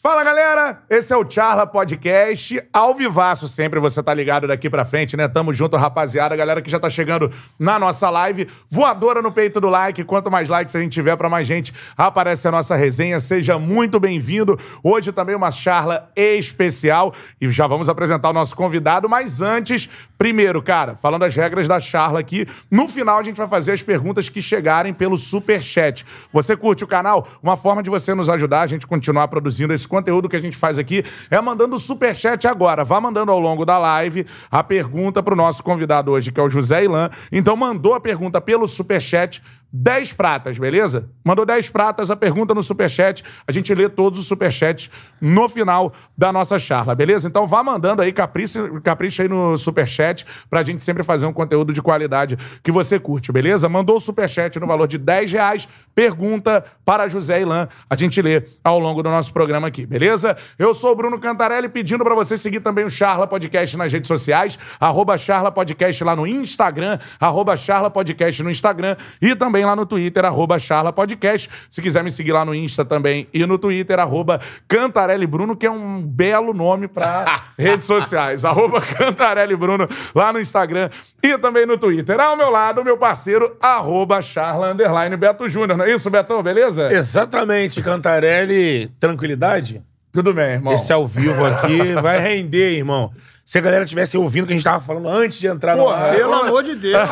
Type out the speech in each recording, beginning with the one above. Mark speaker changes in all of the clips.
Speaker 1: Fala galera, esse é o Charla Podcast, ao vivaço sempre, você tá ligado daqui pra frente, né? Tamo junto, rapaziada, galera que já tá chegando na nossa live, voadora no peito do like, quanto mais likes a gente tiver pra mais gente, aparece a nossa resenha, seja muito bem-vindo. Hoje também uma charla especial e já vamos apresentar o nosso convidado, mas antes, primeiro, cara, falando as regras da charla aqui, no final a gente vai fazer as perguntas que chegarem pelo super chat. Você curte o canal? Uma forma de você nos ajudar a gente continuar produzindo esse conteúdo que a gente faz aqui é mandando o superchat agora. Vá mandando ao longo da live a pergunta para o nosso convidado hoje, que é o José Ilan. Então, mandou a pergunta pelo superchat. 10 pratas, beleza? Mandou 10 pratas, a pergunta no superchat. A gente lê todos os superchats no final da nossa charla, beleza? Então vá mandando aí, capricha, capricha aí no superchat pra gente sempre fazer um conteúdo de qualidade que você curte, beleza? Mandou o superchat no valor de 10 reais, pergunta para José Ilan. A gente lê ao longo do nosso programa aqui, beleza? Eu sou o Bruno Cantarelli, pedindo para você seguir também o Charla Podcast nas redes sociais, arroba Charla Podcast lá no Instagram, arroba Charla Podcast no Instagram e também lá no Twitter, arroba Charla Podcast. Se quiser me seguir lá no Insta também e no Twitter, arroba Cantarelli Bruno, que é um belo nome para redes sociais. Arroba Cantarelli Bruno lá no Instagram e também no Twitter. Ao meu lado, meu parceiro, arroba Charla Underline Beto Júnior. Não é isso, Betão? Beleza?
Speaker 2: Exatamente, Cantarelli, tranquilidade?
Speaker 1: Tudo bem, irmão.
Speaker 2: Esse ao vivo aqui vai render, irmão. Se a galera tivesse ouvindo o que a gente tava falando antes de entrar no
Speaker 3: Porra,
Speaker 2: ar.
Speaker 3: pelo amor de Deus.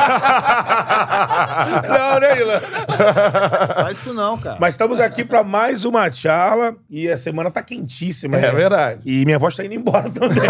Speaker 2: Não, né, Ilan?
Speaker 3: Faz isso não, cara.
Speaker 2: Mas estamos aqui pra mais uma charla e a semana tá quentíssima.
Speaker 1: É
Speaker 2: né?
Speaker 1: verdade.
Speaker 2: E minha voz tá indo embora também.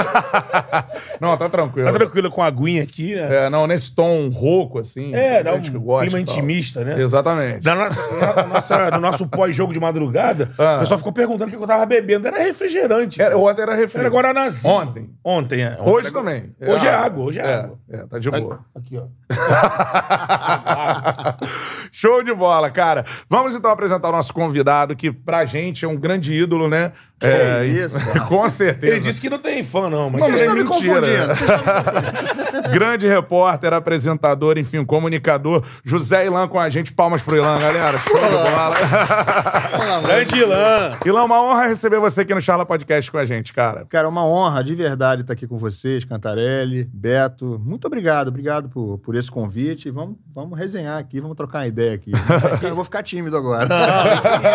Speaker 1: Não, tá tranquilo.
Speaker 2: tá tranquilo com a aguinha aqui, né?
Speaker 1: É, não, nesse tom rouco, assim.
Speaker 2: É, dá um
Speaker 1: gente que gosta
Speaker 2: clima intimista, né?
Speaker 1: Exatamente.
Speaker 2: Na nossa, no nosso pós-jogo de madrugada,
Speaker 1: Ah.
Speaker 2: o pessoal ficou perguntando o que eu tava bebendo. Era refrigerante.
Speaker 1: Era, era refri.
Speaker 2: Era Guaranazinho.
Speaker 1: Ontem.
Speaker 2: Ontem, é. Ontem
Speaker 1: Hoje também.
Speaker 2: Hoje é água, hoje é água.
Speaker 1: É, tá de boa.
Speaker 2: Aqui, ó.
Speaker 1: Show de bola, cara. Vamos então apresentar o nosso convidado, que pra gente é um grande ídolo, né? É,
Speaker 3: isso?
Speaker 1: Com certeza.
Speaker 2: Ele disse que não tem fã, não, mas.
Speaker 1: Não, é
Speaker 3: me confundindo. Vocês estão me confundindo.
Speaker 1: Grande repórter, apresentador, enfim, comunicador. José Ilan com a gente. Palmas pro Ilan, galera. Show de bola.
Speaker 2: Grande Ilan.
Speaker 1: Ilan, uma honra receber você aqui no Charla Podcast com a gente, cara.
Speaker 3: Cara, é uma honra de verdade estar aqui com vocês, Cantarelli, Beto. Muito obrigado, obrigado por, por esse convite. Vamos, vamos resenhar aqui, vamos trocar uma ideia aqui. Eu vou ficar tímido agora.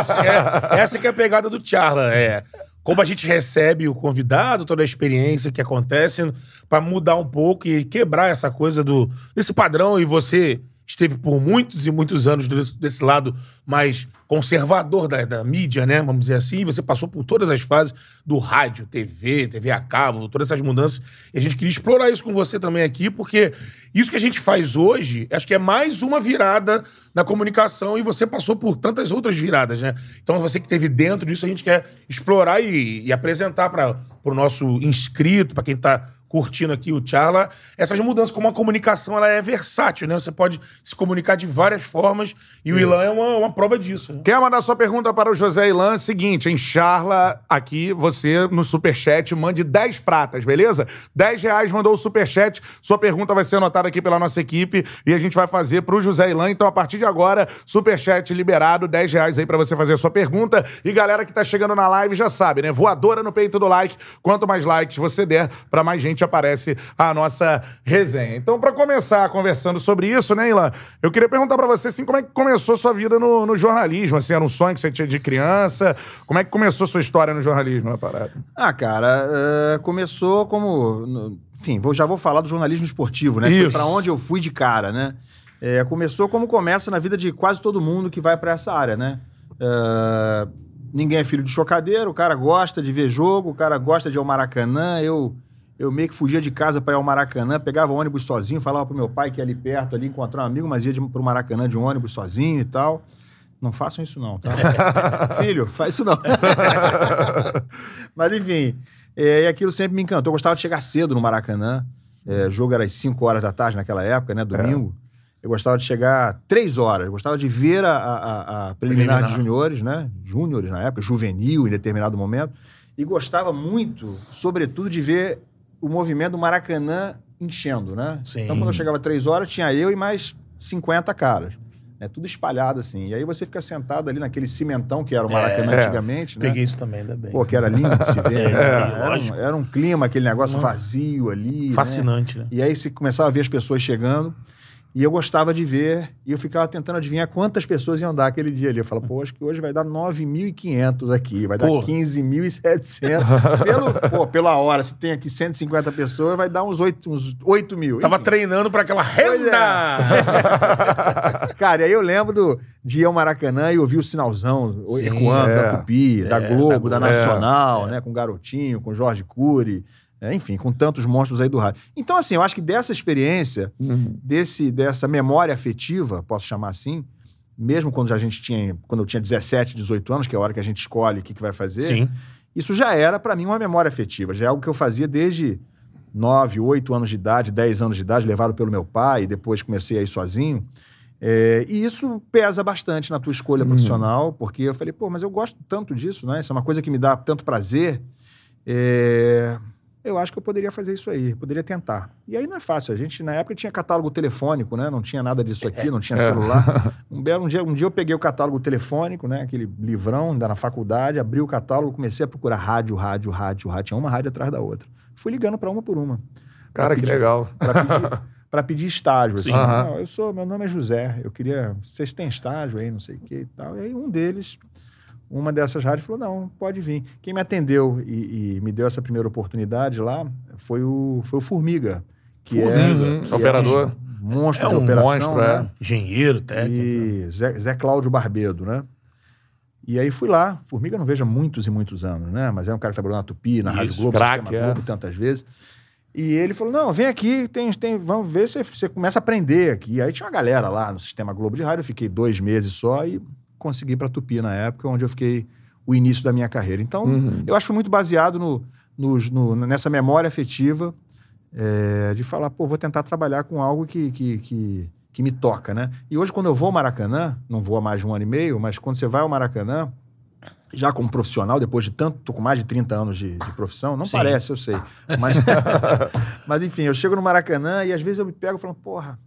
Speaker 2: Isso, é- essa que é a pegada do Charla. É como a gente recebe o convidado, toda a experiência que acontece, pra mudar um pouco e quebrar essa coisa do desse padrão. E você esteve por muitos e muitos anos desse, lado mais conservador da, da mídia, né? Vamos dizer assim. E você passou por todas as fases do rádio, TV, TV a cabo, todas essas mudanças. E a gente queria explorar isso com você também aqui, porque isso que a gente faz hoje, acho que é mais uma virada na comunicação e você passou por tantas outras viradas, né? Então você que esteve dentro disso, a gente quer explorar e, e apresentar para o nosso inscrito, para quem está curtindo aqui o Charla, essas mudanças, como a comunicação ela é versátil, né? Você pode se comunicar de várias formas e o Ilan é uma, uma prova disso. Né?
Speaker 1: Quer mandar sua pergunta para o José Ilan? Seguinte, em Charla, aqui, você no Superchat, mande 10 pratas, beleza? 10 reais mandou o Superchat, sua pergunta vai ser anotada aqui pela nossa equipe e a gente vai fazer para o José Ilan. Então, a partir de agora, Superchat liberado, 10 reais aí para você fazer a sua pergunta. E galera que tá chegando na live já sabe, né? Voadora no peito do like. Quanto mais likes você der, para mais gente aparece a nossa resenha. Então, para começar conversando sobre isso, né, Ilan? Eu queria perguntar para você, assim, como é que começou sua vida no, no jornalismo? Assim, era um sonho que você tinha de criança? Como é que começou sua história no jornalismo, na parada?
Speaker 3: Ah, cara, eh, começou como. Enfim, vou- já vou falar do jornalismo esportivo, né?
Speaker 1: Isso.
Speaker 3: pra onde eu fui de cara, né? Eh, começou como começa na vida de quase todo mundo que vai pra essa área, né? Eh, ninguém é filho de chocadeiro, o cara gosta de ver jogo, o cara gosta de ir ao Maracanã. Eu, eu meio que fugia de casa pra ir ao Maracanã, pegava ônibus sozinho, falava pro meu pai que ia ali perto, ali encontrar um amigo, mas ia de, pro Maracanã de ônibus sozinho e tal. Não façam isso não, tá? Filho, faz isso não. Mas enfim, é, e aquilo sempre me encantou. Eu gostava de chegar cedo no Maracanã. É, jogo era às 5 horas da tarde naquela época, né? Domingo. Eu gostava de chegar 3 horas. Eu gostava de ver a, a- a- a preliminar,
Speaker 2: Preliminar.
Speaker 3: de juniores, né? Júniores na época, juvenil em determinado momento. E gostava muito, sobretudo, de ver o movimento do Maracanã enchendo, né?
Speaker 2: Sim.
Speaker 3: Então, quando eu chegava 3 horas, tinha eu e mais 50 caras. né? Tudo espalhado assim. E aí você fica sentado ali naquele cimentão que era o Maracanã
Speaker 1: É.
Speaker 3: antigamente, né?
Speaker 2: Peguei isso também, ainda bem.
Speaker 3: Pô, que era lindo de se ver. né?
Speaker 2: É,
Speaker 3: era,
Speaker 2: lógico.
Speaker 3: um, era um clima, aquele negócio vazio ali. né?
Speaker 2: Fascinante, né?
Speaker 3: E aí você começava a ver as pessoas chegando. E eu gostava de ver, e eu ficava tentando adivinhar quantas pessoas iam dar aquele dia ali. Eu falava, pô, acho que hoje vai dar 9.500 aqui, vai dar
Speaker 2: Porra.
Speaker 3: 15.700. Pelo, pô, pela hora, se tem aqui 150 pessoas, vai dar uns 8, uns 8 mil.
Speaker 2: Tava
Speaker 3: Enfim.
Speaker 2: treinando pra aquela
Speaker 3: é.
Speaker 2: renda!
Speaker 3: Cara, e aí eu lembro do, de ir ao Maracanã e ouvir o sinalzão
Speaker 2: Sim,
Speaker 3: ecoando
Speaker 1: é.
Speaker 3: da Tupi, da Globo, da, Nacional,
Speaker 2: é.
Speaker 3: né? Com o Garotinho, com o Jorge Cury, é, enfim, com tantos monstros aí do rádio. Então, assim, eu acho que dessa experiência,
Speaker 1: Uhum.
Speaker 3: desse, dessa memória afetiva, posso chamar assim, mesmo quando a gente tinha, quando eu tinha 17, 18 anos, que é a hora que a gente escolhe o que, que vai fazer,
Speaker 2: Sim.
Speaker 3: isso já era para mim uma memória afetiva, já é algo que eu fazia desde 9, 8 anos de idade, 10 anos de idade, levado pelo meu pai, e depois comecei a ir sozinho. É, e isso pesa bastante na tua escolha profissional, porque eu falei, pô, mas eu gosto tanto disso, né? Isso é uma coisa que me dá tanto prazer. É, eu acho que eu poderia fazer isso aí, poderia tentar. E aí não é fácil. A gente, na época, tinha catálogo telefônico, né? Não tinha nada disso aqui, não tinha celular. Um, belo, um, dia, um dia eu peguei o catálogo telefônico, né? Aquele livrão, ainda na faculdade, abri o catálogo, comecei a procurar rádio, rádio, rádio, rádio. Tinha uma rádio atrás da outra. Fui ligando para uma por uma.
Speaker 1: Cara, que legal.
Speaker 3: Para pedir, pedir estágio. Assim. Não, eu sou, meu nome é José, eu queria. Vocês têm estágio aí, não sei o que e tal. E aí um deles, uma dessas rádios, falou: não, pode vir. Quem me atendeu e, e me deu essa primeira oportunidade lá foi o, foi o Formiga. Que é,
Speaker 2: Formiga,
Speaker 3: que
Speaker 1: operador.
Speaker 3: um monstro
Speaker 2: É
Speaker 3: de
Speaker 2: um
Speaker 3: operação.
Speaker 1: monstro,
Speaker 3: né?
Speaker 2: Engenheiro, técnico.
Speaker 3: E Zé, Zé Cláudio Barbedo, né? E aí fui lá. Formiga não vejo há muitos e muitos anos, né? Mas é um cara que trabalhou na Tupi, na Rádio
Speaker 2: Isso,
Speaker 3: Globo,
Speaker 1: craque, é.
Speaker 3: Globo tantas vezes. E ele falou: não, vem aqui, tem, tem, vamos ver se você começa a aprender aqui. Aí tinha uma galera lá no Sistema Globo de Rádio, eu fiquei dois meses só e consegui para Tupi na época, onde eu fiquei o início da minha carreira. Então,
Speaker 1: Uhum.
Speaker 3: eu acho que foi muito baseado no, nos- no- nessa memória afetiva é, de falar, pô, vou tentar trabalhar com algo que, que, que, que me toca, né? E hoje, quando eu vou ao Maracanã, não vou há mais de um ano e meio, mas quando você vai ao Maracanã, já como profissional, depois de tanto, tô com mais de 30 anos de, de profissão, não
Speaker 2: Sim.
Speaker 3: parece, eu sei. Mas, mas enfim, eu chego no Maracanã e às vezes eu me pego falando, porra,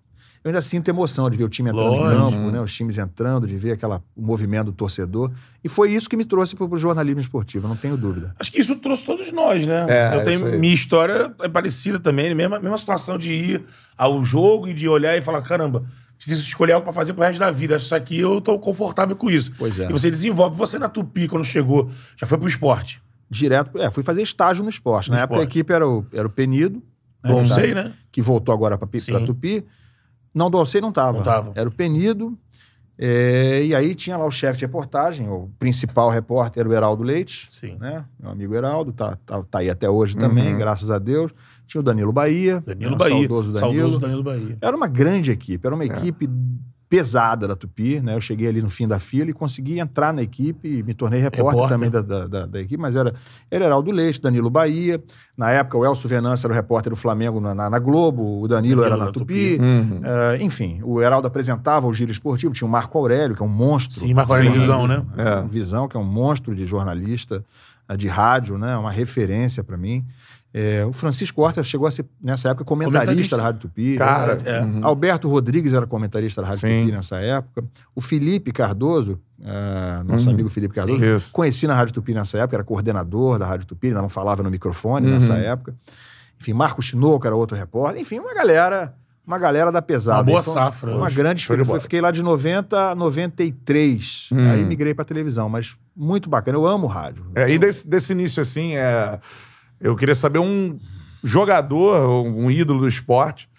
Speaker 3: eu ainda sinto emoção de ver o time entrando
Speaker 2: Lógico.
Speaker 3: em campo, né? Os times entrando, de ver aquela, o movimento do torcedor. E foi isso que me trouxe para o jornalismo esportivo, não tenho dúvida.
Speaker 2: Acho que isso trouxe todos nós, né?
Speaker 1: É,
Speaker 2: eu tenho, minha história é parecida também, mesma, mesma situação de ir ao jogo e de olhar e falar, caramba, preciso escolher algo pra fazer pro resto da vida. Isso aqui eu tô confortável com isso.
Speaker 3: Pois é.
Speaker 2: E você desenvolve. Você na Tupi, quando chegou, já foi pro esporte.
Speaker 3: Direto, é, fui fazer estágio no esporte.
Speaker 2: No
Speaker 3: Na época a
Speaker 2: esporte.
Speaker 3: equipe era o, era o Penido, né,
Speaker 2: Bom,
Speaker 3: que tá-
Speaker 2: sei, né?
Speaker 3: que voltou agora para. Tupi. Não, do Alcei não tava.
Speaker 2: Não tava.
Speaker 3: Era o Penido. é, e aí tinha lá o chefe de reportagem, o principal repórter era o Heraldo Leite,
Speaker 2: Sim.
Speaker 3: né? Meu amigo Heraldo, tá, tá, tá aí até hoje também,
Speaker 1: Uhum.
Speaker 3: graças a Deus. Tinha o Danilo Bahia.
Speaker 2: Danilo
Speaker 3: né,
Speaker 2: Bahia.
Speaker 3: Saudoso Danilo.
Speaker 2: Saudoso Danilo Bahia.
Speaker 3: Era uma grande equipe,
Speaker 2: É.
Speaker 3: era uma equipe pesada da Tupi, né? Eu cheguei ali no fim da fila e consegui entrar na equipe e me tornei repórter,
Speaker 2: Repórter.
Speaker 3: também da, da, da- da equipe, mas era, era Heraldo Leite, Danilo Bahia. Na época, o Elcio Venâncio era o repórter do Flamengo na, na- na Globo, o Danilo,
Speaker 2: Danilo
Speaker 3: era na
Speaker 2: na
Speaker 3: Tupi.
Speaker 1: Uhum.
Speaker 3: Eh, enfim, o Heraldo apresentava o Giro Esportivo, tinha o Marco Aurélio, que é um monstro.
Speaker 2: Sim, Marco Aurélio
Speaker 3: Sim,
Speaker 2: Visão, né?
Speaker 1: É.
Speaker 3: Visão, que é um monstro de jornalista, eh, de rádio, né? Uma referência para mim. Eh, o Francisco Horta chegou a ser, nessa época, comentarista,
Speaker 2: Comentarista.
Speaker 3: da Rádio Tupi.
Speaker 1: Cara,
Speaker 3: né?
Speaker 2: É.
Speaker 1: uhum.
Speaker 3: Alberto Rodrigues era comentarista da Rádio
Speaker 1: Sim.
Speaker 3: Tupi nessa época. O Felipe Cardoso, eh, nosso
Speaker 1: Uhum.
Speaker 3: amigo Felipe Cardoso,
Speaker 1: Sim,
Speaker 3: conheci na Rádio Tupi nessa época, era coordenador da Rádio Tupi, ainda não falava no microfone
Speaker 1: Uhum.
Speaker 3: nessa época. Enfim, Marcos Tinoco era outro repórter. Enfim, uma galera, uma galera da pesada.
Speaker 2: Uma boa
Speaker 3: Então,
Speaker 2: safra.
Speaker 3: Uma
Speaker 2: hoje.
Speaker 3: grande experiência. Fiquei lá de 90 a 93.
Speaker 1: Hum.
Speaker 3: Aí migrei pra televisão, mas muito bacana. Eu amo rádio.
Speaker 1: É, e desse, desse início, assim, é, eu queria saber um jogador, um ídolo do esporte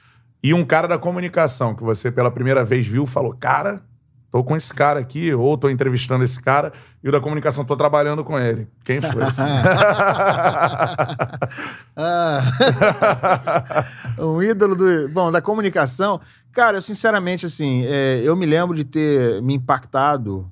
Speaker 1: e um cara da comunicação que você pela primeira vez viu e falou, cara, tô com esse cara aqui, ou tô entrevistando esse cara, e o da comunicação tô trabalhando com ele. Quem foi? Assim?
Speaker 3: Ah. um ídolo do. Bom, da comunicação. Cara, eu sinceramente, assim, é, eu me lembro de ter me impactado.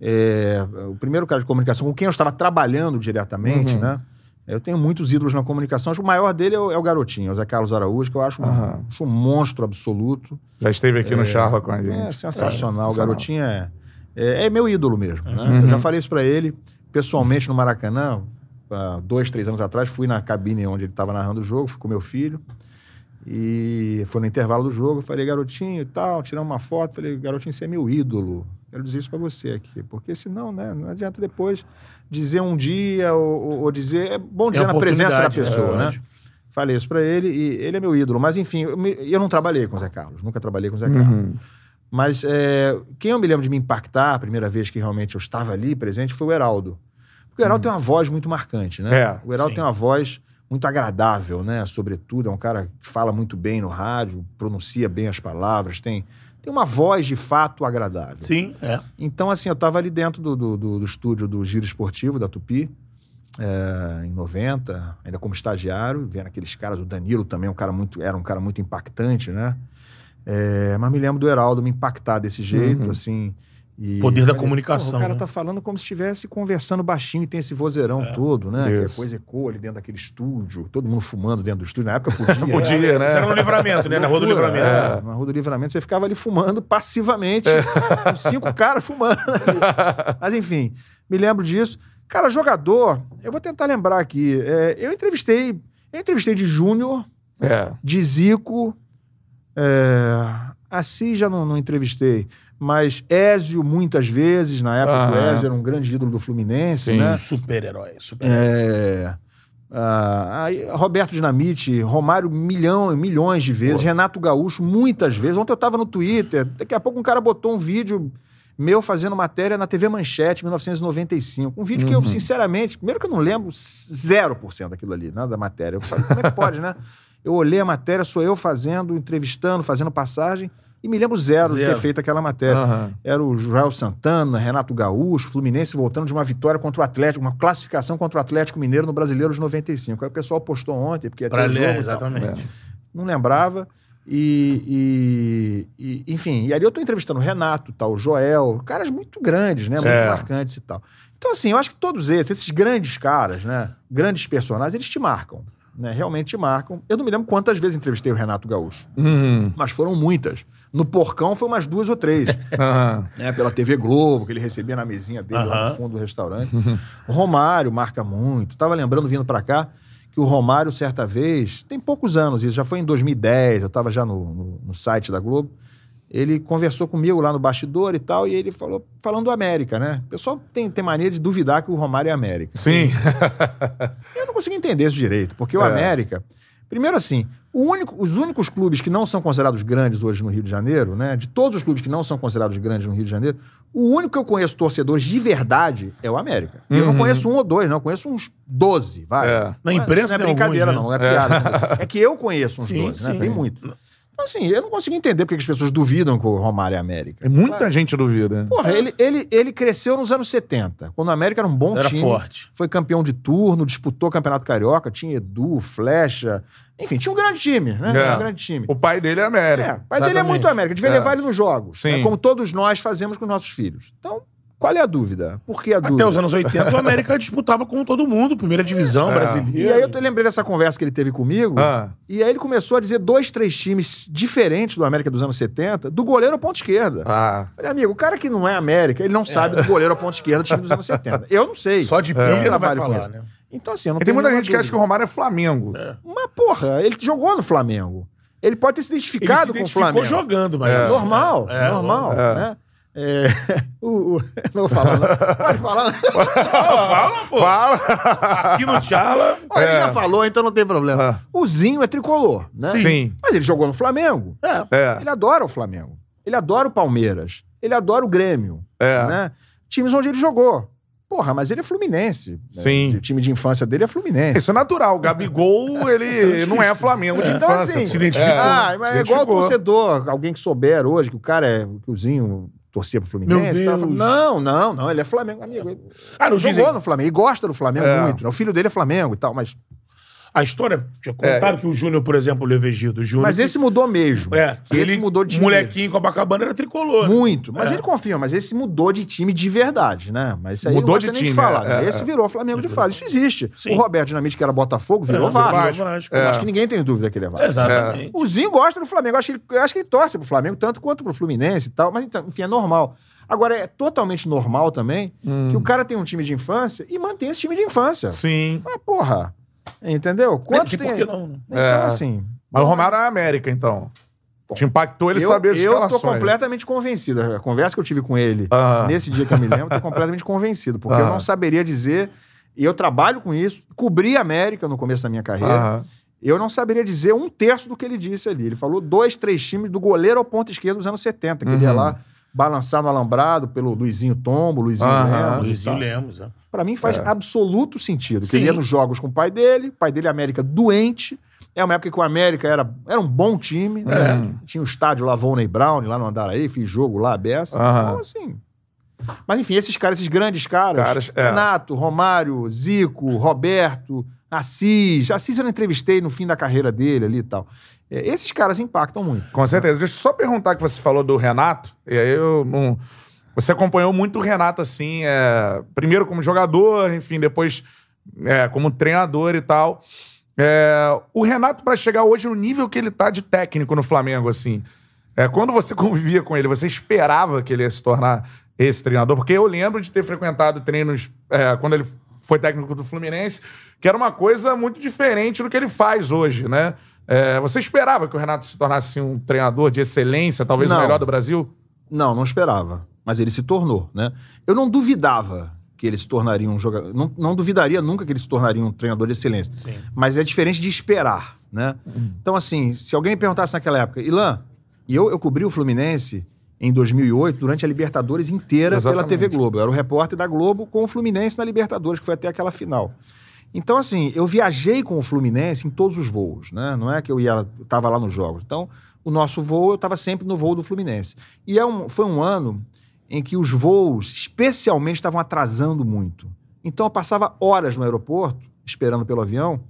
Speaker 3: é, o primeiro cara de comunicação com quem eu estava trabalhando diretamente,
Speaker 1: Uhum.
Speaker 3: né? Eu tenho muitos ídolos na comunicação. Acho que o maior dele é o, é o garotinho, o Zé Carlos Araújo, que eu acho um,
Speaker 1: Aham.
Speaker 3: acho um monstro absoluto.
Speaker 1: Já esteve aqui no Charla com a gente.
Speaker 3: É sensacional.
Speaker 1: É,
Speaker 3: o garotinho é, é, é meu ídolo mesmo. Né?
Speaker 1: Uhum.
Speaker 3: Eu já falei isso pra ele pessoalmente no Maracanã, há dois, três anos atrás. Fui na cabine onde ele estava narrando o jogo, fui com meu filho. E foi no intervalo do jogo, eu falei, garotinho e tal, tiramos uma foto, falei, garotinho, você é meu ídolo. Quero dizer isso pra você aqui. Porque senão, né, não adianta depois dizer um dia ou, ou- dizer. É bom dizer na presença da
Speaker 2: oportunidade,
Speaker 3: pessoa,
Speaker 2: é,
Speaker 3: né? Falei isso pra ele e ele é meu ídolo. Mas enfim, eu, me- eu não trabalhei com o Zé Carlos, nunca trabalhei com o Zé Carlos.
Speaker 1: Uhum.
Speaker 3: Mas é, quem eu me lembro de me impactar a primeira vez que realmente eu estava ali presente foi o Heraldo. Porque o Heraldo tem uma voz muito marcante, né?
Speaker 1: É,
Speaker 3: o Heraldo
Speaker 2: sim.
Speaker 3: tem uma voz muito agradável, né? Sobretudo, é um cara que fala muito bem no rádio, pronuncia bem as palavras, tem, tem uma voz de fato agradável.
Speaker 2: Sim, é.
Speaker 3: Então, assim, eu estava ali dentro do, do, do- do estúdio do Giro Esportivo, da Tupi, é, em 90, ainda como estagiário, vendo aqueles caras, o Danilo também, um cara muito, era um cara muito impactante, né? É, mas me lembro do Heraldo me impactar desse jeito,
Speaker 1: Uhum.
Speaker 3: assim. E
Speaker 2: Poder da comunicação,
Speaker 3: "Porra, O cara
Speaker 2: né?
Speaker 3: tá falando como se estivesse conversando baixinho e tem esse vozeirão todo, né? Que a
Speaker 1: Isso.
Speaker 3: coisa ecoa ali dentro daquele estúdio, todo mundo fumando dentro do estúdio. Na época podia.
Speaker 1: Podia, né?
Speaker 2: Isso era no livramento, né? Na rua do livramento.
Speaker 3: é, Na Rua do Livramento, você ficava ali fumando passivamente,
Speaker 1: É.
Speaker 3: com cinco caras fumando. ali. Mas enfim, me lembro disso. Cara, jogador, eu vou tentar lembrar aqui. é, eu entrevistei, eu entrevistei de Júnior,
Speaker 1: É.
Speaker 3: de Zico, é, Assis já não, não entrevistei, mas Ézio muitas vezes, na época o. Ézio era um grande ídolo do Fluminense,
Speaker 1: Sim.
Speaker 3: né?
Speaker 2: Super-herói. Super-herói.
Speaker 3: É, ah, Roberto Dinamite, Romário milhão, milhões de vezes, Renato Gaúcho muitas vezes. Ontem eu estava no Twitter, daqui a pouco um cara botou um vídeo meu fazendo matéria na TV Manchete, 1995. Um vídeo que eu,
Speaker 1: Uhum.
Speaker 3: sinceramente, primeiro que eu não lembro 0% daquilo ali, nada da matéria. Eu falei, como é que pode, né? Eu olhei a matéria, sou eu fazendo, entrevistando, fazendo passagem, e me lembro zero, de
Speaker 2: Zero.
Speaker 3: ter feito aquela matéria.
Speaker 1: Aham.
Speaker 3: Era o Joel Santana, Renato Gaúcho, Fluminense voltando de uma vitória contra o Atlético, uma classificação contra o Atlético Mineiro no Brasileiro de 95. Aí o pessoal postou ontem, porque jogo
Speaker 2: ler, exatamente.
Speaker 3: Não lembrava. E, e- e, enfim, e ali eu tô entrevistando o Renato, tal, o Joel, caras muito grandes, né? Muito
Speaker 1: É.
Speaker 3: marcantes e tal. Então, assim, eu acho que todos esses, esses grandes caras, né? Grandes personagens, eles te marcam. Né? Realmente te marcam. Eu não me lembro quantas vezes entrevistei o Renato Gaúcho,
Speaker 1: Uhum.
Speaker 3: mas foram muitas. No Porcão foi umas duas ou três
Speaker 1: Aham.
Speaker 3: né, pela TV Globo, que ele recebia na mesinha dele lá
Speaker 2: Aham.
Speaker 3: no fundo do restaurante. o Romário marca muito. Tava lembrando, vindo pra cá, que o Romário, certa vez, tem poucos anos isso, já foi em 2010, eu tava já no, no- no site da Globo. Ele conversou comigo lá no bastidor e tal, e ele falou, falando do América, né? O pessoal tem, tem mania de duvidar que o Romário é América.
Speaker 1: Sim.
Speaker 3: Eu não consegui entender isso direito, porque o
Speaker 1: É.
Speaker 3: América. Primeiro, assim, único- os únicos clubes que não são considerados grandes hoje no Rio de Janeiro, né? De todos os clubes que não são considerados grandes no Rio de Janeiro, o único que eu conheço torcedores de verdade é o América. E Eu não
Speaker 1: Uhum.
Speaker 3: conheço um ou dois, não. Eu conheço uns 12, vai.
Speaker 1: É.
Speaker 2: Na
Speaker 3: Não é-
Speaker 2: imprensa
Speaker 3: não é
Speaker 2: tem
Speaker 3: brincadeira,
Speaker 2: alguns,
Speaker 3: não.
Speaker 2: né?
Speaker 3: Não é piada. É. que eu conheço uns
Speaker 2: Sim,
Speaker 3: 12, né?
Speaker 2: sim.
Speaker 3: Tem muito. Então, assim, eu não consigo entender porque que as pessoas duvidam que o Romário é América.
Speaker 1: Muita gente duvida.
Speaker 3: Porra, ele, ele, ele cresceu nos anos 70, quando o América era um bom
Speaker 2: Era
Speaker 3: time
Speaker 2: forte.
Speaker 3: foi campeão de turno, disputou o Campeonato Carioca, tinha Edu, Flecha, enfim, tinha um grande time, né?
Speaker 1: É.
Speaker 3: Tinha um grande time.
Speaker 1: O pai dele é
Speaker 3: É,
Speaker 1: América.
Speaker 3: o pai dele é
Speaker 2: exatamente.
Speaker 3: muito América, devia
Speaker 1: É.
Speaker 3: levar ele nos jogos,
Speaker 1: Sim.
Speaker 3: né? como todos nós fazemos com nossos filhos. Então, qual é a dúvida? Por que a dúvida?
Speaker 2: Até os anos 80, o América disputava com todo mundo, primeira divisão
Speaker 1: É.
Speaker 2: brasileira.
Speaker 3: E aí eu lembrei dessa conversa que ele teve comigo,
Speaker 1: Ah.
Speaker 3: e aí ele começou a dizer dois, três times diferentes do América dos anos 70, do goleiro ao ponto esquerda.
Speaker 1: Ah.
Speaker 3: Falei, amigo, o cara que não é América, ele não sabe do goleiro ao ponto esquerda do time dos anos 70. Eu não sei.
Speaker 2: Só de
Speaker 3: não
Speaker 2: pilha não vai falar, né?
Speaker 3: Então, assim, eu não
Speaker 1: E tem muita gente que acha que o Romário é Flamengo.
Speaker 3: Mas, porra, ele jogou no Flamengo. Ele pode ter se
Speaker 2: Ele
Speaker 3: identificado
Speaker 2: se
Speaker 3: com o Flamengo.
Speaker 2: jogando, mas...
Speaker 1: É.
Speaker 3: Normal,
Speaker 2: É,
Speaker 3: normal,
Speaker 1: é.
Speaker 3: né? É, o, o- não vou falar, não. Pode falar.
Speaker 2: Fala, pô.
Speaker 1: Fala!
Speaker 2: Aqui no Tchala...
Speaker 3: Ó, Ele
Speaker 1: É.
Speaker 3: já falou, então não tem problema.
Speaker 1: Ah.
Speaker 3: O Zinho é tricolor, né?
Speaker 1: Sim.
Speaker 3: Mas ele jogou no Flamengo.
Speaker 2: É.
Speaker 1: É.
Speaker 3: Ele adora o Flamengo. Ele adora o Palmeiras. Ele adora o Grêmio.
Speaker 1: É.
Speaker 3: Né? Times onde ele jogou. Porra, mas ele é fluminense. né?
Speaker 1: Sim.
Speaker 3: O time de infância dele é fluminense.
Speaker 1: Isso é natural. O Gabigol, ele não é Flamengo de
Speaker 3: Então,
Speaker 1: infância.
Speaker 3: assim,
Speaker 2: se identificou.
Speaker 3: Ah, mas
Speaker 1: Se
Speaker 3: é igual torcedor, alguém que souber hoje que o cara é. o Zinho torcia pro Fluminense.
Speaker 2: Meu Deus.
Speaker 3: tava não, não, não, ele é Flamengo, amigo. Ele
Speaker 2: Ah, não
Speaker 3: jogou
Speaker 2: dizem...
Speaker 3: no Flamengo e gosta do Flamengo
Speaker 1: É.
Speaker 3: muito. né? O filho dele é Flamengo e tal, mas.
Speaker 2: A história... Já contaram que o Júnior, por exemplo, o Levegido, o Júnior...
Speaker 3: Mas esse mudou mesmo.
Speaker 2: É,
Speaker 3: esse
Speaker 2: ele,
Speaker 3: mudou de time.
Speaker 2: molequinho com a Bacabana era tricolor.
Speaker 3: Muito. Mas
Speaker 2: É.
Speaker 3: ele confia, mas esse mudou de time de verdade, né? Mas isso aí
Speaker 1: Mudou de time,
Speaker 3: falar.
Speaker 1: é,
Speaker 3: né?
Speaker 1: é.
Speaker 3: Esse virou Flamengo de fato. Isso existe.
Speaker 2: Sim.
Speaker 3: O Roberto Dinamite, que era Botafogo, virou
Speaker 2: É,
Speaker 3: Vasco.
Speaker 2: Vasco.
Speaker 1: É.
Speaker 3: Acho que ninguém tem dúvida que ele é Vasco.
Speaker 2: Exatamente.
Speaker 3: O Zinho gosta do Flamengo. Eu acho que ele, acho que ele torce pro Flamengo, tanto quanto pro Fluminense e tal. Mas, então, enfim, é normal. Agora, é totalmente normal também que o cara tem um time de infância e mantém esse time de infância.
Speaker 1: Sim.
Speaker 3: Ah, porra. Entendeu? Quantos
Speaker 2: E
Speaker 3: tem
Speaker 2: por que não? né?
Speaker 3: Então,
Speaker 1: É.
Speaker 3: assim,
Speaker 1: Mas o Romário é América, então. Te impactou ele saber as
Speaker 3: eu
Speaker 1: escalações.
Speaker 3: tô completamente convencido. A conversa que eu tive com ele
Speaker 1: Aham.
Speaker 3: nesse dia que eu me lembro, eu tô completamente convencido. Porque eu
Speaker 1: Aham.
Speaker 3: não saberia dizer. E eu trabalho com isso, cobri a América no começo da minha carreira.
Speaker 1: Aham.
Speaker 3: Eu não saberia dizer um terço do que ele disse ali. Ele falou dois, três times do goleiro ao ponto esquerdo dos anos 70, que ele ia
Speaker 1: Uhum.
Speaker 3: lá balançar no alambrado pelo Luizinho Tombo, Luizinho. Lemos.
Speaker 2: Luizinho Lemos, é.
Speaker 3: Pra mim faz absoluto sentido. Que
Speaker 2: Sim.
Speaker 3: ele ia nos jogos com o pai dele, o pai dele América doente. É uma época que o América era, era um bom time. né?
Speaker 1: É.
Speaker 3: Tinha o estádio lá, Volney Brown, lá no Andaraí, fiz jogo lá, beça.
Speaker 1: Aham.
Speaker 3: Então, assim... Mas enfim, esses caras, esses grandes caras,
Speaker 1: Caras, é.
Speaker 3: Renato, Romário, Zico, Roberto, Assis. Assis eu não entrevistei no fim da carreira dele ali e tal. É, esses caras impactam muito.
Speaker 1: Com certeza. Deixa eu só perguntar que você falou do Renato. E aí eu não. Você acompanhou muito o Renato, assim, é, primeiro como jogador, enfim, depois é, como treinador e tal. É, o Renato, pra chegar hoje no nível que ele tá de técnico no Flamengo, assim, é, quando você convivia com ele, você esperava que ele ia se tornar esse treinador? Porque eu lembro de ter frequentado treinos é, quando ele foi técnico do Fluminense, que era uma coisa muito diferente do que ele faz hoje, né? É, você esperava que o Renato se tornasse um treinador de excelência, talvez o
Speaker 3: Não.
Speaker 1: melhor do Brasil?
Speaker 3: Não, não esperava. Mas ele se tornou, né? Eu não duvidava que ele se tornaria um jogador. Não, não duvidaria nunca que ele se tornaria um treinador de excelência.
Speaker 2: Sim.
Speaker 3: Mas é diferente de esperar, né? Então, assim, se alguém me perguntasse naquela época, Ilan, e eu, eu cobri o Fluminense em 2008, durante a Libertadores inteira pela
Speaker 1: Exatamente.
Speaker 3: TV Globo. Eu era o repórter da Globo com o Fluminense na Libertadores, que foi até aquela final. Então, assim, eu viajei com o Fluminense em todos os voos, né? Não é que eu ia, eu tava lá nos jogos. Então, o nosso voo, eu estava sempre no voo do Fluminense. E é um, foi um ano em que os voos, especialmente, estavam atrasando muito. Então, eu passava horas no aeroporto, esperando pelo avião,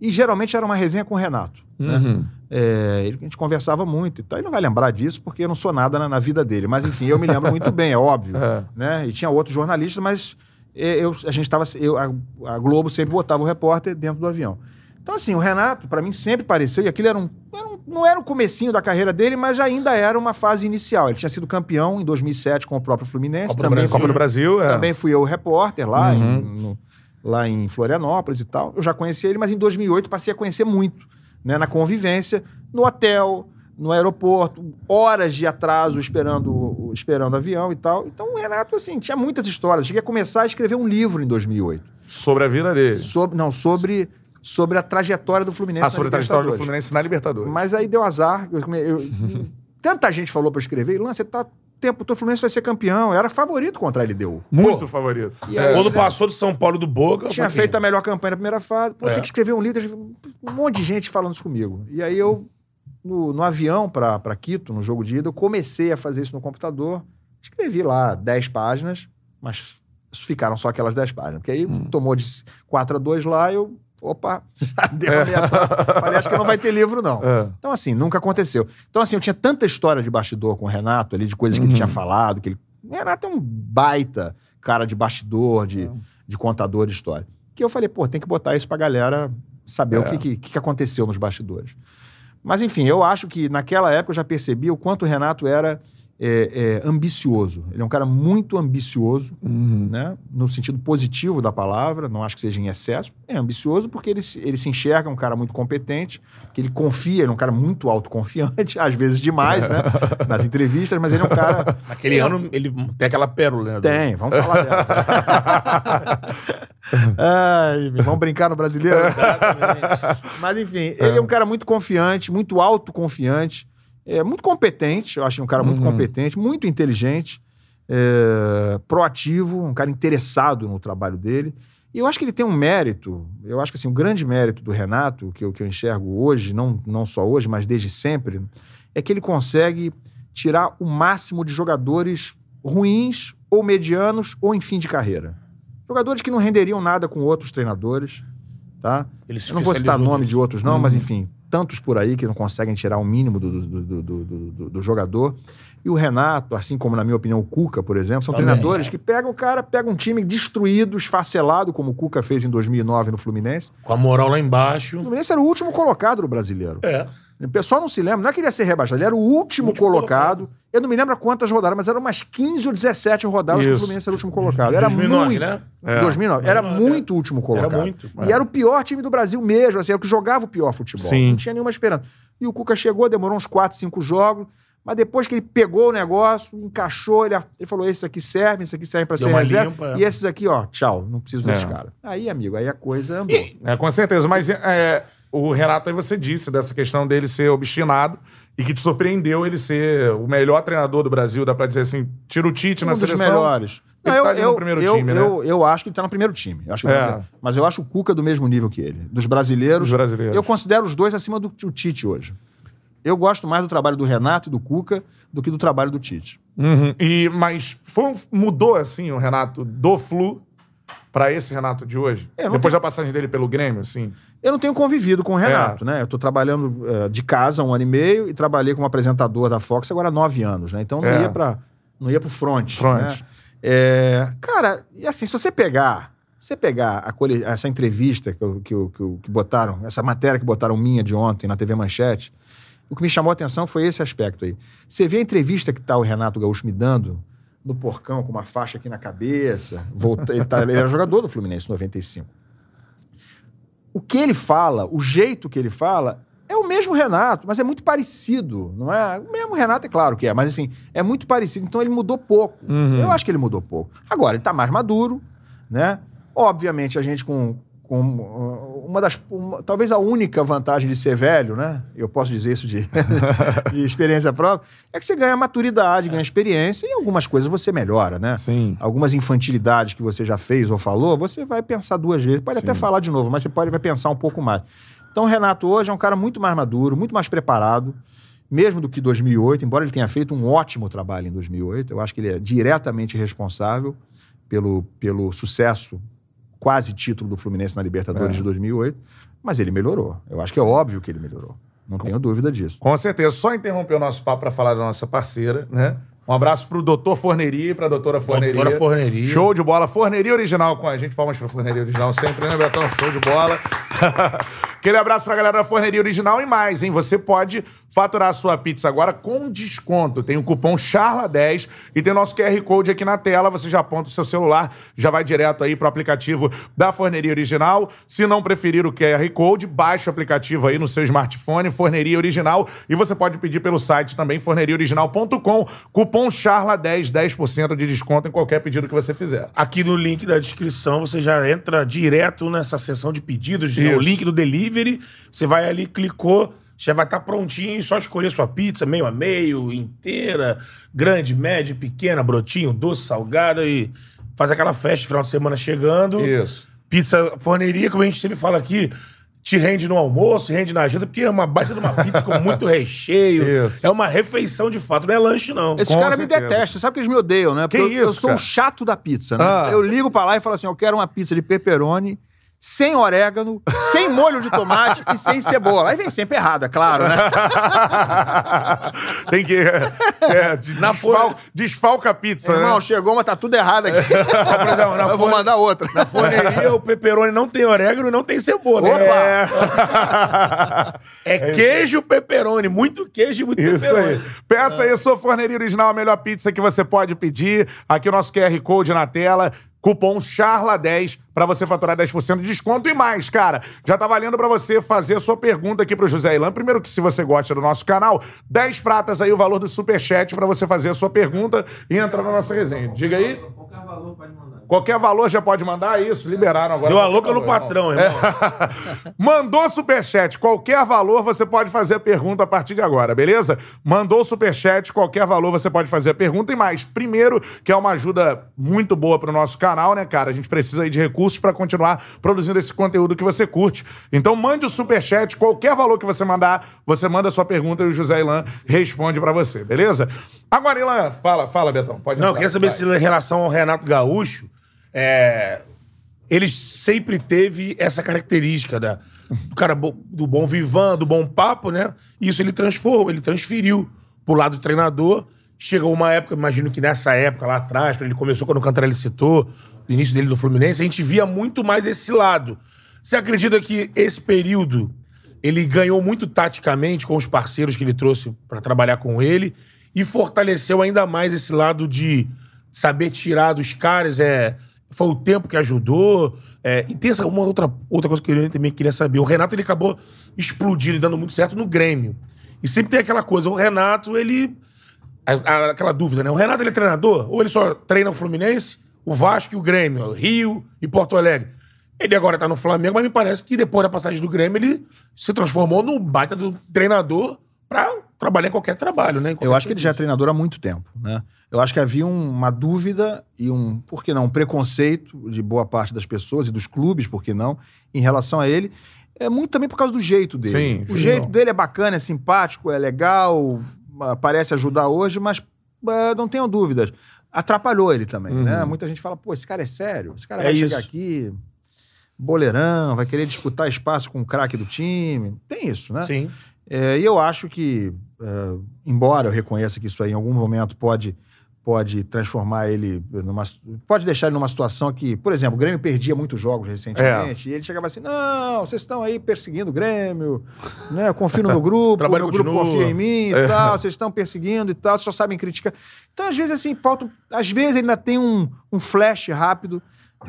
Speaker 3: e geralmente era uma resenha com o Renato. né?
Speaker 1: Uhum.
Speaker 3: É, a gente conversava muito. Então, ele não vai lembrar disso, porque eu não sou nada na, na vida dele. Mas, enfim, eu me lembro muito bem, é óbvio.
Speaker 1: É.
Speaker 3: Né? E tinha outros jornalistas, mas é, eu, a gente estava. A, a Globo sempre botava o repórter dentro do avião. Então, assim, o Renato, para mim, sempre pareceu, e aquilo era um, era um- Não era o comecinho da carreira dele, mas ainda era uma fase inicial. Ele tinha sido campeão em 2007 com o próprio Fluminense.
Speaker 2: Copa do
Speaker 3: também,
Speaker 2: Brasil.
Speaker 1: Copa do Brasil, é.
Speaker 3: também fui eu repórter lá,
Speaker 1: Uhum.
Speaker 3: em, no- lá em Florianópolis e tal. Eu já conhecia ele, mas em 2008 passei a conhecer muito, né? Na convivência, no hotel, no aeroporto, horas de atraso esperando esperando avião e tal. Então o Renato, assim, tinha muitas histórias. Cheguei a começar a escrever um livro em 2008.
Speaker 1: Sobre a vida dele.
Speaker 3: Sobre, não, sobre, sobre a trajetória do Fluminense
Speaker 1: Ah,
Speaker 3: na
Speaker 1: sobre a trajetória do
Speaker 3: Libertadores.
Speaker 1: Fluminense na Libertadores.
Speaker 3: Mas aí deu azar. Eu eu- tanta gente falou pra eu escrever. Lan, você tá tempo todo, o Fluminense vai ser campeão. Eu era favorito contra a LDU.
Speaker 1: Muito
Speaker 2: Pô,
Speaker 1: favorito.
Speaker 3: E aí,
Speaker 2: Quando passou do São Paulo do Boca, eu
Speaker 3: tinha feito a melhor campanha na primeira fase. Pô,
Speaker 2: É.
Speaker 3: tem que escrever um livro. Um monte de gente falando isso comigo. E aí eu, no, no avião pra pra Quito, no jogo de ida, eu comecei a fazer isso no computador. Escrevi lá 10 páginas, mas ficaram só aquelas 10 páginas. Porque aí
Speaker 1: Hum.
Speaker 3: tomou de 4 a 2 lá, eu. Opa, deu a meia tapa. Falei, acho que não vai ter livro, não.
Speaker 1: É.
Speaker 3: Então, assim, nunca aconteceu. Então, assim, eu tinha tanta história de bastidor com o Renato ali, de coisas que ele
Speaker 1: Uhum.
Speaker 3: tinha falado, que ele. O Renato é um baita cara de bastidor, de,
Speaker 1: É.
Speaker 3: de contador de história. Que eu falei, pô, tem que botar isso pra galera saber
Speaker 1: É.
Speaker 3: o que, que, que aconteceu nos bastidores. Mas, enfim, eu acho que naquela época eu já percebi o quanto o Renato era é, é, ambicioso. Ele é um cara muito ambicioso,
Speaker 1: Uhum.
Speaker 3: né? No sentido positivo da palavra, não acho que seja em excesso. É ambicioso porque ele, se- ele se enxerga um cara muito competente, que ele confia, ele é um cara muito autoconfiante, às vezes demais, né? Nas entrevistas, mas ele é um cara.
Speaker 2: Naquele ano, ele tem aquela pérola, né?
Speaker 3: Tem, vamos falar dessa. Ai, vamos brincar no brasileiro? Mas enfim, ele é um cara muito confiante, muito autoconfiante, é, muito competente, eu acho um cara muito
Speaker 1: Uhum.
Speaker 3: competente, muito inteligente, é, proativo, um cara interessado no trabalho dele. E eu acho que ele tem um mérito, eu acho que assim, o grande mérito do Renato, que eu, que eu enxergo hoje, não, não só hoje, mas desde sempre, é que ele consegue tirar o máximo de jogadores ruins ou medianos ou em fim de carreira. Jogadores que não renderiam nada com outros treinadores, tá?
Speaker 2: Ele se
Speaker 3: Eu não vou citar nome de outros não,
Speaker 1: Uhum.
Speaker 3: mas enfim, tantos por aí que não conseguem tirar o mínimo do, do, do, do, do- do- do jogador. E o Renato, assim como na minha opinião o Cuca, por exemplo, são
Speaker 2: Também,
Speaker 3: treinadores
Speaker 2: é.
Speaker 3: que pegam o cara, pegam um time destruído, esfacelado, como o Cuca fez em 2009 no Fluminense.
Speaker 2: Com a moral lá
Speaker 3: O
Speaker 2: embaixo.
Speaker 3: Fluminense era o último colocado do brasileiro.
Speaker 2: É.
Speaker 3: O pessoal não se lembra, não é que ele ia ser rebaixado, ele era o último,
Speaker 2: Último
Speaker 3: colocado.
Speaker 2: colocado.
Speaker 3: Eu não me lembro quantas rodadas, mas eram umas 15 ou 17 rodadas que o
Speaker 1: Isso.
Speaker 3: Fluminense era o último colocado. Era
Speaker 2: 2009,
Speaker 3: muito,
Speaker 2: né?
Speaker 1: É.
Speaker 3: 2009. Era
Speaker 2: 2009,
Speaker 3: muito o último colocado.
Speaker 2: muito,
Speaker 3: E era o pior time do Brasil mesmo, assim, era o que jogava o pior futebol.
Speaker 1: Sim.
Speaker 3: Não tinha nenhuma esperança. E o Cuca chegou, demorou uns 4, 5 jogos, mas depois que ele pegou o negócio, encaixou, ele, ele falou: esses aqui servem, esses aqui servem pra
Speaker 2: Deu
Speaker 3: ser reserva.
Speaker 2: limpa.
Speaker 3: E esses aqui, ó, tchau, não preciso desses
Speaker 1: É.
Speaker 3: caras. Aí, amigo, aí a coisa andou.
Speaker 1: É, com certeza. Mas é, o Renato, aí você disse dessa questão dele ser obstinado e que te surpreendeu ele ser o melhor treinador do Brasil, dá pra dizer assim, tira o Tite na
Speaker 3: um dos
Speaker 1: seleção.
Speaker 3: melhores.
Speaker 1: Ele
Speaker 3: Não,
Speaker 1: tá ali no primeiro
Speaker 3: eu,
Speaker 1: time, né?
Speaker 3: eu, eu acho que ele tá no primeiro time. Eu acho que ele tá
Speaker 1: É.
Speaker 3: primeiro- Mas eu acho o Cuca do mesmo nível que ele. Dos brasileiros.
Speaker 1: Os brasileiros.
Speaker 3: Eu considero os dois acima do, do Tite hoje. Eu gosto mais do trabalho do Renato e do Cuca do que do trabalho do Tite.
Speaker 1: Uhum. E, mas foi um- mudou, assim, o Renato do Flu pra esse Renato de hoje?
Speaker 3: É, não
Speaker 1: Depois da passagem dele pelo Grêmio, assim?
Speaker 3: Eu não tenho convivido com o
Speaker 1: É.
Speaker 3: Renato, né? Eu tô trabalhando eh, de casa há um ano e meio e trabalhei como apresentador da Fox agora há nove anos, né? Então não
Speaker 1: É.
Speaker 3: ia para não ia pro front.
Speaker 1: Front.
Speaker 3: né? É, cara, e assim, se você pegar, você pegar a essa entrevista que, que, que, que botaram, essa matéria que botaram minha de ontem na TV Manchete, o que me chamou a atenção foi esse aspecto aí. Você vê a entrevista que tá o Renato Gaúcho me dando no porcão com uma faixa aqui na cabeça, volta, ele, tá, ele era jogador do Fluminense em 95 o que ele fala, o jeito que ele fala, é o mesmo Renato, mas é muito parecido, não é? O mesmo Renato, é claro que é, mas enfim, é muito parecido. Então ele mudou pouco.
Speaker 1: Uhum.
Speaker 3: Eu acho que ele mudou pouco. Agora, ele tá mais maduro, né? Obviamente, a gente com, uma das. uma- talvez a única vantagem de ser velho, né? Eu posso dizer isso de, de experiência própria, é que você ganha maturidade, ganha experiência e algumas coisas você melhora, né?
Speaker 1: Sim.
Speaker 3: algumas infantilidades que você já fez ou falou, você vai pensar duas vezes. Pode até
Speaker 1: Sim.
Speaker 3: falar de novo, mas você pode vai pensar um pouco mais. Então, o Renato hoje é um cara muito mais maduro, muito mais preparado, mesmo do que 2008, embora ele tenha feito um ótimo trabalho em 2008. Eu acho que ele é diretamente responsável pelo, pelo sucesso, quase título do Fluminense na Libertadores
Speaker 1: É.
Speaker 3: de 2008. Mas ele melhorou. Eu acho que é óbvio que ele melhorou. Não tenho dúvida disso.
Speaker 1: Com certeza. Só interromper o nosso papo para falar da nossa parceira, né? Um abraço pro doutor Forneria e pra doutora Forneria.
Speaker 2: Doutora Forneria.
Speaker 1: Show de bola. Forneria original com a gente. Palmas pra Forneria Original sempre, né, Betão? Show de bola. Aquele abraço pra galera da Forneria Original e mais, hein? Você pode faturar a sua pizza agora com desconto. Tem o cupom CHARLA10 e tem nosso QR Code aqui na tela. Você já aponta o seu celular, já vai direto aí pro aplicativo da Forneria Original. Se não preferir o QR Code, baixa o aplicativo aí no seu smartphone, Forneria Original. E você pode pedir pelo site também, forneriaoriginal.com. Cupom CHARLA10, 10% de desconto em qualquer pedido que você fizer.
Speaker 2: Aqui no link da descrição você já entra direto nessa seção de pedidos, é o link do delivery. Você vai ali, clicou, já vai estar prontinho, só escolher sua pizza meio a meio, inteira, grande, média, pequena, brotinho, doce, salgada e faz aquela festa de final de semana chegando.
Speaker 1: Isso.
Speaker 2: Pizza forneria, como a gente sempre fala aqui, te rende no almoço, rende na janta, porque é uma baita de uma pizza com muito recheio.
Speaker 1: Isso.
Speaker 2: É uma refeição de fato, não é lanche, não.
Speaker 3: Esses caras me detestam, sabe que eles me odeiam, né? Porque
Speaker 1: Que
Speaker 3: eu, eu
Speaker 1: isso,
Speaker 3: sou o
Speaker 1: cara?
Speaker 3: chato da pizza, né?
Speaker 1: Ah.
Speaker 3: Eu ligo pra lá e falo assim: eu quero uma pizza de pepperoni, sem orégano, sem molho de tomate e sem cebola. Aí vem sempre errado, é claro, né?
Speaker 1: Tem que. É, de-
Speaker 2: Na
Speaker 1: desfal- desfalca a pizza,
Speaker 3: Irmão,
Speaker 1: né?
Speaker 3: chegou, mas tá tudo errado aqui.
Speaker 2: Não, na
Speaker 3: eu vou mandar outra.
Speaker 2: Na forneria, o pepperoni não tem orégano e não tem cebola.
Speaker 3: Opa!
Speaker 2: É, é queijo pepperoni, muito queijo e muito
Speaker 1: Isso
Speaker 2: pepperoni.
Speaker 1: aí. Peça aí sua forneria original, a melhor pizza que você pode pedir. Aqui o nosso QR Code na tela. Cupom CHARLA10 para você faturar 10% de desconto e mais, cara. Já tá valendo para você fazer a sua pergunta aqui pro José Ilan. Primeiro que se você gosta do nosso canal, 10 pratas aí o valor do superchat para você fazer a sua pergunta e entrar na nossa resenha. Diga aí.
Speaker 4: Qualquer valor pode mandar.
Speaker 1: Qualquer valor já pode mandar isso, liberaram agora.
Speaker 2: Deu a louca no
Speaker 1: irmão.
Speaker 2: patrão, irmão.
Speaker 1: Mandou superchat, qualquer valor você pode fazer a pergunta a partir de agora, beleza? Mandou superchat, qualquer valor você pode fazer a pergunta e mais. Primeiro, que é uma ajuda muito boa pro nosso canal, né, cara? A gente precisa aí de recursos para continuar produzindo esse conteúdo que você curte. Então mande o superchat, qualquer valor que você mandar, você manda a sua pergunta e o José Ilan responde para você, beleza? Agora, Ilan, fala, fala, Betão. Pode
Speaker 2: Não, eu queria saber
Speaker 1: vai.
Speaker 2: se em relação ao Renato Gaúcho, é, ele sempre teve essa característica da, do cara bo- do bom vivan, do bom papo, né? E isso ele transformou, ele transferiu pro lado do treinador. Chegou uma época, imagino que nessa época lá atrás, quando ele começou, quando o Cantarelli citou, do início dele do Fluminense, a gente via muito mais esse lado. Você acredita que esse período ele ganhou muito taticamente com os parceiros que ele trouxe para trabalhar com ele e fortaleceu ainda mais esse lado de saber tirar dos caras. É, foi o tempo que ajudou. É, e tem essa, uma outra, outra coisa que eu também queria saber. O Renato ele acabou explodindo e dando muito certo no Grêmio. E sempre tem aquela coisa, o Renato, ele. a- a- aquela dúvida, né? O Renato ele é treinador? Ou ele só treina o Fluminense, o Vasco e o Grêmio, Rio e Porto Alegre? Ele agora tá no Flamengo, mas me parece que depois da passagem do Grêmio, ele se transformou num baita do treinador pra trabalhar em qualquer trabalho, né? Em
Speaker 3: Eu
Speaker 2: qualquer
Speaker 3: acho que ele já é treinador há muito tempo, né? Eu acho que havia um- uma dúvida e um, por que não, um preconceito de boa parte das pessoas e dos clubes, por que não, em relação a ele. É muito também por causa do jeito dele.
Speaker 1: Sim,
Speaker 3: o
Speaker 1: sim,
Speaker 3: jeito
Speaker 1: não.
Speaker 3: dele é bacana, é simpático, é legal, ah, parece ajudar hoje, mas ah, não tenham dúvidas. Atrapalhou ele também, né? Muita gente fala, pô, esse cara é sério, esse cara
Speaker 2: Uhum. É
Speaker 3: vai
Speaker 2: isso.
Speaker 3: chegar aqui, boleirão, vai querer disputar espaço com o craque do time. Tem isso, né?
Speaker 2: Sim.
Speaker 3: É, e eu acho que, é, embora eu reconheça que isso aí em algum momento pode, pode transformar ele numa. pode deixar ele numa situação que, por exemplo, o Grêmio perdia muitos jogos recentemente, e ele chegava assim: não, vocês estão aí perseguindo o Grêmio, né? Eu confio no meu grupo, o
Speaker 2: Trabalho
Speaker 3: meu grupo
Speaker 2: continua."
Speaker 3: confia em mim e tal, vocês estão perseguindo e tal, vocês só sabem criticar. Então, às vezes, assim, falta. Às vezes ele ainda tem um, um flash rápido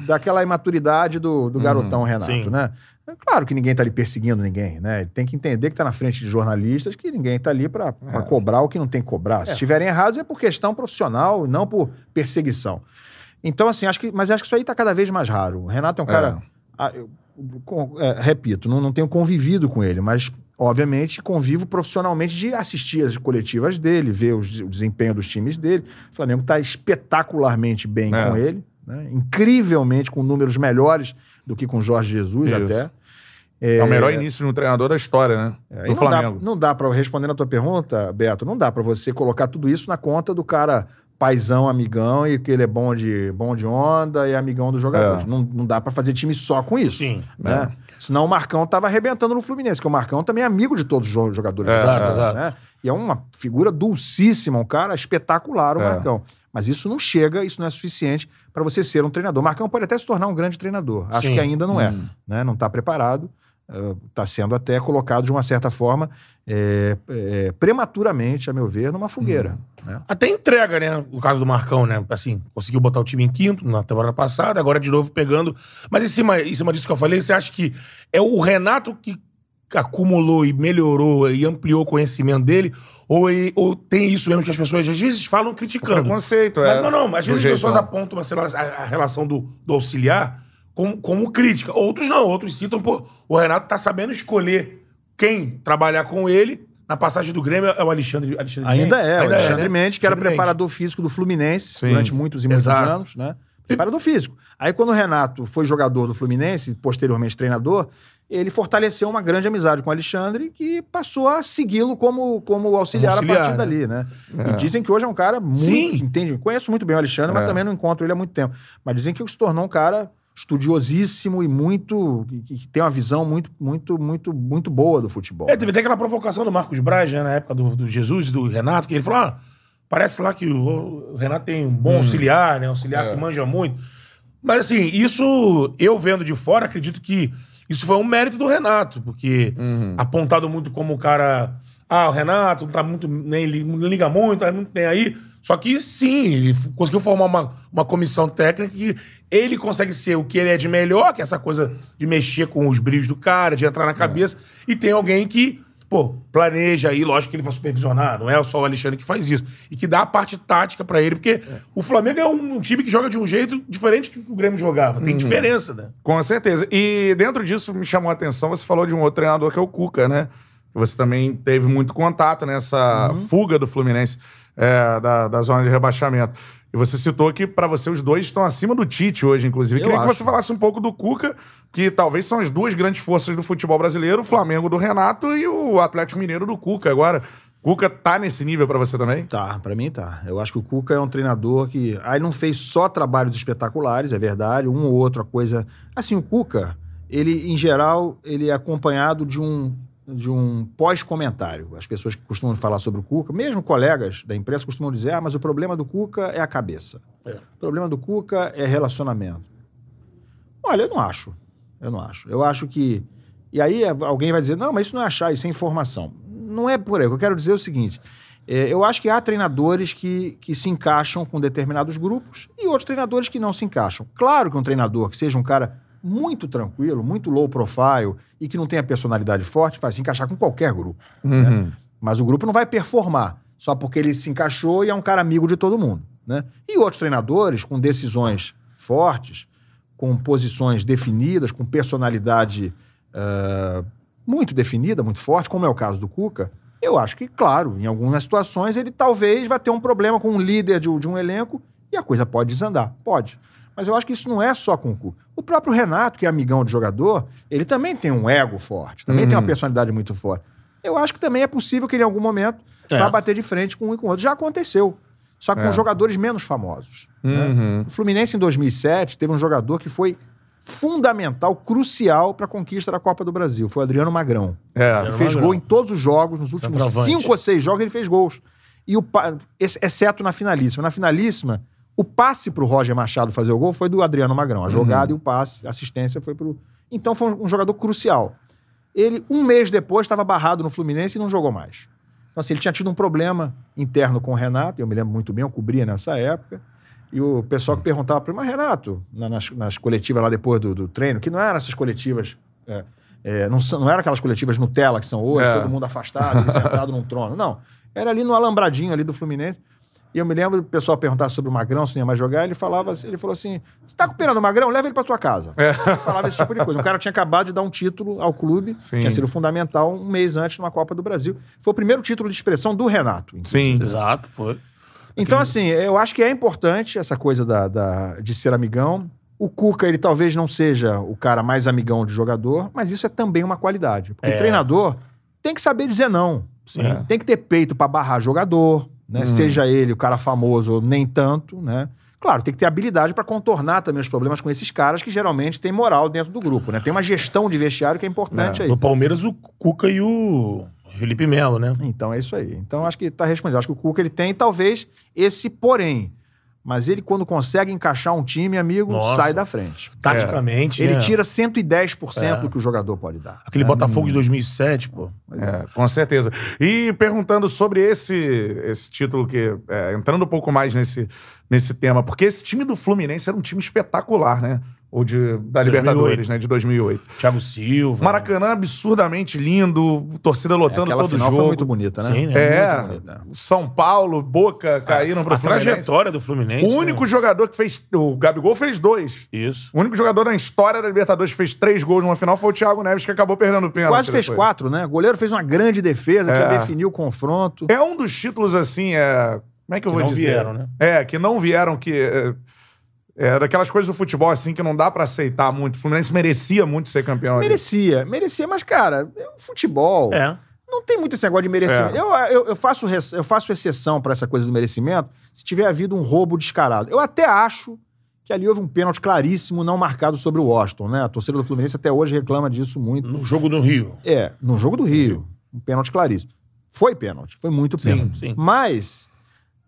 Speaker 3: daquela imaturidade do, do garotão Renato,
Speaker 2: sim.
Speaker 3: né? É claro que ninguém tá ali perseguindo ninguém, né? Ele tem que entender que tá na frente de jornalistas, que ninguém tá ali para cobrar o que não tem que cobrar. Se estiverem errados é por questão profissional não por perseguição. Então, assim, acho que, mas acho que isso aí tá cada vez mais raro. O Renato é um cara. ah, eu- com- é, repito, não, não tenho convivido com ele, mas obviamente convivo profissionalmente de assistir as coletivas dele, ver os- o desempenho dos times dele. O Flamengo está espetacularmente bem
Speaker 1: É.
Speaker 3: com ele, né? incrivelmente com números melhores do que com Jorge Jesus
Speaker 1: Isso.
Speaker 3: até.
Speaker 1: É, o melhor início de um treinador da história, né?
Speaker 3: É,
Speaker 1: do
Speaker 3: não
Speaker 1: Flamengo.
Speaker 3: Dá, não dá para responder a tua pergunta, Beto, não dá para você colocar tudo isso na conta do cara paizão, amigão e que ele é bom de, bom de onda e amigão dos jogadores.
Speaker 1: É.
Speaker 3: Não, não dá para fazer time só com isso.
Speaker 2: Sim.
Speaker 3: Né? Senão o Marcão tava arrebentando no Fluminense, porque o Marcão também é amigo de todos os jo- jogadores.
Speaker 1: É,
Speaker 2: exato,
Speaker 3: né? E é uma figura dulcíssima, um cara espetacular, o
Speaker 1: É.
Speaker 3: Marcão. Mas isso não chega, isso não é suficiente para você ser um treinador. O Marcão pode até se tornar um grande treinador. Acho
Speaker 2: Sim.
Speaker 3: que ainda não é.
Speaker 1: Hum.
Speaker 3: Né? Não está preparado. Está sendo até colocado de uma certa forma é, é, prematuramente, a meu ver, numa fogueira. né?
Speaker 2: Até entrega, né? No caso do Marcão, né? Assim, conseguiu botar o time em quinto na temporada passada, agora de novo pegando. Mas em cima, em cima disso que eu falei, você acha que é o Renato que acumulou e melhorou e ampliou o conhecimento dele? Ou, ou tem isso mesmo que as pessoas às vezes falam criticando?
Speaker 1: Preconceito,
Speaker 2: Mas
Speaker 1: é.
Speaker 2: não, não, às vezes as pessoas apontam sei lá, a, a relação do, do auxiliar como, como crítica. Outros não, outros citam, pô, o Renato tá sabendo escolher quem trabalhar com ele. Na passagem do Grêmio é o Alexandre. Alexandre
Speaker 3: Ainda
Speaker 2: Mendes?
Speaker 3: é, o Alexandre
Speaker 2: né?
Speaker 3: Mendes, que era
Speaker 2: Alexandre Mendes.
Speaker 3: preparador físico do Fluminense
Speaker 1: Sim.
Speaker 3: durante muitos e muitos
Speaker 2: Exato.
Speaker 3: anos, né? Preparador físico. Aí, quando o Renato foi jogador do Fluminense, posteriormente treinador, ele fortaleceu uma grande amizade com o Alexandre, que passou a segui-lo como, como auxiliar,
Speaker 2: auxiliar,
Speaker 3: a partir
Speaker 2: né?
Speaker 3: dali, né? E dizem que hoje é um cara muito.
Speaker 2: Sim.
Speaker 3: Entende? Conheço muito bem o Alexandre, mas
Speaker 1: É.
Speaker 3: também não encontro ele há muito tempo. Mas dizem que se tornou um cara estudiosíssimo e muito. que, tem uma visão muito, muito, muito, muito boa do futebol.
Speaker 2: É, teve até aquela provocação do Marcos Braz, né, na época do, do Jesus e do Renato, que ele falou: ah, parece lá que o, o Renato tem um bom auxiliar, né? Auxiliar
Speaker 1: É.
Speaker 2: que manja muito. Mas assim, isso eu vendo de fora, acredito que isso foi um mérito do Renato, porque apontado muito como o cara. Ah, o Renato não tá muito. Nem, li- não liga muito, tá muito nem aí. Só que sim, ele conseguiu formar uma, uma comissão técnica que ele consegue ser o que ele é de melhor, que é essa coisa de mexer com os brilhos do cara, de entrar na cabeça, e tem alguém que, pô, planeja aí, lógico que ele vai supervisionar, não é só o Alexandre que faz isso. E que dá a parte tática pra ele, porque o Flamengo é um, time que joga de um jeito diferente que o Grêmio jogava. Tem diferença, né?
Speaker 1: Com certeza. E dentro disso me chamou a atenção, você falou de um outro treinador que é o Cuca, né? Você também teve muito contato nessa
Speaker 3: Uhum.
Speaker 1: fuga do Fluminense é, da, da zona de rebaixamento. E você citou que, pra você, os dois estão acima do Tite hoje, inclusive. Eu queria que
Speaker 3: acho.
Speaker 1: você falasse um pouco do Cuca, que talvez são as duas grandes forças do futebol brasileiro, o Flamengo do Renato e o Atlético Mineiro do Cuca. Agora, Cuca tá nesse nível pra você também?
Speaker 3: Tá, pra mim tá. Eu acho que o Cuca é um treinador que. Aí não fez só trabalhos espetaculares, é verdade, um ou outro, a coisa. Assim, o Cuca, ele, em geral, ele é acompanhado de um, de um pós-comentário. As pessoas que costumam falar sobre o Cuca, mesmo colegas da imprensa, costumam dizer: ah, mas o problema do Cuca é a cabeça.
Speaker 2: É.
Speaker 3: O problema do Cuca é relacionamento. Olha, eu não acho. Eu não acho. Eu acho que E aí a- alguém vai dizer, não, mas isso não é achar, isso é informação. Não é por aí. O que eu quero dizer é o seguinte: é, eu acho que há treinadores que, que se encaixam com determinados grupos e outros treinadores que não se encaixam. Claro que um treinador que seja um cara muito tranquilo, muito low profile e que não tenha personalidade forte, vai se encaixar com qualquer grupo.
Speaker 1: Uhum.
Speaker 3: Mas o grupo não vai performar só porque ele se encaixou e é um cara amigo de todo mundo. Né? E outros treinadores com decisões fortes, com posições definidas, com personalidade ah, muito definida, muito forte, como é o caso do Cuca, eu acho que, claro, em algumas situações ele talvez vai ter um problema com um líder de, um- de um elenco e a coisa pode desandar. Pode. Mas eu acho que isso não é só com o Cuca. O próprio Renato, que é amigão de jogador, ele também tem um ego forte, também tem uma personalidade muito forte. Eu acho que também é possível que ele, em algum momento,
Speaker 2: É.
Speaker 3: vá bater de frente com um e com o outro. Já aconteceu. Só que com
Speaker 1: É.
Speaker 3: jogadores menos famosos. né?
Speaker 1: Uhum.
Speaker 3: O Fluminense, em 2007, teve um jogador que foi fundamental, crucial para a conquista da Copa do Brasil. Foi o Adriano Magrão.
Speaker 1: É.
Speaker 3: Ele fez
Speaker 2: Magrão.
Speaker 3: gol em todos os jogos, nos últimos cinco ou seis jogos ele fez gols. E o exceto na finalíssima. Na finalíssima, o passe para o Roger Machado fazer o gol foi do Adriano Magrão. A jogada e o passe, a assistência foi para o. Então foi um, jogador crucial. Ele, um mês depois, estava barrado no Fluminense e não jogou mais. Então, assim, ele tinha tido um problema interno com o Renato, eu me lembro muito bem, eu cobria nessa época. E o pessoal que perguntava para ele, mas Renato, na- nas, nas coletivas lá depois do, do treino, que não eram essas coletivas. é, é, não, não eram aquelas coletivas Nutella que são hoje,
Speaker 1: É.
Speaker 3: todo mundo afastado, sentado num trono. Não. Era ali no alambradinho ali do Fluminense. E eu me lembro do pessoal perguntar sobre o Magrão, se não ia mais jogar, ele falava, ele falou assim: você tá com pena do Magrão? Leva ele pra tua casa.
Speaker 1: É.
Speaker 3: Ele falava esse tipo de coisa. O cara tinha acabado de dar um título ao clube,
Speaker 1: Sim.
Speaker 3: tinha sido fundamental um mês antes numa Copa do Brasil. Foi o primeiro título de expressão do Renato.
Speaker 1: Sim.
Speaker 2: Exato, foi.
Speaker 3: Então, assim, eu acho que é importante essa coisa da, da- de ser amigão. O Cuca, ele talvez não seja o cara mais amigão de jogador, mas isso é também uma qualidade. Porque
Speaker 2: É.
Speaker 3: treinador tem que saber dizer não.
Speaker 2: Sim.
Speaker 3: É. Tem que ter peito pra barrar jogador, né? Seja ele o cara famoso ou nem tanto, né? Claro, tem que ter habilidade pra contornar também os problemas com esses caras que geralmente têm moral dentro do grupo, né? Tem uma gestão de vestiário que é importante aí.
Speaker 2: No Palmeiras, o Cuca e o Felipe Melo, né?
Speaker 3: Então é isso aí. Então acho que tá respondido. Acho que o Cuca ele tem talvez esse porém. Mas ele, quando consegue encaixar um time, amigo,
Speaker 2: Nossa.
Speaker 3: sai da frente.
Speaker 2: Taticamente,
Speaker 3: Ele
Speaker 2: né?
Speaker 3: tira 110%
Speaker 2: É.
Speaker 3: do que o jogador pode dar.
Speaker 2: Aquele Botafogo de 2007, pô.
Speaker 1: É, com certeza. E perguntando sobre esse, esse título que. é, entrando um pouco mais nesse, nesse tema, porque esse time do Fluminense era um time espetacular, né? O de, da Libertadores,
Speaker 2: 2008.
Speaker 1: né? De 2008.
Speaker 2: Thiago Silva.
Speaker 1: Maracanã absurdamente lindo, torcida lotando
Speaker 3: Aquela
Speaker 1: todo
Speaker 3: final
Speaker 1: jogo.
Speaker 3: foi muito bonita, né?
Speaker 2: Sim, né?
Speaker 1: É,
Speaker 3: bonita.
Speaker 1: São Paulo, Boca caíram pro
Speaker 2: A
Speaker 1: Fluminense.
Speaker 2: trajetória do Fluminense.
Speaker 1: O único jogador que fez. O Gabigol fez dois.
Speaker 2: né? Isso.
Speaker 1: O único jogador na história da Libertadores que fez três gols numa final foi o Thiago Neves, que acabou perdendo o pênalti.
Speaker 3: Quase fez
Speaker 1: depois.
Speaker 3: quatro, né? O goleiro fez uma grande defesa que
Speaker 1: É.
Speaker 3: ia definir o confronto.
Speaker 1: É um dos títulos, assim, é. Como é que eu
Speaker 2: Que
Speaker 1: vou
Speaker 2: não
Speaker 1: dizer?
Speaker 2: vieram, né?
Speaker 1: É, que não vieram, que. É, daquelas coisas do futebol, assim, que não dá pra aceitar muito. O Fluminense merecia muito ser campeão. ali.
Speaker 3: Merecia, merecia, mas, cara, é um futebol.
Speaker 2: É.
Speaker 3: Não tem muito esse negócio de merecimento.
Speaker 1: É.
Speaker 3: Eu, eu, eu faço, eu faço exceção pra essa coisa do merecimento se tiver havido um roubo descarado. Eu até acho que ali houve um pênalti claríssimo não marcado sobre o Washington, né? A torcida do Fluminense até hoje reclama disso muito.
Speaker 2: No jogo do Rio.
Speaker 3: É, no jogo do Rio. Um pênalti claríssimo. Foi pênalti, foi muito
Speaker 2: Sim,
Speaker 3: pênalti.
Speaker 2: sim.
Speaker 3: Mas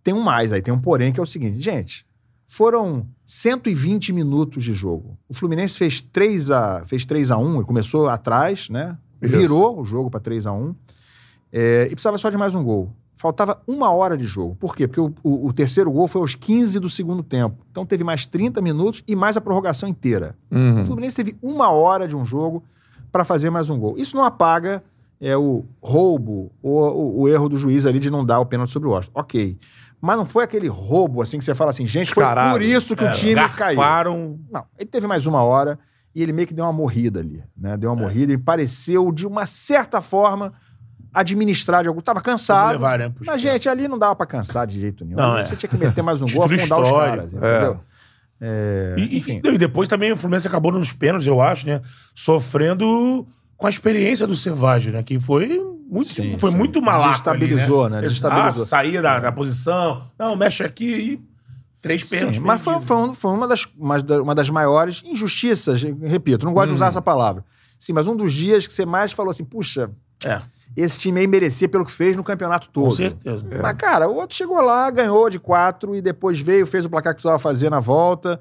Speaker 3: tem um mais aí, tem um porém que é o seguinte, gente, foram 120 minutos de jogo. O Fluminense fez 3 a fez 3 a 1 e começou atrás, né?
Speaker 1: Isso.
Speaker 3: Virou o jogo para 3 a 1 é, e precisava só de mais um gol. Faltava uma hora de jogo. Por quê? Porque o, o- o terceiro gol foi aos 15 do segundo tempo. Então teve mais 30 minutos e mais a prorrogação inteira. O
Speaker 1: Uhum.
Speaker 3: Fluminense teve uma hora de um jogo para fazer mais um gol. Isso não apaga é, o roubo ou o, o erro do juiz ali de não dar o pênalti sobre o Washington. Ok. Mas não foi aquele roubo assim que você fala assim, gente, foi
Speaker 1: Descarado.
Speaker 3: por isso que o
Speaker 2: É,
Speaker 3: time caiu.
Speaker 2: garfaram.
Speaker 3: Não, ele teve mais uma hora e ele meio que deu uma morrida ali, né? Deu uma morrida e pareceu, de uma certa forma, administrar de algo. Tava cansado.
Speaker 2: levar, né?
Speaker 3: Mas, gente, ali não dava pra cansar de jeito nenhum.
Speaker 2: Não, é.
Speaker 3: Você tinha que meter mais um gol,
Speaker 2: Título
Speaker 3: afundar os caras, entendeu? É,
Speaker 2: E,
Speaker 3: enfim.
Speaker 2: e, e depois também o Fluminense acabou nos pênaltis, eu acho, né? Sofrendo com a experiência do Cervagem, né? Que foi muito,
Speaker 3: Sim,
Speaker 2: foi
Speaker 3: sim.
Speaker 2: muito malaco.
Speaker 3: Desestabilizou,
Speaker 2: ali,
Speaker 3: né?
Speaker 2: Exato,
Speaker 3: Desestabilizou.
Speaker 2: saía da, da posição. Não, mexe aqui e três pênaltis.
Speaker 3: Mas foi, foi, foi uma, das, uma, da- uma das maiores injustiças, repito, não gosto de usar essa palavra. Sim, mas um dos dias que você mais falou assim, puxa,
Speaker 2: É,
Speaker 3: esse time aí merecia pelo que fez no campeonato todo.
Speaker 2: com certeza.
Speaker 3: Mas, cara, o outro chegou lá, ganhou de quatro e depois veio, fez o placar que precisava fazer na volta.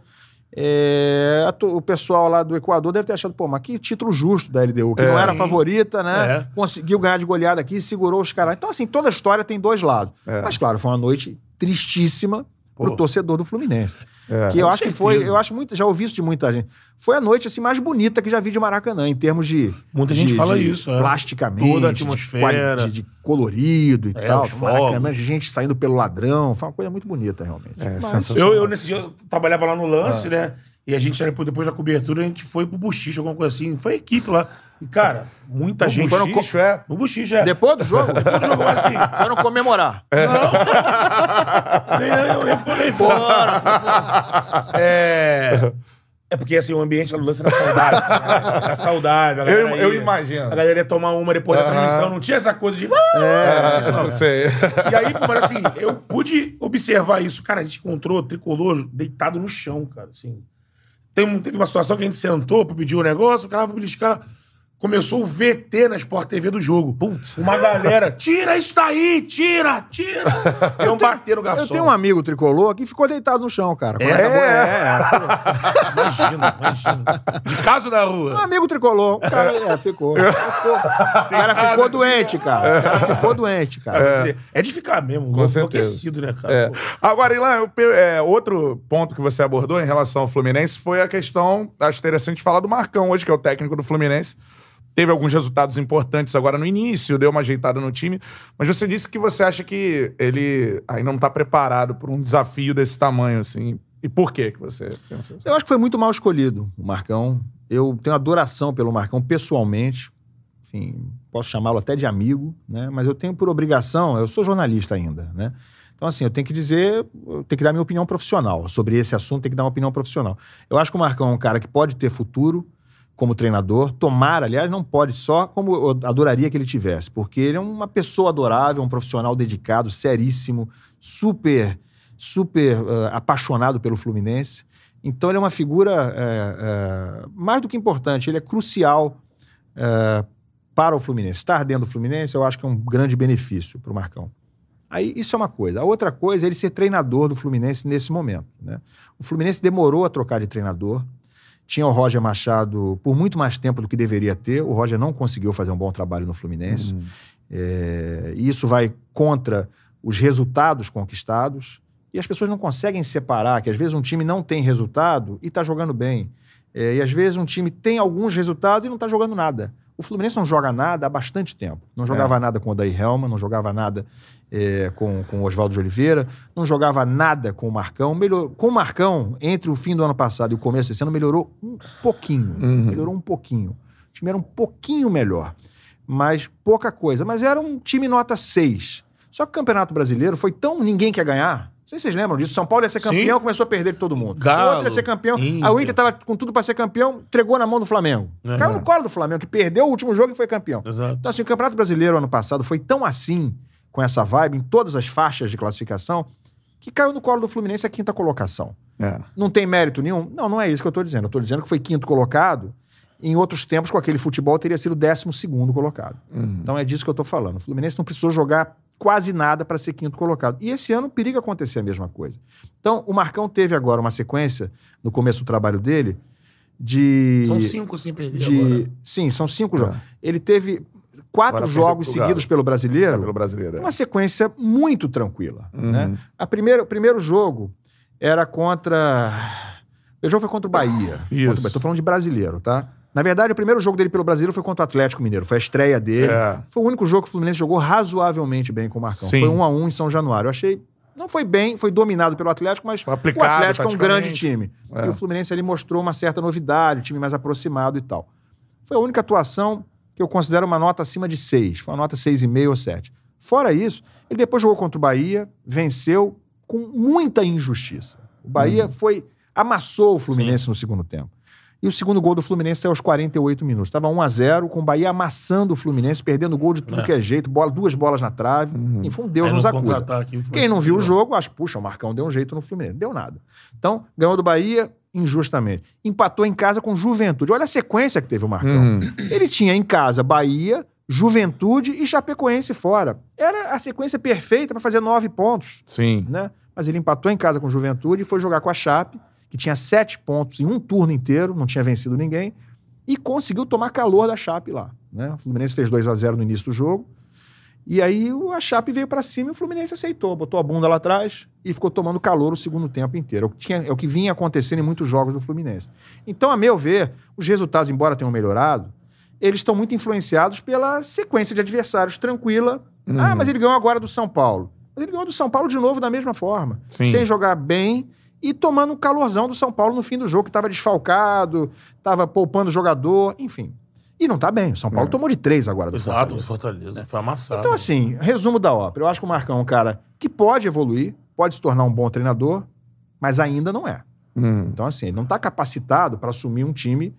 Speaker 3: É, o pessoal lá do Equador deve ter achado, pô, mas que título justo da LDU, que não era a favorita, né?
Speaker 2: É.
Speaker 3: Conseguiu ganhar de goleada aqui, segurou os caras. Então, assim, toda a história tem dois lados.
Speaker 1: É.
Speaker 3: Mas, claro, foi uma noite tristíssima pro torcedor do Fluminense.
Speaker 1: É.
Speaker 3: que eu
Speaker 2: com
Speaker 3: acho que foi,
Speaker 2: certeza.
Speaker 3: eu acho muito, já ouvi isso de muita gente. Foi a noite assim mais bonita que já vi de Maracanã, em termos de.
Speaker 2: Muita
Speaker 3: de-
Speaker 2: gente fala
Speaker 3: de
Speaker 2: isso, é.
Speaker 3: Plasticamente.
Speaker 2: Toda a atmosfera.
Speaker 3: De, de colorido e
Speaker 2: É,
Speaker 3: tal. Maracanã, gente saindo pelo ladrão. Foi uma coisa muito bonita, realmente.
Speaker 1: É,
Speaker 3: Mas-
Speaker 1: sensacional.
Speaker 2: Eu, eu, nesse dia, eu trabalhava lá no lance,
Speaker 3: Ah.
Speaker 2: né? E a gente, depois depois da cobertura, a gente foi pro Buchiche, alguma coisa assim. Foi a equipe lá. E, cara, muita
Speaker 1: No
Speaker 2: gente.
Speaker 1: Buchiche, é?
Speaker 2: No Buchiche, é.
Speaker 3: Depois do jogo,
Speaker 2: Depois do jogo, assim.
Speaker 3: foram comemorar.
Speaker 2: nem, nem, nem, foi- nem fora. É. É porque assim, o ambiente lá do lance era saudável. né? Era saudável. a
Speaker 1: Eu,
Speaker 2: galera
Speaker 1: eu
Speaker 2: ia-
Speaker 1: imagino.
Speaker 2: A galera ia tomar uma depois da transmissão, não tinha essa coisa de. "Ah",
Speaker 1: É,
Speaker 2: não tinha isso não.
Speaker 1: eu sei.
Speaker 2: E aí, mas assim, eu pude observar isso. Cara, a gente encontrou o tricolor deitado no chão, cara, assim. Tem, um- teve uma situação que a gente sentou pra pedir o negócio, o cara foi beliscar. Começou o VT na Sport TV do jogo. Putz. Uma galera, tira isso daí, tira, tira. Iam bater no garçom.
Speaker 3: Eu tenho um amigo tricolor que ficou deitado no chão, cara. Quando
Speaker 2: É?
Speaker 3: acabou- é,
Speaker 2: Imagina, imagina. De casa da
Speaker 3: é. Um
Speaker 2: rua.
Speaker 3: amigo tricolor. O cara é, ficou. O cara ficou, o cara ficou doente, cara. O cara ficou doente, cara.
Speaker 2: É, de ficar mesmo,
Speaker 1: Com
Speaker 2: enlouquecido, né, cara?
Speaker 1: É. Agora, Ilan, é, outro ponto que você abordou em relação ao Fluminense foi a questão, acho interessante falar do Marcão hoje, que é o técnico do Fluminense. Teve alguns resultados importantes agora no início, deu uma ajeitada no time, mas você disse que você acha que ele ainda não está preparado para um desafio desse tamanho, assim. E por que que você pensa assim?
Speaker 3: Eu acho que foi muito mal escolhido o Marcão. Eu tenho adoração pelo Marcão pessoalmente. Enfim, posso chamá-lo até de amigo, né? Mas eu tenho por obrigação, eu sou jornalista ainda, né? Então, assim, eu tenho que dizer, eu tenho que dar minha opinião profissional. Sobre esse assunto, tem que dar uma opinião profissional. Eu acho que o Marcão é um cara que pode ter futuro como treinador. Tomara, aliás, não pode só como eu adoraria que ele tivesse, porque ele é uma pessoa adorável, um profissional dedicado, seríssimo, super, super eh, apaixonado pelo Fluminense. Então ele é uma figura eh, eh, mais do que importante, ele é crucial para o Fluminense. Estar dentro do Fluminense, eu acho que é um grande benefício para o Marcão. Aí isso é uma coisa. A outra coisa é ele ser treinador do Fluminense nesse momento. Né? O Fluminense demorou a trocar de treinador. Tinha o Roger Machado por muito mais tempo do que deveria ter. O Roger não conseguiu fazer um bom trabalho no Fluminense. É, e isso vai contra os resultados conquistados. E as pessoas não conseguem separar que às vezes um time não tem resultado e está jogando bem. É, e às vezes um time tem alguns resultados e não está jogando nada. O Fluminense não joga nada há bastante tempo. Não jogava nada com o Daí Helma, não jogava nada é, com, com o Oswaldo de Oliveira, não jogava nada com o Marcão. Melhor, com o Marcão, entre o fim do ano passado e o começo desse ano, melhorou um pouquinho. Melhorou um pouquinho. O time era um pouquinho melhor. Mas pouca coisa. Mas era um time nota 6. Só que o Campeonato Brasileiro foi tão ninguém quer ganhar. Não sei se vocês lembram disso. São Paulo ia ser campeão,
Speaker 2: Sim.
Speaker 3: começou a perder de todo mundo.
Speaker 2: Galo,
Speaker 3: o outro ia ser campeão.
Speaker 2: Inter.
Speaker 3: A Inter tava com tudo para ser campeão, entregou na mão do Flamengo.
Speaker 2: É.
Speaker 3: Caiu no colo do Flamengo, que perdeu o último jogo e foi campeão.
Speaker 2: Exato.
Speaker 3: Então, assim, o Campeonato Brasileiro ano passado foi tão assim, com essa vibe, em todas as faixas de classificação, que caiu no colo do Fluminense a quinta colocação.
Speaker 1: É.
Speaker 3: Não tem mérito nenhum? Não, não é isso que eu tô dizendo. Eu tô dizendo que foi quinto colocado. Em outros tempos, com aquele futebol, teria sido décimo segundo colocado. Então é disso que eu tô falando. O Fluminense não precisou jogar quase nada para ser quinto colocado. E esse ano periga acontecer a mesma coisa. Então, o Marcão teve agora uma sequência, no começo do trabalho dele, de.
Speaker 2: São cinco sem perder
Speaker 3: de
Speaker 2: agora.
Speaker 3: Sim, são cinco
Speaker 1: Tá.
Speaker 3: jogos. Ele teve quatro
Speaker 1: Agora
Speaker 3: jogos seguidos pelo brasileiro.
Speaker 1: Pelo brasileiro. é.
Speaker 3: Uma sequência muito tranquila.
Speaker 1: Uhum.
Speaker 3: Né? A primeira, o primeiro jogo era contra. O jogo foi contra o Bahia.
Speaker 1: Isso.
Speaker 3: Estou falando de brasileiro, tá? Na verdade, o primeiro jogo dele pelo brasileiro foi contra o Atlético Mineiro. Foi a estreia dele. Foi o único jogo que o Fluminense jogou razoavelmente bem com o Marcão.
Speaker 1: Sim.
Speaker 3: Foi um a um em São Januário. Eu achei. Não foi bem, foi dominado pelo Atlético, mas o Atlético é um grande time.
Speaker 1: É.
Speaker 3: E o Fluminense ali mostrou uma certa novidade, time mais aproximado e tal. Foi a única atuação que eu considero uma nota acima de 6. Foi uma nota 6,5 ou 7. Fora isso, ele depois jogou contra o Bahia, venceu com muita injustiça. O Bahia
Speaker 1: Hum.
Speaker 3: foi amassou o Fluminense no segundo tempo. E o segundo gol do Fluminense saiu aos 48 minutos. Estava 1 a 0 com o Bahia amassando o Fluminense, perdendo gol de tudo
Speaker 2: É.
Speaker 3: que é jeito, bola, duas bolas na trave.
Speaker 1: Uhum.
Speaker 3: E foi um Deus
Speaker 2: Aí
Speaker 3: nos
Speaker 2: no
Speaker 3: acuda. Quem não viu o jogo, acha, puxa, o Marcão deu um jeito no Fluminense. Deu nada. Então, ganhou do Bahia injustamente. Empatou em casa com Juventude. Olha a sequência que teve o Marcão.
Speaker 1: Uhum.
Speaker 3: Ele tinha em casa Bahia, Juventude e Chapecoense fora. Era a sequência perfeita para fazer nove pontos,
Speaker 1: Sim.
Speaker 3: né? Mas ele empatou em casa com Juventude e foi jogar com a Chape, que tinha sete pontos em um turno inteiro, não tinha vencido ninguém, e conseguiu tomar calor da Chape lá. Né? O Fluminense fez 2 a 0 no início do jogo. E aí a Chape veio para cima e o Fluminense aceitou, botou a bunda lá atrás e ficou tomando calor o segundo tempo inteiro. É o que, tinha- é o que vinha acontecendo em muitos jogos do Fluminense. Então, a meu ver, os resultados, embora tenham melhorado, eles estão muito influenciados pela sequência de adversários tranquila. Ah, mas ele ganhou agora do São Paulo. Mas ele ganhou do São Paulo de novo da mesma forma.
Speaker 1: Sim.
Speaker 3: Sem jogar bem e tomando o calorzão do São Paulo no fim do jogo, que estava desfalcado, estava poupando o jogador, enfim. E não tá bem. O São Paulo
Speaker 1: É.
Speaker 3: tomou de três agora do
Speaker 2: Exato, do
Speaker 3: Fortaleza.
Speaker 2: Fortaleza. Foi amassado.
Speaker 3: Então, assim, resumo da ópera. Eu acho que o Marcão é um cara que pode evoluir, pode se tornar um bom treinador, mas ainda não é.
Speaker 1: Hum.
Speaker 3: Então, assim, ele não está capacitado para assumir um time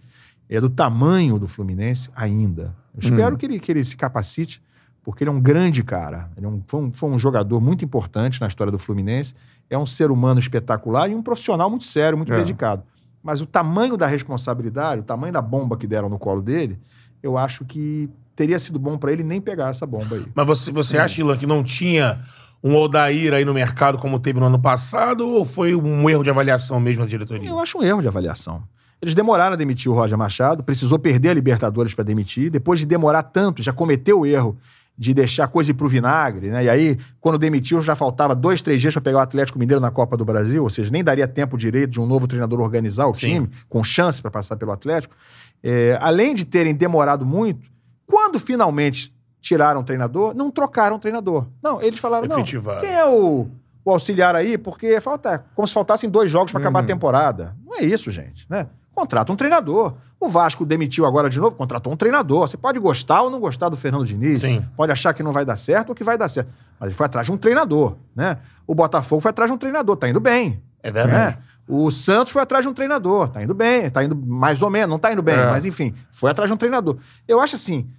Speaker 3: é, do tamanho do Fluminense ainda. Eu espero que, ele, que ele se capacite, porque ele é um grande cara. Ele é um- foi, um, foi um jogador muito importante na história do Fluminense. É um ser humano espetacular e um profissional muito sério, muito
Speaker 1: É.
Speaker 3: dedicado. Mas o tamanho da responsabilidade, o tamanho da bomba que deram no colo dele, eu acho que teria sido bom para ele nem pegar essa bomba aí.
Speaker 2: Mas você, você acha, Ilan, que não tinha um Odair aí no mercado como teve no ano passado ou foi um erro de avaliação mesmo da diretoria?
Speaker 3: Eu acho um erro de avaliação. Eles demoraram a demitir o Roger Machado, precisou perder a Libertadores para demitir. Depois de demorar tanto, já cometeu o erro de deixar a coisa ir pro vinagre, né? E aí, quando demitiu, já faltava dois, três dias para pegar o Atlético Mineiro na Copa do Brasil, ou seja, nem daria tempo direito de um novo treinador organizar o
Speaker 2: Sim.
Speaker 3: time, com chance para passar pelo Atlético. É, além de terem demorado muito, quando finalmente tiraram o treinador, não trocaram o treinador. Não, eles falaram, não, quem é o, o auxiliar aí? Porque falta, como se faltassem dois jogos para acabar a
Speaker 1: Uhum.
Speaker 3: temporada. Não é isso, gente, né? Contrata um treinador. O Vasco demitiu agora de novo, contratou um treinador. Você pode gostar ou não gostar do Fernando Diniz,
Speaker 2: Sim.
Speaker 3: pode achar que não vai dar certo ou que vai dar certo. Mas ele foi atrás de um treinador, né? O Botafogo foi atrás de um treinador, tá indo bem.
Speaker 2: É verdade.
Speaker 3: né? O Santos foi atrás de um treinador, tá indo bem, tá indo mais ou menos, não tá indo bem,
Speaker 1: É.
Speaker 3: mas enfim, foi atrás de um treinador. Eu acho assim,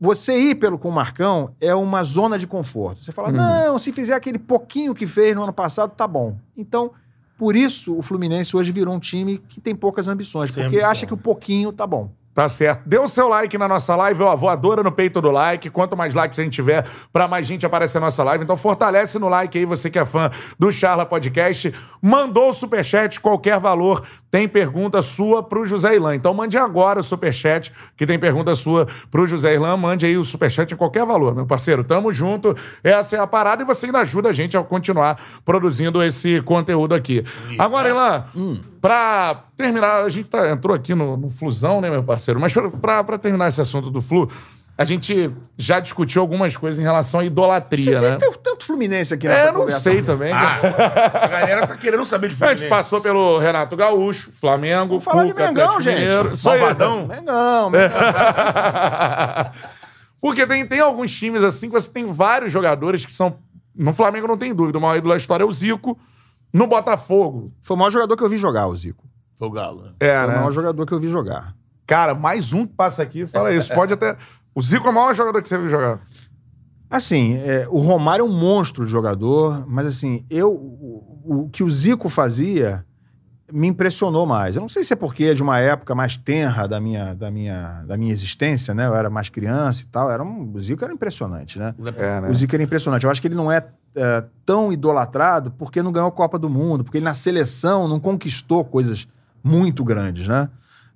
Speaker 3: você ir pelo com o Marcão é uma zona de conforto. Você fala,
Speaker 1: Uhum.
Speaker 3: não, se fizer aquele pouquinho que fez no ano passado, tá bom. Então, por isso o Fluminense hoje virou um time que tem poucas ambições,
Speaker 2: Sem
Speaker 3: porque
Speaker 2: ambição.
Speaker 3: acha que o pouquinho tá bom.
Speaker 1: Tá certo. Dê o seu like na nossa live, ó, voadora no peito do like. Quanto mais likes a gente tiver, pra mais gente aparecer na nossa live. Então fortalece no like aí, você que é fã do Charla Podcast. Mandou o superchat, qualquer valor, tem pergunta sua pro José Ilan. Então mande agora o superchat, que tem pergunta sua pro José Ilan. Mande aí o superchat em qualquer valor, meu parceiro. Tamo junto. Essa é a parada e você ainda ajuda a gente a continuar produzindo esse conteúdo aqui. Agora, Ilan, pra terminar, a gente tá- entrou aqui no, no Flusão, né, meu parceiro? Mas pra terminar esse assunto do Flu, a gente já discutiu algumas coisas em relação à idolatria, né?
Speaker 3: Tem tanto Fluminense aqui nessa
Speaker 1: É, não
Speaker 3: conversa.
Speaker 1: sei também.
Speaker 2: Ah, a galera tá querendo saber de
Speaker 1: A
Speaker 2: Fluminense.
Speaker 1: gente passou pelo Renato Gaúcho, Flamengo,
Speaker 3: Vamos falar de
Speaker 1: Cuca,
Speaker 3: Mengão,
Speaker 1: Atlético
Speaker 3: gente.
Speaker 1: Mineiro. Isso aí.
Speaker 2: Malvadão.
Speaker 3: Mengão, Mengão.
Speaker 1: Porque tem, tem alguns times assim que você tem vários jogadores que são. No Flamengo não tem dúvida, o maior ídolo da história é o Zico. No Botafogo.
Speaker 3: Foi o maior jogador que eu vi jogar, o Zico.
Speaker 2: Foi o Galo. né?
Speaker 1: É,
Speaker 3: Foi o maior jogador que eu vi jogar.
Speaker 1: Cara, mais um que passa aqui fala isso. Pode até. O Zico é o maior jogador que você viu jogar.
Speaker 3: Assim, é, o Romário é um monstro de jogador, mas assim, eu o, o que o Zico fazia me impressionou mais. Eu não sei se é porque é de uma época mais tenra da minha, da minha, da minha existência, né? Eu era mais criança e tal. Era um, o Zico era impressionante, né?
Speaker 1: É, né?
Speaker 3: O Zico era impressionante. Eu acho que ele não é, é, tão idolatrado porque não ganhou a Copa do Mundo, porque ele na seleção não conquistou coisas muito grandes, né?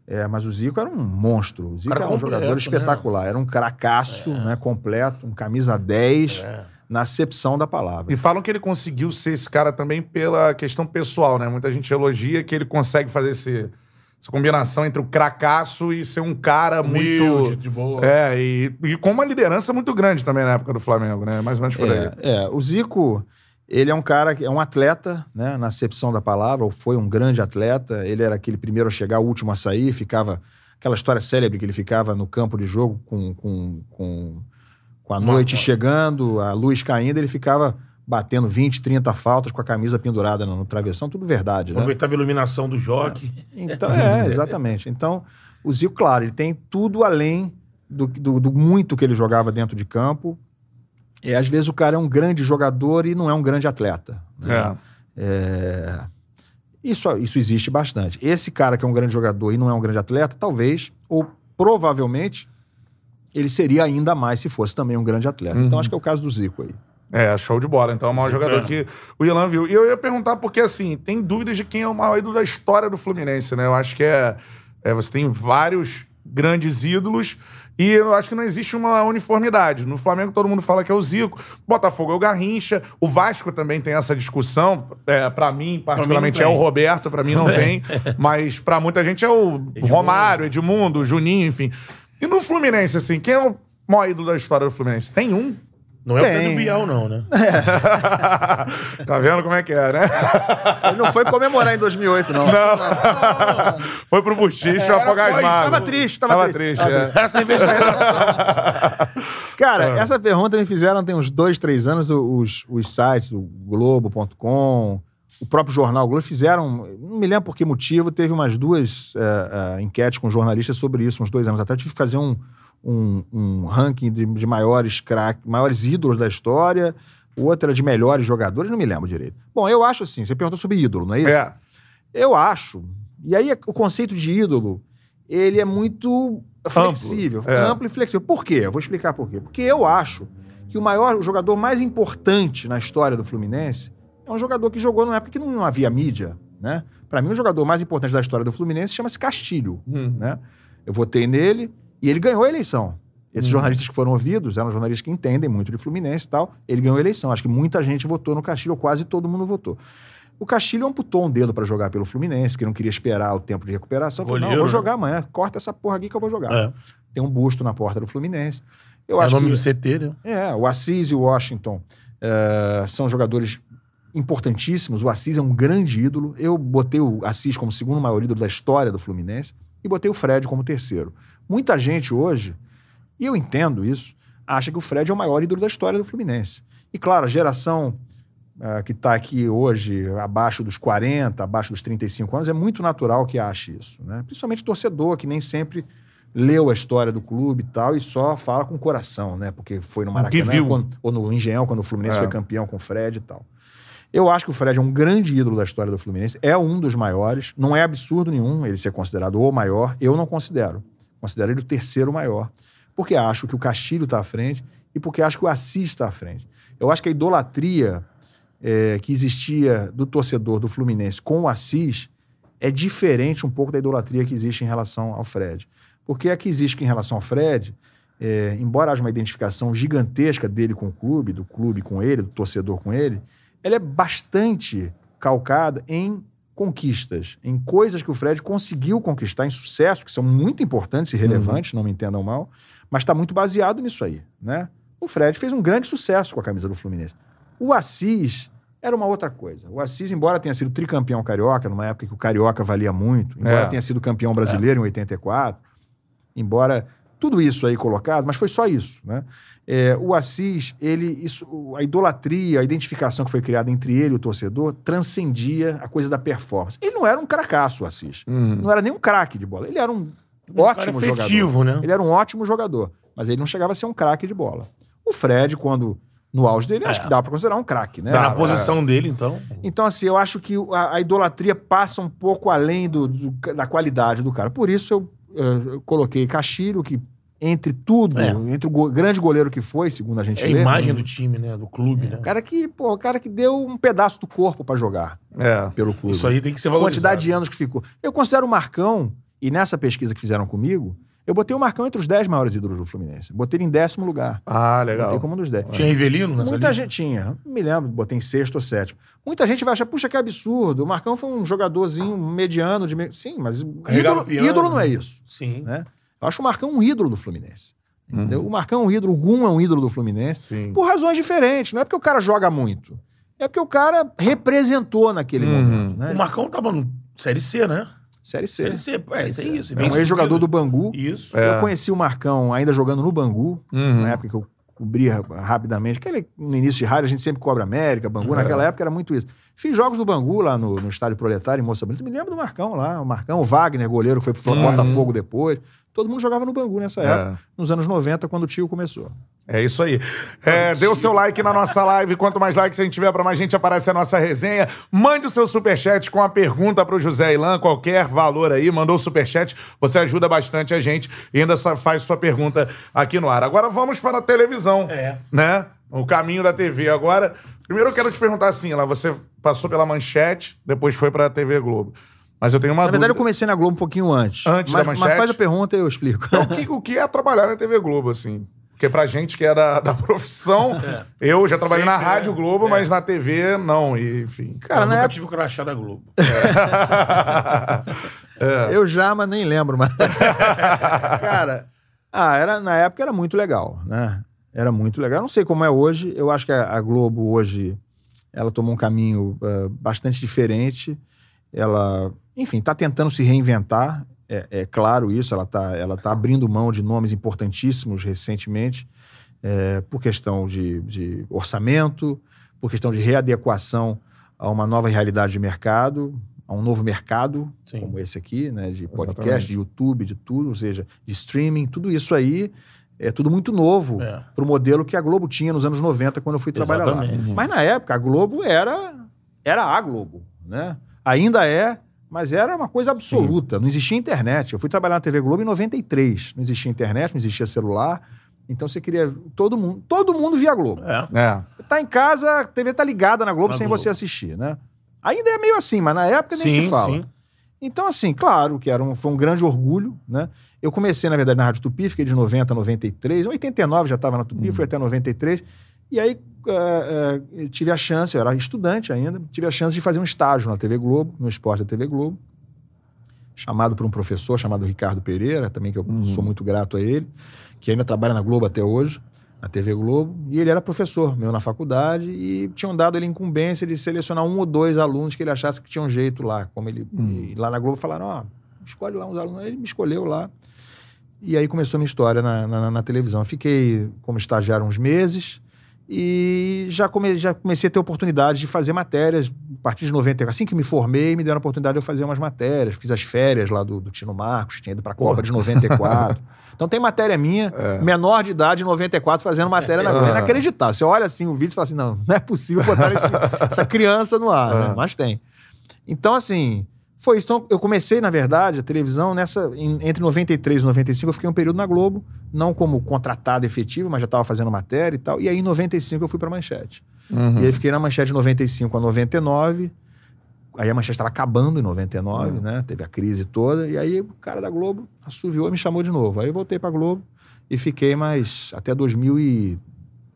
Speaker 3: É, mas o Zico era um monstro. O Zico
Speaker 2: Cara
Speaker 3: era um
Speaker 2: completo,
Speaker 3: jogador
Speaker 2: né?
Speaker 3: espetacular. Era um cracaço, né? Completo, um camisa 10,
Speaker 2: É.
Speaker 3: na acepção da palavra.
Speaker 1: E falam que ele conseguiu ser esse cara também pela questão pessoal, né? Muita gente elogia que ele consegue fazer esse- essa combinação entre o cracaço e ser um cara
Speaker 2: Humilde,
Speaker 1: muito.
Speaker 2: de boa.
Speaker 1: É, e, e com uma liderança muito grande também na época do Flamengo, né? Mais ou menos por aí.
Speaker 3: É, é, o Zico, ele é um cara, é um atleta, né, na acepção da palavra, ou foi um grande atleta. Ele era aquele primeiro a chegar, o último a sair, ficava aquela história célebre que ele ficava no campo de jogo com, com, com, com a noite chegando, a luz caindo, ele ficava batendo 20, 30 faltas com a camisa pendurada no, no travessão, tudo verdade, né?
Speaker 2: Aproveitava a iluminação do jockey.
Speaker 3: Então, é, exatamente. Então, o Zico, claro, ele tem tudo além do, do, do muito que ele jogava dentro de campo. E às vezes o cara é um grande jogador e não é um grande atleta. né?
Speaker 1: É.
Speaker 3: É, Isso, isso existe bastante. Esse cara que é um grande jogador e não é um grande atleta, talvez, ou provavelmente, ele seria ainda mais se fosse também um grande atleta. Então, acho que é o caso do Zico aí.
Speaker 1: É, show de bola. Então é o maior jogador
Speaker 2: Desempenho.
Speaker 1: que o Ilan viu. E eu ia perguntar porque, assim, tem dúvidas de quem é o maior ídolo da história do Fluminense, né? Eu acho que é... é, você tem vários grandes ídolos e eu acho que não existe uma uniformidade. No Flamengo todo mundo fala que é o Zico, Botafogo é o Garrincha, o Vasco também tem essa discussão. É, para mim, particularmente,
Speaker 2: não
Speaker 1: é o. Roberto, pra mim não tem. Mas pra muita gente é o Romário, Edmundo, Juninho, enfim. E no Fluminense, assim, quem é o maior ídolo da história do Fluminense? Tem um?
Speaker 2: Não é
Speaker 3: Tem.
Speaker 2: o Pedro Bial, não, né?
Speaker 1: tá vendo como é que é, né?
Speaker 3: Ele não foi comemorar em 2008, não.
Speaker 1: Foi pro buchicho
Speaker 2: Era
Speaker 1: afogar as
Speaker 2: pós-
Speaker 1: mágoas.
Speaker 3: tava triste, tava triste.
Speaker 1: é.
Speaker 2: Era cerveja da redação.
Speaker 3: Cara,
Speaker 1: Ah.
Speaker 3: essa pergunta me fizeram tem uns dois, três anos os, os sites, o Globo.com, o próprio jornal o Globo fizeram, não me lembro por que motivo, teve umas duas eh, eh, enquetes com jornalistas sobre isso, uns dois anos atrás. Eu tive que fazer um, um, um ranking de, de maiores craques, maiores ídolos da história, o outro era de melhores jogadores, não me lembro direito. Bom, eu acho assim, você perguntou sobre ídolo, não é isso?
Speaker 1: É.
Speaker 3: Eu acho. E aí o conceito de ídolo, ele é muito flexível,
Speaker 1: é.
Speaker 3: amplo e flexível. Por quê? Eu vou explicar por quê. Porque eu acho que o maior o jogador mais importante na história do Fluminense é um jogador que jogou numa época que não havia mídia, né? Para mim, o jogador mais importante da história do Fluminense chama-se Castilho, né? Eu votei nele e ele ganhou a eleição. Esses jornalistas que foram ouvidos eram jornalistas que entendem muito de Fluminense e tal. Ele ganhou a eleição. Acho que muita gente votou no Castilho, ou quase todo mundo votou. O Castilho amputou um dedo para jogar pelo Fluminense, porque não queria esperar o tempo de recuperação. Falou, não, eu vou
Speaker 2: né?
Speaker 3: jogar amanhã. Corta essa porra aqui que eu vou jogar.
Speaker 2: É.
Speaker 3: Tem um busto na porta do Fluminense. Eu
Speaker 2: É o
Speaker 3: acho
Speaker 2: nome
Speaker 3: que...
Speaker 2: do CT, né?
Speaker 3: É, o Assis e o Washington eh, são jogadores importantíssimos. O Assis é um grande ídolo. Eu botei o Assis como segundo maior ídolo da história do Fluminense e botei o Fred como terceiro. Muita gente hoje, e eu entendo isso, acha que o Fred é o maior ídolo da história do Fluminense. E claro, a geração ah, que está aqui hoje abaixo dos 40, abaixo dos 35 anos, é muito natural que ache isso. Né? Principalmente torcedor, que nem sempre leu a história do clube e tal, e só fala com o coração, né? Porque foi no Maracanã, quando- ou no Engenhão, quando o Fluminense
Speaker 1: É.
Speaker 3: foi campeão com o Fred e tal. Eu acho que o Fred é um grande ídolo da história do Fluminense, é um dos maiores, não é absurdo nenhum ele ser considerado o maior, eu não considero. Considero ele o terceiro maior, porque acho que o Castilho está à frente e porque acho que o Assis está à frente. Eu acho que a idolatria eh, que existia do torcedor do Fluminense com o Assis é diferente um pouco da idolatria que existe em relação ao Fred. Porque a que existe em relação ao Fred, eh, embora haja uma identificação gigantesca dele com o clube, do clube com ele, do torcedor com ele, ela é bastante calcada em conquistas, em coisas que o Fred conseguiu conquistar, em sucesso, que são muito importantes e relevantes, não me entendam mal, mas está muito baseado nisso aí, né? O Fred fez um grande sucesso com a camisa do Fluminense. O Assis era uma outra coisa. O Assis, embora tenha sido tricampeão carioca, numa época que o carioca valia muito, embora
Speaker 1: É.
Speaker 3: tenha sido campeão brasileiro em 84, embora tudo isso aí colocado, mas foi só isso, né? É, o Assis, ele, isso, a idolatria, a identificação que foi criada entre ele e o torcedor transcendia a coisa da performance. Ele não era um cracaço, o Assis. Não era nem um craque de bola. Ele era um ótimo
Speaker 2: cara
Speaker 3: jogador.
Speaker 2: efetivo, né?
Speaker 3: Ele era um ótimo jogador, mas ele não chegava a ser um craque de bola. O Fred, quando no auge dele, acho que dá pra considerar um craque, né?
Speaker 2: Na
Speaker 1: Dá,
Speaker 2: posição dele, então.
Speaker 3: Então, assim, eu acho que a, a idolatria passa um pouco além do, do- da qualidade do cara. Por isso eu, eu coloquei Castilho, que entre tudo,
Speaker 2: É.
Speaker 3: entre o go- grande goleiro que foi, segundo a gente
Speaker 2: É a
Speaker 3: lê,
Speaker 2: imagem
Speaker 3: né?
Speaker 2: do time, né? Do clube, né?
Speaker 3: O cara que, pô, o cara que deu um pedaço do corpo pra jogar
Speaker 1: É.
Speaker 3: pelo clube.
Speaker 2: Isso aí tem que ser
Speaker 3: a
Speaker 2: valorizado.
Speaker 3: quantidade de anos que ficou. Eu considero o Marcão, e nessa pesquisa que fizeram comigo, eu botei o Marcão entre os 10 maiores ídolos do Fluminense. Botei ele em décimo lugar.
Speaker 1: Ah,
Speaker 3: Botei
Speaker 1: legal.
Speaker 3: como um dos 10.
Speaker 2: Tinha Rivelino nessa
Speaker 3: Muita
Speaker 2: lista?
Speaker 3: gente tinha, não me lembro, botei em sexto ou sétimo. Muita gente vai achar, puxa, que absurdo. O Marcão foi um jogadorzinho mediano de. me- Sim, mas ídolo, ídolo não é
Speaker 2: né?
Speaker 3: isso.
Speaker 2: Sim.
Speaker 3: Né? Eu acho o Marcão um ídolo do Fluminense. Entendeu? O Marcão é um ídolo, o Gum é um ídolo do Fluminense.
Speaker 1: Sim.
Speaker 3: Por razões diferentes. Não é porque o cara joga muito. É porque o cara representou naquele
Speaker 1: Uhum.
Speaker 3: momento. Né?
Speaker 2: O Marcão tava no Série C, né?
Speaker 3: Série C.
Speaker 2: Série C, é, tem isso.
Speaker 3: É um ex-jogador do Bangu.
Speaker 2: Isso.
Speaker 3: Eu conheci o Marcão ainda jogando no Bangu,
Speaker 1: Uhum.
Speaker 3: na época que eu cobria rapidamente. Aquele, no início de rádio, a gente sempre cobra América, Bangu.
Speaker 1: É.
Speaker 3: Naquela época era muito isso. Fiz jogos do Bangu lá no, no Estádio Proletário, em Moça Bonita. Me lembro do Marcão lá. O Marcão, o Wagner, goleiro, foi pro
Speaker 1: Uhum.
Speaker 3: Botafogo depois. Todo mundo jogava no Bangu nessa
Speaker 1: É.
Speaker 3: época, nos anos 90, quando o tio começou.
Speaker 1: É isso aí. É, dê o seu like na nossa live. Quanto mais likes a gente tiver, pra mais gente aparece a nossa resenha. Mande o seu superchat com a pergunta pro José Ilan, qualquer valor aí. Mandou o superchat, você ajuda bastante a gente e ainda só faz sua pergunta aqui no ar. Agora vamos para a televisão.
Speaker 2: É.
Speaker 1: Né? O caminho da TV. Agora, primeiro eu quero te perguntar assim, lá você passou pela manchete, depois foi pra TV Globo. Mas eu tenho uma
Speaker 3: Na verdade, eu
Speaker 1: dúvida.
Speaker 3: comecei na Globo um pouquinho antes.
Speaker 1: Antes
Speaker 3: mas,
Speaker 1: da manchete?
Speaker 3: Mas faz a pergunta e eu explico.
Speaker 1: o que, o que é trabalhar na TV Globo, assim? Porque pra gente que é da, da profissão, eu já trabalhei na
Speaker 2: Sempre,
Speaker 1: Rádio
Speaker 2: é.
Speaker 1: Globo,
Speaker 2: É.
Speaker 1: mas na TV, não. E, enfim.
Speaker 3: Cara,
Speaker 2: eu
Speaker 3: na
Speaker 2: nunca
Speaker 3: época,
Speaker 2: tive o crachá da Globo.
Speaker 3: eu já, mas nem lembro. Mas... Cara, ah, era, na época era muito legal, né? Era muito legal. Eu não sei como é hoje. Eu acho que a, a Globo hoje, ela tomou um caminho eh, bastante diferente. Ela, enfim, está tentando se reinventar. É, é claro isso. Ela está ela tá abrindo mão de nomes importantíssimos recentemente, eh, por questão de, de orçamento, por questão de readequação a uma nova realidade de mercado, a um novo mercado,
Speaker 2: Sim.
Speaker 3: como esse aqui, né? De podcast,
Speaker 1: Exatamente.
Speaker 3: de YouTube, de tudo, ou seja, de streaming, tudo isso aí é tudo muito novo
Speaker 2: É.
Speaker 3: para o modelo que a Globo tinha nos anos 90, quando eu fui trabalhar
Speaker 2: Exatamente.
Speaker 3: lá. Mas na época, a Globo era, era a Globo, né? Ainda é, mas era uma coisa absoluta. Não existia internet. Eu fui trabalhar na TV Globo em 93. Não existia internet, não existia celular. Então você queria. Todo mundo, todo mundo via Globo.
Speaker 2: É.
Speaker 1: É.
Speaker 3: Tá em casa, a TV tá ligada na Globo
Speaker 2: Na
Speaker 3: sem
Speaker 2: Globo.
Speaker 3: você assistir, né? Ainda é meio assim, mas na época nem se
Speaker 2: Sim,
Speaker 3: fala.
Speaker 2: sim.
Speaker 3: Então, assim, claro que era um, foi um grande orgulho, né? Eu comecei, na verdade, na Rádio Tupi, fiquei de 90 a 93. Em 89 já estava na Tupi, fui até 93. E aí eh, eh, tive a chance, eu era estudante ainda, tive a chance de fazer um estágio na TV Globo, no esporte da TV Globo, chamado por um professor chamado Ricardo Pereira, também que eu sou muito grato a ele, que ainda trabalha na Globo até hoje, na TV Globo, e ele era professor meu na faculdade e tinham dado ele incumbência de selecionar um ou dois alunos que ele achasse que tinham jeito lá, como ele e lá na Globo falaram, ó, escolhe lá uns alunos, ele me escolheu lá. E aí começou a minha história na, na, na televisão. Eu fiquei como estagiário uns meses e já, come, já comecei a ter oportunidade de fazer matérias a partir de 90. Assim que me formei, me deram a oportunidade de eu fazer umas matérias. Fiz as férias lá do, do Tino Marcos, tinha ido para a Copa de 94. então tem matéria minha, menor de idade, em 94, fazendo matéria na Globo. É inacreditável. Você olha assim o vídeo e fala assim: não, não é possível botar esse- essa criança no ar, né? Mas tem. Então, assim, foi isso. Então, eu comecei, na verdade, a televisão nessa. em- entre 93 e 95, eu fiquei um período na Globo, não como contratado efetivo, mas já estava fazendo matéria e tal. E aí, em 95, eu fui para Manchete.
Speaker 1: Uhum.
Speaker 3: E aí, fiquei na Manchete de 95 a 99. Aí a Manchete estava acabando em 99, né? Teve a crise toda. E aí, o cara da Globo assoviou e me chamou de novo. Aí, eu voltei para Globo e fiquei mais até 2000 e.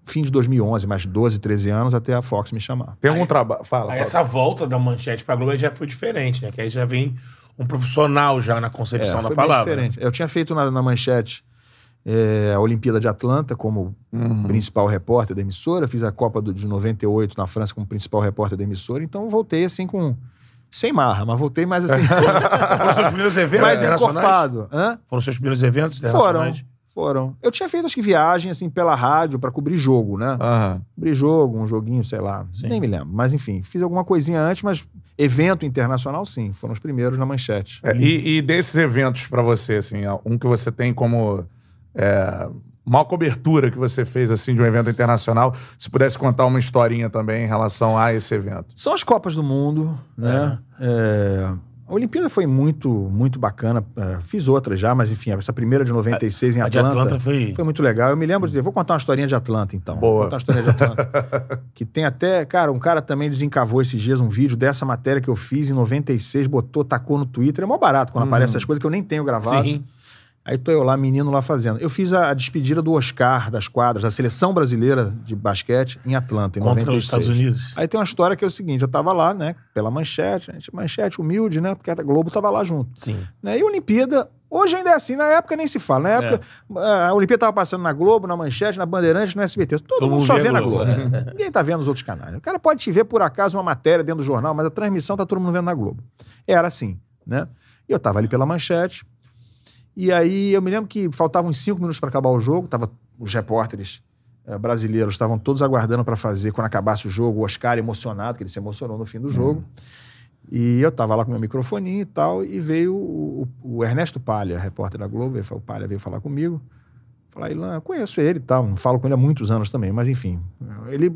Speaker 3: Fim de 2011, mais 12, 13 anos, até a Fox me chamar.
Speaker 1: Tem algum trabalho. Fala, fala.
Speaker 2: essa volta da manchete pra Globo aí já foi diferente, né? Que aí já vem um profissional já na concepção
Speaker 3: É,
Speaker 2: da palavra.
Speaker 3: diferente. Eu tinha feito na, na manchete é, a Olimpíada de Atlanta como
Speaker 1: Uhum.
Speaker 3: principal repórter da emissora, fiz a Copa do- de 98 na França como principal repórter da emissora, então eu voltei assim com. Sem marra, mas voltei mais assim.
Speaker 2: Foram seus primeiros eventos
Speaker 3: mais
Speaker 2: internacionais?
Speaker 3: encorpado. Hã?
Speaker 2: Foram seus primeiros eventos
Speaker 3: Foram.
Speaker 2: internacionais?
Speaker 3: Foram. Eu tinha feito, acho que, viagem assim pela rádio para cobrir jogo, né?
Speaker 1: Aham.
Speaker 3: Cobrir jogo, um joguinho, sei lá.
Speaker 2: Sim.
Speaker 3: Nem me lembro. Mas enfim, fiz alguma coisinha antes, mas evento internacional, sim. Foram os primeiros na manchete.
Speaker 1: É, e, e desses eventos pra você, assim, um que você tem como é, maior cobertura que você fez assim de um evento internacional, se pudesse contar uma historinha também em relação a esse evento.
Speaker 3: São as Copas do Mundo, né? É, A Olimpíada foi muito, muito bacana. É, Fiz outras já, mas enfim, essa primeira de 96 em
Speaker 2: A de
Speaker 3: Atlanta,
Speaker 2: Atlanta foi...
Speaker 3: foi muito legal. Eu me lembro de. eu Vou contar uma historinha de Atlanta, então.
Speaker 1: Boa.
Speaker 3: Vou contar uma historinha de Atlanta. que tem até. Cara, um cara também desencavou esses dias um vídeo dessa matéria que eu fiz em 96, botou, tacou no Twitter. É mó barato quando aparece essas coisas que eu nem tenho gravado.
Speaker 2: Sim.
Speaker 3: Aí tô eu lá, menino lá fazendo. Eu fiz a, a despedida do Oscar das quadras, da seleção brasileira de basquete em Atlanta, em
Speaker 2: Contra
Speaker 3: 96.
Speaker 2: os Estados Unidos.
Speaker 3: Aí tem uma história que é o seguinte: eu tava lá, né, pela manchete, gente, manchete humilde, né, porque a Globo tava lá junto.
Speaker 2: Sim.
Speaker 3: Né, e Olimpíada, hoje ainda é assim, na época nem se fala. Na época, a Olimpíada tava passando na Globo, na manchete, na Bandeirantes, no SBT. Todo,
Speaker 2: Todo
Speaker 3: mundo só
Speaker 2: vê
Speaker 3: na
Speaker 2: Globo,
Speaker 3: Globo. Ninguém tá vendo os outros canais. O cara pode te ver, por acaso, uma matéria dentro do jornal, mas a transmissão tá todo mundo vendo na Globo. Era assim, né? E eu tava ali pela manchete. E aí eu me lembro que faltavam cinco minutos para acabar o jogo, tava os repórteres eh, brasileiros estavam todos aguardando para fazer quando acabasse o jogo, o Oscar emocionado, que ele se emocionou no fim do jogo. E eu tava lá com meu microfoninho e tal, e veio o, o- Ernesto Palha, repórter da Globo, ele falou, o Palha veio falar comigo. Falar, Ilan, eu conheço ele e tal, não falo com ele há muitos anos também, mas enfim. Ele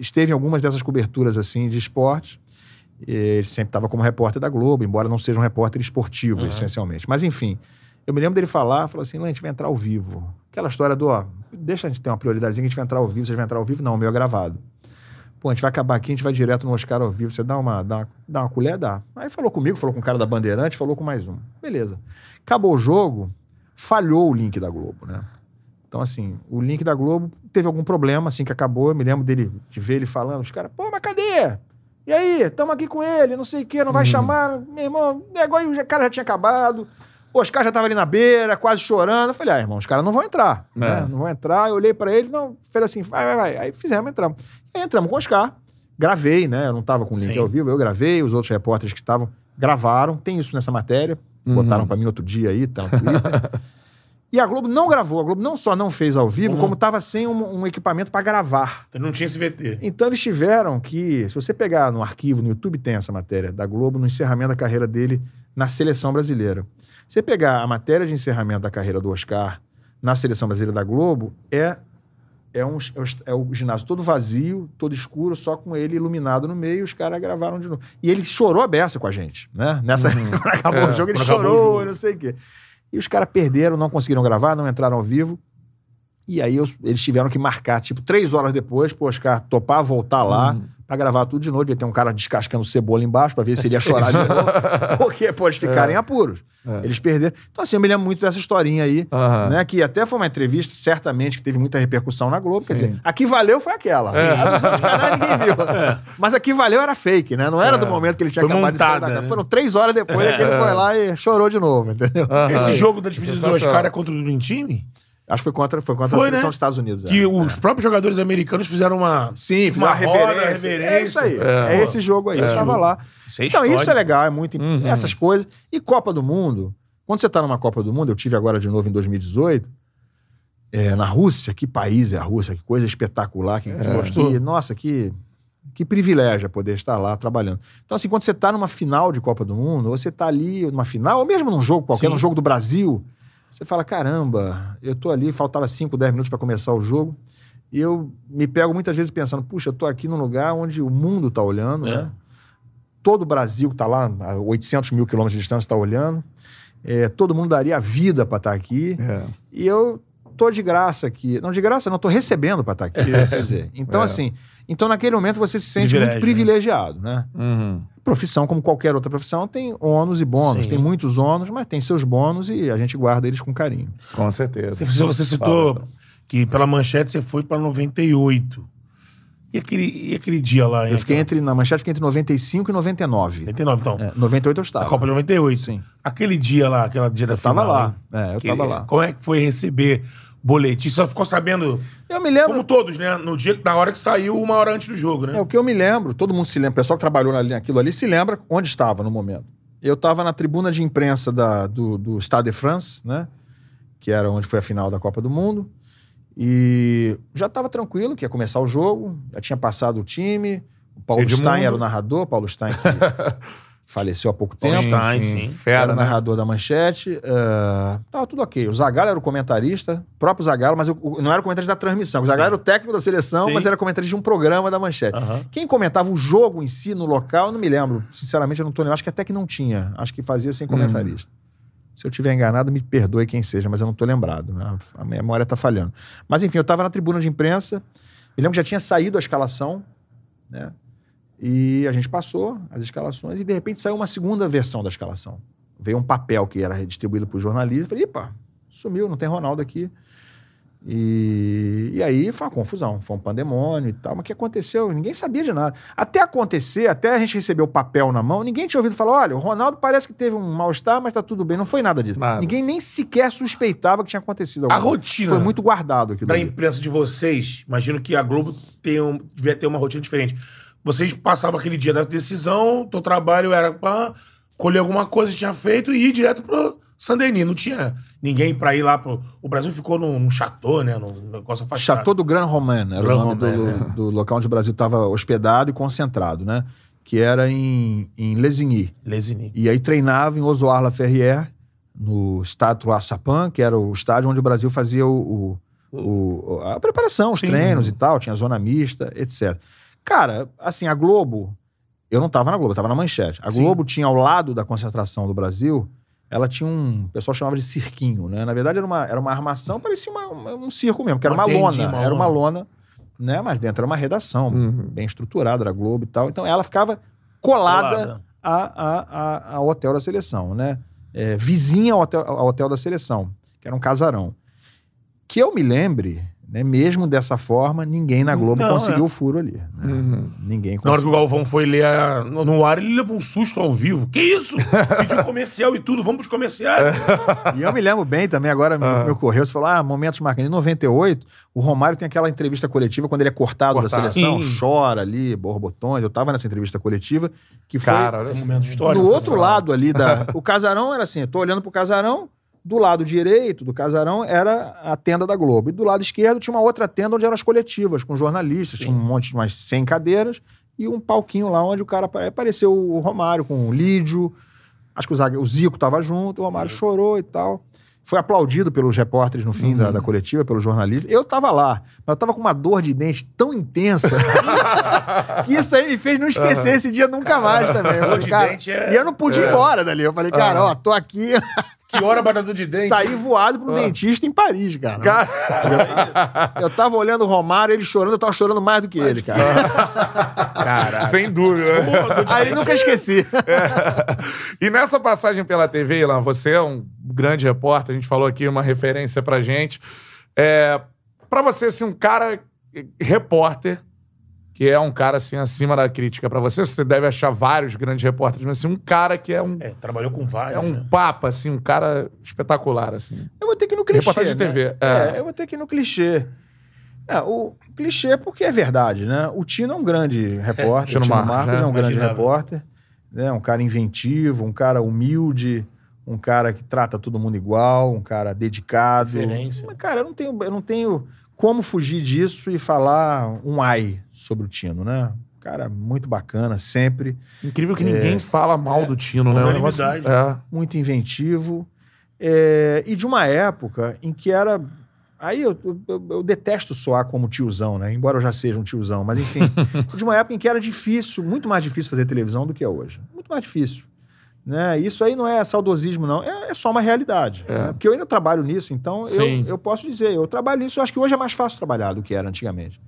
Speaker 3: esteve em algumas dessas coberturas assim de esporte. Ele sempre estava como repórter da Globo, embora não seja um repórter esportivo,
Speaker 2: Uhum.
Speaker 3: essencialmente. Mas enfim, eu me lembro dele falar, falou assim, a gente vai entrar ao vivo. Aquela história do, ó, deixa a gente ter uma prioridadezinha a gente vai entrar ao vivo, vocês vão entrar ao vivo? Não, o meu é gravado. Pô, a gente vai acabar aqui, a gente vai direto no Oscar ao vivo. Você dá uma, dá, dá uma colher? Dá. Aí falou comigo, falou com o cara da Bandeirante, falou com mais um. Beleza. Acabou o jogo, falhou o link da Globo, né? Então, assim, o link da Globo teve algum problema, assim, que acabou. Eu me lembro dele, de ver ele falando, os caras, pô, mas cadê? E aí, estamos aqui com ele, não sei o quê, não vai chamar. Meu irmão, negócio, o cara já tinha acabado. O Oscar já tava ali na beira, quase chorando. Eu falei, ah, irmão, os caras não vão entrar.
Speaker 1: É.
Speaker 3: né? Não vão entrar. Eu olhei pra ele, não, fez assim, vai, vai, vai. Aí fizemos, entramos. Aí entramos com o Oscar. Gravei, né? Eu não tava com o link
Speaker 2: Sim.
Speaker 3: ao vivo, eu gravei, os outros repórteres que estavam gravaram. Tem isso nessa matéria. Botaram pra mim outro dia aí, tá no Twitter. E a Globo não gravou. A Globo não só não fez ao vivo,
Speaker 2: Uhum.
Speaker 3: como tava sem um, um equipamento pra gravar.
Speaker 2: Então não tinha esse VT.
Speaker 3: Então eles tiveram que, se você pegar no arquivo, no YouTube tem essa matéria da Globo, no encerramento da carreira dele na seleção brasileira. Você pegar a matéria de encerramento da carreira do Oscar na seleção brasileira da Globo, é, é, um, é, o, é ginásio todo vazio, todo escuro, só com ele iluminado no meio, os caras gravaram de novo. E ele chorou a beça com a gente, né? Nessa, quando acabou
Speaker 1: É,
Speaker 3: o jogo, ele chorou, não sei o quê. E os caras perderam, não conseguiram gravar, não entraram ao vivo. E aí eu- eles tiveram que marcar, tipo, três horas depois, pro Oscar topar, voltar lá,
Speaker 1: Uhum.
Speaker 3: Pra gravar tudo de novo. Devia ter um cara descascando cebola embaixo pra ver se ele ia chorar de novo. Porque, pô, eles ficaram em apuros.
Speaker 1: É.
Speaker 3: Eles perderam. Então, assim, eu me lembro muito dessa historinha aí,
Speaker 1: Aham.
Speaker 3: né? Que até foi uma entrevista, certamente, que teve muita repercussão na Globo. Quer
Speaker 1: Sim.
Speaker 3: dizer, a que valeu foi aquela.
Speaker 1: É.
Speaker 3: A dos canais ninguém viu. Mas a que valeu era fake, né? Não era
Speaker 2: É.
Speaker 3: do momento que ele tinha
Speaker 2: Foi
Speaker 3: acabado de sair da
Speaker 2: montada,
Speaker 3: casa.
Speaker 2: né?
Speaker 3: Foram três horas depois que ele foi lá e chorou de novo, entendeu?
Speaker 1: Aham.
Speaker 2: Esse jogo da despedida do
Speaker 1: Sensacional.
Speaker 2: Oscar é contra o Dream Team?
Speaker 3: Acho que foi contra, foi contra
Speaker 2: Foi,
Speaker 3: a seleção
Speaker 2: né?
Speaker 3: dos Estados Unidos. é.
Speaker 2: Que os próprios jogadores americanos fizeram uma.
Speaker 3: Sim, fizeram
Speaker 2: uma
Speaker 3: uma
Speaker 2: roda,
Speaker 3: reverência.
Speaker 2: reverência.
Speaker 3: É isso aí.
Speaker 1: É.
Speaker 3: É, esse jogo aí.
Speaker 2: Esse
Speaker 3: eu tava
Speaker 2: jogo.
Speaker 3: lá.
Speaker 2: Isso é
Speaker 3: então, isso é
Speaker 2: histórico.
Speaker 3: legal, é muito.
Speaker 1: Uhum.
Speaker 3: Essas coisas. E Copa do Mundo. Quando você tá numa Copa do Mundo, eu tive agora de novo em 2018, é, na Rússia, que país é a Rússia, que coisa espetacular. Que, que-
Speaker 2: Gostou?
Speaker 3: que- nossa, que, que privilégio poder estar lá trabalhando. Então, assim, quando você tá numa final de Copa do Mundo, ou você tá ali numa final, ou mesmo num jogo qualquer,
Speaker 2: Sim.
Speaker 3: num jogo do Brasil, você fala: caramba, eu tô ali, faltava 5, 10 minutos para começar o jogo. E eu me pego muitas vezes pensando, puxa, eu tô aqui num lugar onde o mundo tá olhando,
Speaker 2: É.
Speaker 3: né? Todo o Brasil que tá lá, a 800 mil quilômetros de distância, tá olhando. É, todo mundo daria a vida para estar aqui.
Speaker 1: É.
Speaker 3: E eu tô de graça aqui. Não, de graça não, tô recebendo para estar aqui. Quer dizer, então,
Speaker 1: É.
Speaker 3: assim, então naquele momento você se sente
Speaker 2: Privilégio,
Speaker 3: muito privilegiado, né?
Speaker 1: Uhum.
Speaker 3: Profissão, como qualquer outra profissão, tem ônus e bônus.
Speaker 2: Sim.
Speaker 3: Tem muitos ônus, mas tem seus bônus e a gente guarda eles com carinho.
Speaker 1: Com certeza.
Speaker 2: Você, você citou
Speaker 1: Fala,
Speaker 2: que pela manchete você foi pra 98. E aquele, e aquele dia lá?
Speaker 3: Eu fiquei entre, na manchete, fiquei entre 95 e 99.
Speaker 2: 99, então.
Speaker 3: É, 98 eu estava.
Speaker 2: A Copa de 98.
Speaker 3: Sim.
Speaker 2: Aquele dia lá, aquele dia da
Speaker 3: Eu tava
Speaker 2: final.
Speaker 3: lá.
Speaker 2: hein?
Speaker 3: É, eu
Speaker 2: Que-
Speaker 3: tava lá.
Speaker 2: Como é que foi receber boletim? Você ficou sabendo,
Speaker 3: Eu me lembro.
Speaker 2: como todos, né? No dia, na hora que saiu, uma hora antes do jogo, né?
Speaker 3: É o que eu me lembro, todo mundo se lembra, o pessoal que trabalhou naquilo ali se lembra onde estava no momento. Eu estava na tribuna de imprensa da- do, do Stade de France, né? Que era onde foi a final da Copa do Mundo. E já estava tranquilo que ia começar o jogo, já tinha passado o time. O Paulo
Speaker 1: Edmundo.
Speaker 3: Stein era o narrador, Paulo Stein que faleceu há pouco tempo.
Speaker 2: Sim, Stein, sim.
Speaker 1: Fera,
Speaker 3: era o
Speaker 1: né?
Speaker 3: narrador da manchete. eh, tava tudo ok. O Zagallo era o comentarista, o próprio Zagallo, mas o- não era o comentarista da transmissão. O Zagallo era o técnico da seleção,
Speaker 2: Sim.
Speaker 3: mas era comentarista de um programa da manchete.
Speaker 2: Aham.
Speaker 3: Quem comentava o jogo em si no local, eu não me lembro. Sinceramente, eu não tô lembrando. Acho que até que não tinha. Acho que fazia sem comentarista. Se eu tiver enganado, me perdoe quem seja, mas eu não tô lembrado. né? A memória tá falhando. Mas enfim, eu tava na tribuna de imprensa. Me lembro que já tinha saído a escalação, né? E a gente passou as escalações e de repente saiu uma segunda versão da escalação. Veio um papel que era redistribuído para o jornalista. Falei, epa, sumiu, não tem Ronaldo aqui. E, e aí foi uma confusão, foi um pandemônio e tal. Mas o que aconteceu? Ninguém sabia de nada. Até acontecer, até a gente receber o papel na mão, ninguém tinha ouvido falar: olha, o Ronaldo parece que teve um mal-estar, mas tá tudo bem. Não foi nada disso. Ninguém nem sequer suspeitava que tinha acontecido
Speaker 2: A
Speaker 3: alguma coisa.
Speaker 2: rotina
Speaker 3: Foi muito guardado aquilo.
Speaker 2: da imprensa de vocês, imagino que a Globo um, devia ter uma rotina diferente. Vocês passavam aquele dia da decisão, teu trabalho era pra colher alguma coisa que tinha feito e ir direto pro Saint-Denis. Não tinha ninguém pra ir lá pro... O Brasil ficou num, num chateau, né? Num negócio afastado.
Speaker 3: Chateau do Grand Romain, era
Speaker 2: Grand
Speaker 3: o nome
Speaker 2: Romain,
Speaker 3: do, do local onde o Brasil estava hospedado e concentrado, né? Que era em, em Lesigny.
Speaker 2: Lesigny.
Speaker 3: E aí treinava em Osoar-la-Ferrière, no estádio Açapã, que era o estádio onde o Brasil fazia o, o- o- a preparação, os
Speaker 2: Sim.
Speaker 3: treinos e tal, tinha zona mista, etc. Cara, assim, a Globo, eu não tava na Globo, eu tava na Manchete. A
Speaker 2: Sim.
Speaker 3: Globo tinha ao lado da concentração do Brasil, ela tinha um, o pessoal chamava de cirquinho, né? Na verdade era uma, era uma armação, parecia uma- uma- um circo mesmo, que era uma lona,
Speaker 2: uma
Speaker 3: era uma
Speaker 2: lona.
Speaker 3: lona, né? Mas dentro era uma redação,
Speaker 1: Uhum.
Speaker 3: bem estruturada, era Globo e tal. Então ela ficava colada
Speaker 2: Colada.
Speaker 3: a, a, a- ao hotel da seleção, né? É, vizinha ao hotel, ao hotel da seleção, que era um casarão. Que eu me lembre, né, mesmo dessa forma, ninguém na Globo
Speaker 2: Não,
Speaker 3: conseguiu
Speaker 2: é.
Speaker 3: o furo ali. né?
Speaker 1: Uhum.
Speaker 3: Ninguém
Speaker 2: Na hora que
Speaker 3: conseguiu.
Speaker 2: o Galvão foi ler a- no ar, ele levou um susto ao vivo. Que isso? Pediu comercial e tudo, vamos pros comerciais.
Speaker 3: E eu me lembro bem também, agora me, me ocorreu, você falou, ah, momentos marcantes. Em 98, o Romário tem aquela entrevista coletiva, quando ele é cortado,
Speaker 1: Cortado.
Speaker 3: da seleção,
Speaker 2: Sim.
Speaker 3: chora ali, borbotões. Eu tava nessa entrevista coletiva, que foi...
Speaker 1: Cara, olha
Speaker 2: Esse momento histórico.
Speaker 3: do outro lado ali da. O casarão era assim, eu tô olhando pro casarão, do lado direito do casarão era a tenda da Globo. E do lado esquerdo tinha uma outra tenda onde eram as coletivas, com jornalistas, tinha um monte de umas 100 cadeiras e um palquinho lá onde o cara apare- apareceu o Romário com o Lídio. Acho que o, Zico tava junto, o Romário chorou e tal. Foi aplaudido pelos repórteres no fim
Speaker 2: Uhum.
Speaker 3: da, da coletiva, pelos jornalistas. Eu tava lá, mas eu tava com uma dor de dente tão intensa que isso aí me fez não esquecer esse dia nunca mais também. Eu falei, cara,
Speaker 2: é-
Speaker 3: E eu não pude ir embora dali. Eu falei, cara, ó, tô aqui,
Speaker 2: Que hora batata de dente?
Speaker 3: saí voado pro dentista em Paris, cara.
Speaker 1: Cara,
Speaker 3: Eu tava olhando o Romário, ele chorando, eu tava chorando mais do que ele, cara.
Speaker 2: Caraca.
Speaker 1: sem dúvida. né?
Speaker 3: Aí nunca esqueci.
Speaker 1: E nessa passagem pela TV, Ilan, você é um grande repórter, a gente falou aqui uma referência pra gente. É, pra você, assim, um cara eh, repórter, que é um cara, assim, acima da crítica pra você, você deve achar vários grandes repórteres, mas assim, um cara que é um,
Speaker 2: É, trabalhou com
Speaker 1: é
Speaker 2: vários.
Speaker 1: um
Speaker 2: né?
Speaker 1: papa, assim, um cara espetacular, assim.
Speaker 3: Eu vou ter que ir no clichê.
Speaker 1: Reportagem de
Speaker 3: né?
Speaker 1: TV,
Speaker 3: É.
Speaker 1: é.
Speaker 3: eu vou ter que ir no clichê. É, o clichê é porque é verdade, né? O Tino é um grande repórter.
Speaker 1: Tino
Speaker 3: o Tino
Speaker 1: Marcos,
Speaker 3: Marcos,
Speaker 1: né?
Speaker 3: é um grande
Speaker 2: Imaginava.
Speaker 3: repórter. Né? Um cara inventivo, um cara humilde, um cara que trata todo mundo igual, um cara dedicado.
Speaker 2: Referência.
Speaker 3: Mas, cara, eu não tenho, eu não tenho como fugir disso e falar um ai sobre o Tino, né? Um Cara, muito bacana, sempre.
Speaker 1: Incrível que ninguém fala mal do Tino, né? Um negócio-
Speaker 2: Unanimidade.
Speaker 1: é.
Speaker 3: muito inventivo. é, e de uma época em que era. Aí eu, eu- eu detesto soar como tiozão, né? Embora eu já seja um tiozão, mas enfim. de uma época em que era difícil, muito mais difícil fazer televisão do que é hoje. Muito mais difícil. Né? Isso aí não é saudosismo, não. É, é só uma realidade.
Speaker 1: É.
Speaker 3: né? Porque eu ainda trabalho nisso, então eu, eu posso dizer, eu trabalho nisso, eu acho que hoje é mais fácil trabalhar do que era antigamente.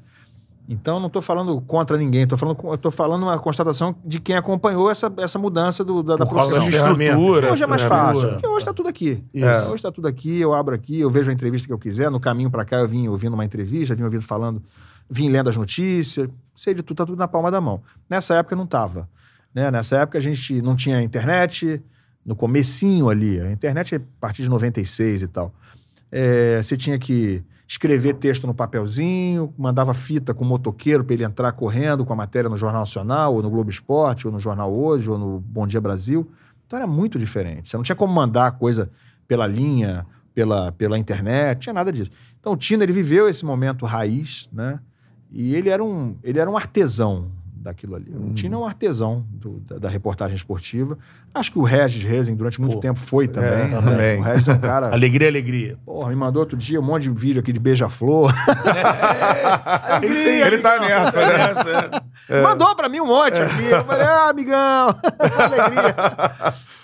Speaker 3: Então, não estou falando contra ninguém, estou falando, eu tô falando uma constatação de quem acompanhou essa, essa mudança do, da, da profissão.
Speaker 2: das ferramentas.
Speaker 1: estrutura.
Speaker 3: Hoje é mais
Speaker 1: ferramenta.
Speaker 3: fácil. Porque hoje está tudo aqui. É, hoje está tudo aqui, eu abro aqui, eu vejo a entrevista que eu quiser. No caminho para cá, eu vim ouvindo uma entrevista, vim ouvindo falando, vim lendo as notícias, sei de tudo, tá tudo na palma da mão. Nessa época não tava. Né? Nessa época a gente não tinha internet, no comecinho ali. A internet é a partir de 96 e tal. É, você tinha que escrever texto no papelzinho, mandava fita com o motoqueiro para ele entrar correndo com a matéria no Jornal Nacional, ou no Globo Esporte, ou no Jornal Hoje, ou no Bom Dia Brasil. Então era muito diferente. Você não tinha como mandar a coisa pela linha, pela, pela internet, tinha nada disso. Então o Tino ele viveu esse momento raiz, né? E ele era um, ele era um artesão daquilo ali. O Tino é um artesão do- da, da reportagem esportiva. Acho que o Regis Rezem durante muito
Speaker 2: Pô,
Speaker 3: tempo foi também.
Speaker 1: é, também.
Speaker 3: O Regis é um cara.
Speaker 2: Alegria, alegria.
Speaker 3: Porra, me mandou outro dia um monte de vídeo aqui de beija-flor.
Speaker 2: Ele, tem,
Speaker 1: Ele tá nessa, né?
Speaker 2: nessa, é.
Speaker 3: Mandou pra mim um monte aqui. Eu falei, ah, amigão, alegria.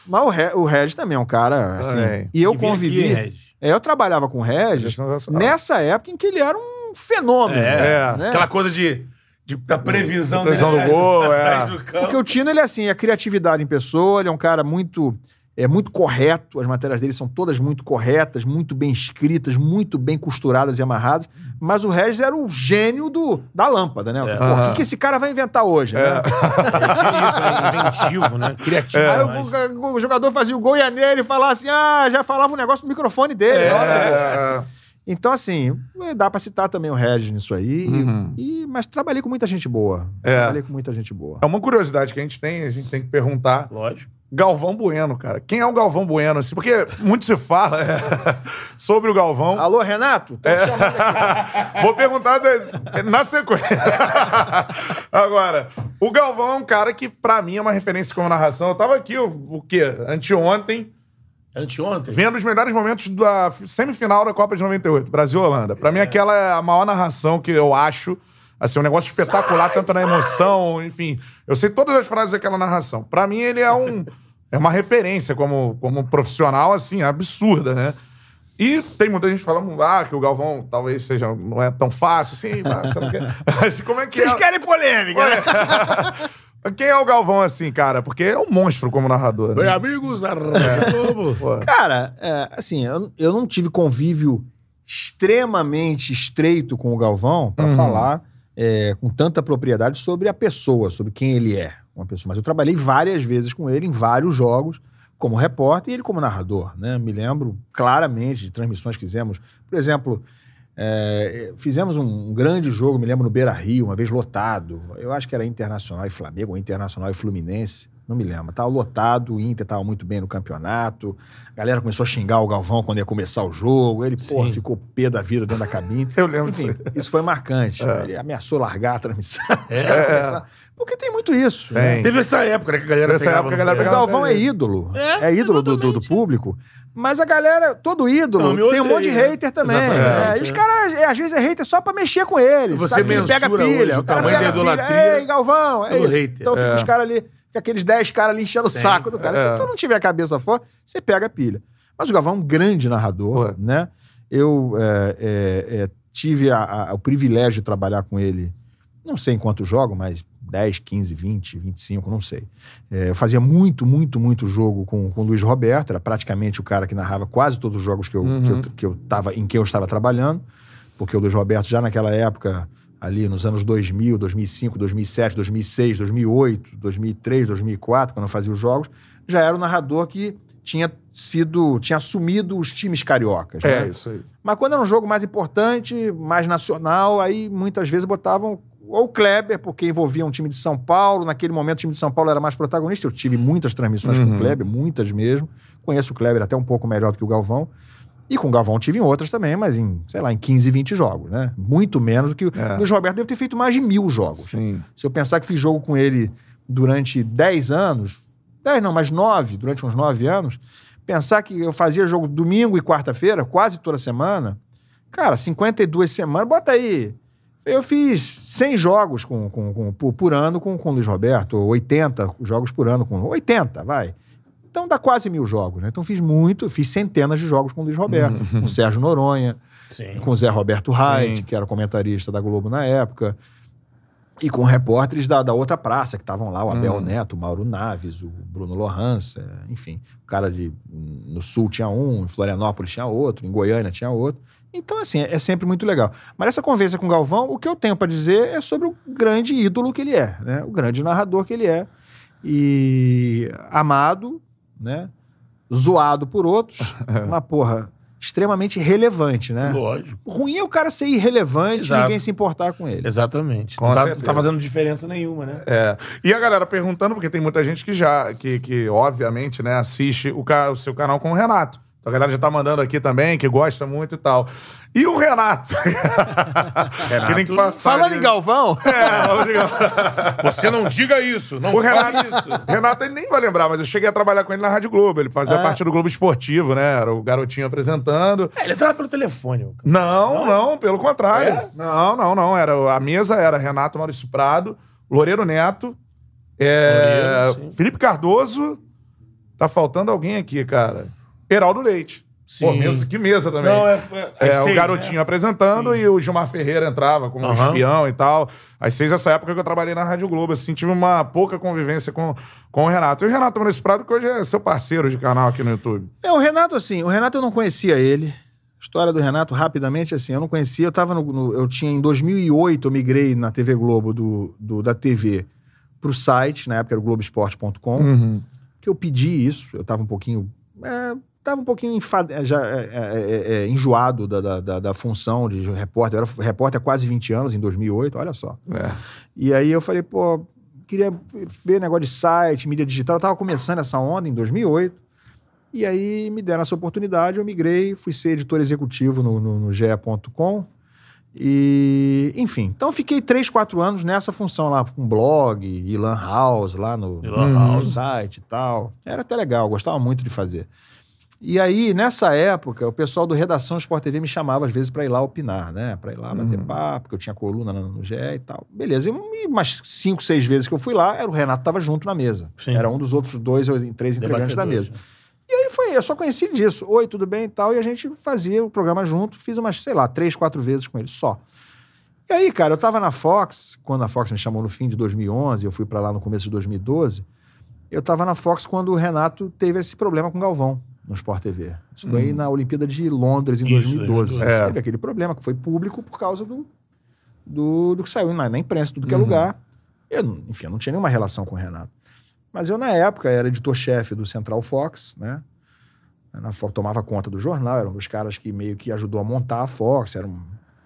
Speaker 3: Mas o, Re, o Regis também é um cara, assim. E eu convivi.
Speaker 2: aqui,
Speaker 3: é, eu trabalhava com o Regis nessa época em que ele era um fenômeno.
Speaker 2: É,
Speaker 3: né?
Speaker 2: aquela coisa de, de da previsão,
Speaker 1: previsão
Speaker 2: dele,
Speaker 1: do gol, é.
Speaker 2: do.
Speaker 3: Porque o Tino, ele é assim, a criatividade em pessoa, ele é um cara muito é muito correto, as matérias dele são todas muito corretas, muito bem escritas, muito bem costuradas e amarradas, mas o Regis era o gênio do, da lâmpada, né?
Speaker 2: É.
Speaker 3: Pô, O que, que esse cara vai inventar hoje, né?
Speaker 2: É, tinha isso, né? Inventivo, né? Criativo.
Speaker 3: Aí
Speaker 2: demais.
Speaker 3: o, o- o jogador fazia o gol e ia nele e falava assim, ah, já falava um negócio no microfone dele.
Speaker 2: É.
Speaker 3: ó.
Speaker 1: É,
Speaker 3: Então, assim, dá pra citar também o Regis nisso aí,
Speaker 1: Uhum.
Speaker 3: e, mas trabalhei com muita gente boa.
Speaker 1: É.
Speaker 3: Trabalhei com muita gente boa.
Speaker 1: é uma curiosidade que a gente tem, a gente tem que perguntar.
Speaker 2: Lógico.
Speaker 1: Galvão Bueno, cara. Quem é o Galvão Bueno? Assim, porque muito se fala é, sobre o Galvão.
Speaker 3: Alô, Renato? Tô te chamando aqui.
Speaker 1: Vou perguntar de- na sequência. Agora, o Galvão é um cara que, pra mim, é uma referência como narração. Eu tava aqui, o, o quê? Anteontem,
Speaker 2: Anteontem?
Speaker 1: Vendo os melhores momentos da semifinal da Copa de 98, Brasil e Holanda. Pra mim, aquela é a maior narração que eu acho. Assim, um negócio espetacular, tanto na emoção, enfim. Eu sei todas as frases daquela narração. Pra mim, ele é um. É uma referência como, como profissional, assim, absurda, né? E tem muita gente falando, ah, que o Galvão talvez seja, não é tão fácil, assim, mas. Mas Como é que
Speaker 3: Vocês
Speaker 1: é?
Speaker 3: querem polêmica, né?
Speaker 1: Quem é o Galvão, assim, cara? Porque é um monstro como narrador.
Speaker 2: Oi,
Speaker 1: Né?
Speaker 2: amigos da Rádio Globo.
Speaker 3: Cara, é, assim, eu, eu não tive convívio extremamente estreito com o Galvão pra
Speaker 1: Uhum.
Speaker 3: falar é, com tanta propriedade sobre a pessoa, sobre quem ele é, uma pessoa. Mas eu trabalhei várias vezes com ele em vários jogos como repórter e ele como narrador, né? Me lembro claramente de transmissões que fizemos. Por exemplo, é, fizemos um, grande jogo, me lembro, no Beira Rio, uma vez lotado. Eu acho que era Internacional e Flamengo, ou Internacional e Fluminense, não me lembro. Tava lotado, o Inter tava muito bem no campeonato. A galera começou a xingar o Galvão quando ia começar o jogo. Ele, pô,
Speaker 2: Sim.
Speaker 3: ficou pé da vida dentro da cabine.
Speaker 1: Eu lembro
Speaker 3: Enfim,
Speaker 1: disso.
Speaker 3: isso foi marcante. Ele ameaçou largar a transmissão.
Speaker 2: É.
Speaker 3: O Porque tem muito isso. né?
Speaker 1: Tem.
Speaker 2: Teve essa época, né, que a galera
Speaker 1: Nessa
Speaker 2: pegava
Speaker 1: época a galera
Speaker 2: pé.
Speaker 3: O
Speaker 1: pegava-
Speaker 3: Galvão é ídolo. É, ídolo do, do- do público. Mas a galera, todo ídolo,
Speaker 2: Não,
Speaker 3: tem um monte de hater também. Né? E os
Speaker 2: é.
Speaker 3: caras, é, às vezes, é hater só pra mexer com eles.
Speaker 2: Você
Speaker 3: sabe? Ele pega
Speaker 2: mensura
Speaker 3: pilha.
Speaker 2: hoje
Speaker 3: o
Speaker 2: o tamanho da idolatria
Speaker 3: Ei, Galvão. É
Speaker 2: hater.
Speaker 3: Então fica
Speaker 1: É.
Speaker 3: os caras ali, fica aqueles 10 caras ali enchendo o
Speaker 2: Sim.
Speaker 3: saco do cara.
Speaker 1: É.
Speaker 3: Se tu não tiver a cabeça forte, você pega a pilha. Mas o Galvão é um grande narrador,
Speaker 1: Ué.
Speaker 3: né? Eu é, é, é, tive a- a- o privilégio de trabalhar com ele, não sei em quanto jogo, mas 10, 15, 20, 25, não sei. É, eu fazia muito, muito, muito jogo com, com o Luiz Roberto, era praticamente o cara que narrava quase todos os jogos que eu, que eu, que eu tava, em que eu estava trabalhando, porque o Luiz Roberto já naquela época, ali nos anos 2000, 2005, 2007, 2006, 2008, 2003, 2004, quando eu fazia os jogos, já era o narrador que tinha sido, tinha assumido os times cariocas.
Speaker 1: É,
Speaker 3: né?
Speaker 1: isso aí.
Speaker 3: Mas quando era um jogo mais importante, mais nacional, aí muitas vezes botavam ou o Kleber, porque envolvia um time de São Paulo. Naquele momento, o time de São Paulo era mais protagonista. Eu tive muitas transmissões com
Speaker 1: Uhum.
Speaker 3: o Kleber, muitas mesmo. Conheço o Kleber até um pouco melhor do que o Galvão. E com o Galvão tive em outras também, mas em, sei lá, em 15, 20 jogos, né? Muito menos do que o
Speaker 1: É.
Speaker 3: Luiz Roberto deve ter feito mais de mil jogos.
Speaker 1: Sim.
Speaker 3: Se eu pensar que fiz jogo com ele durante 10 anos, 10 não, mas 9, durante uns 9 anos, pensar que eu fazia jogo domingo e quarta-feira, quase toda semana, cara, 52 semanas, bota aí. Eu fiz 100 jogos com, com, com- por, por ano com, com o Luiz Roberto, ou 80 jogos por ano com. 80, vai. Então dá quase mil jogos, né? Então fiz muito, fiz centenas de jogos com o Luiz Roberto, com o Sérgio Noronha,
Speaker 2: Sim.
Speaker 3: com o Zé Roberto Reit, que era comentarista da Globo na época, e com repórteres da, da outra praça que estavam lá, o Abel
Speaker 1: Hum.
Speaker 3: Neto, o Mauro Naves, o Bruno Lohans, é, enfim, o cara de no Sul tinha um, em Florianópolis tinha outro, em Goiânia tinha outro. Então, assim, é, é sempre muito legal. Mas essa conversa com o Galvão, o que eu tenho para dizer é sobre o grande ídolo que ele é, né? O grande narrador que ele é. E amado, né? Zoado por outros, uma porra extremamente relevante, né?
Speaker 2: Lógico.
Speaker 3: Ruim é o cara ser irrelevante e
Speaker 2: Exato.
Speaker 3: ninguém se importar com ele.
Speaker 2: Exatamente.
Speaker 1: Com
Speaker 2: não, tá, não tá fazendo diferença nenhuma, né?
Speaker 1: É. E a galera perguntando, porque tem muita gente que já, que, que obviamente, né, assiste o, o seu canal com o Renato. Então a galera já tá mandando aqui também, que gosta muito e tal. E o Renato? Que tem que passar
Speaker 3: Falando em Galvão,
Speaker 1: É, falando em Galvão.
Speaker 2: Você não diga isso, não
Speaker 1: O
Speaker 2: fale
Speaker 1: Renato,
Speaker 2: isso.
Speaker 1: Renato, ele nem vai lembrar, mas eu cheguei a trabalhar com ele na Rádio Globo. Ele fazia
Speaker 3: Ah.
Speaker 1: parte do Globo Esportivo, né? Era o garotinho apresentando.
Speaker 2: É, ele entrava pelo telefone. cara.
Speaker 1: Não, não, pelo contrário.
Speaker 2: É?
Speaker 1: Não, não, não. Era, a mesa era Renato Maurício Prado, Loureiro Neto, é,
Speaker 2: Loureiro.
Speaker 1: Felipe Cardoso. Tá faltando alguém aqui, cara. Heraldo Leite.
Speaker 2: Sim.
Speaker 1: Pô, mesa, que mesa também.
Speaker 2: Não, é. é,
Speaker 1: É, o garotinho
Speaker 2: né?
Speaker 1: apresentando e o Gilmar Ferreira entrava como
Speaker 2: Aham.
Speaker 1: espião e tal. Às seis, essa época que eu trabalhei na Rádio Globo, assim, tive uma pouca convivência com, com o Renato. E o Renato Maurício Prado, que hoje é seu parceiro de canal aqui no YouTube.
Speaker 3: É, o Renato, assim, o Renato eu não conhecia ele. História do Renato, rapidamente, assim, eu não conhecia. Eu tava no. no- eu tinha, em 2008, eu migrei na TV Globo do, do- da TV pro site, na época era o Globoesporte.com,
Speaker 1: Uhum.
Speaker 3: que eu pedi isso. Eu tava um pouquinho. É, tava um pouquinho enfad... já, é, é, é, enjoado da, da, da- função de repórter. Eu era repórter há quase 20 anos, em 2008, olha só.
Speaker 1: É.
Speaker 3: E aí eu falei, pô, queria ver negócio de site, mídia digital. Eu tava começando essa onda em 2008. E aí me deram essa oportunidade, eu migrei, fui ser editor executivo no, no, no GE.com. E, enfim, então eu fiquei três, quatro anos nessa função lá, com blog e lan house lá no, no
Speaker 2: house.
Speaker 3: site e tal. Era até legal, gostava muito de fazer. E aí, nessa época, o pessoal do Redação Sport TV me chamava às vezes para ir lá opinar, né? Para ir lá bater papo, porque eu tinha coluna no, GE e tal. Beleza. E umas cinco, seis vezes que eu fui lá, era o Renato tava junto na mesa.
Speaker 2: Sim.
Speaker 3: Era um dos outros dois ou três integrantes da mesa.
Speaker 2: Debatedores,
Speaker 3: E aí foi, eu só conheci disso. Oi, tudo bem e tal. E a gente fazia o programa junto. Fiz umas, sei lá, três, quatro vezes com ele só. E aí, cara, eu tava na Fox, quando a Fox me chamou no fim de 2011, eu fui pra lá no começo de 2012. Eu tava na Fox quando o Renato teve esse problema com o Galvão no Sport TV. Isso foi na Olimpíada de Londres em
Speaker 2: Isso,
Speaker 3: 2012.
Speaker 2: 2012.
Speaker 1: É.
Speaker 3: Teve aquele problema que foi público por causa do, do, do que saiu na, na imprensa, tudo que é lugar. Eu, enfim, eu não tinha nenhuma relação com o Renato. Mas eu, na época, era editor-chefe do Central Fox, né? Na tomava conta do jornal, era um dos caras que meio que ajudou a montar a Fox, era um,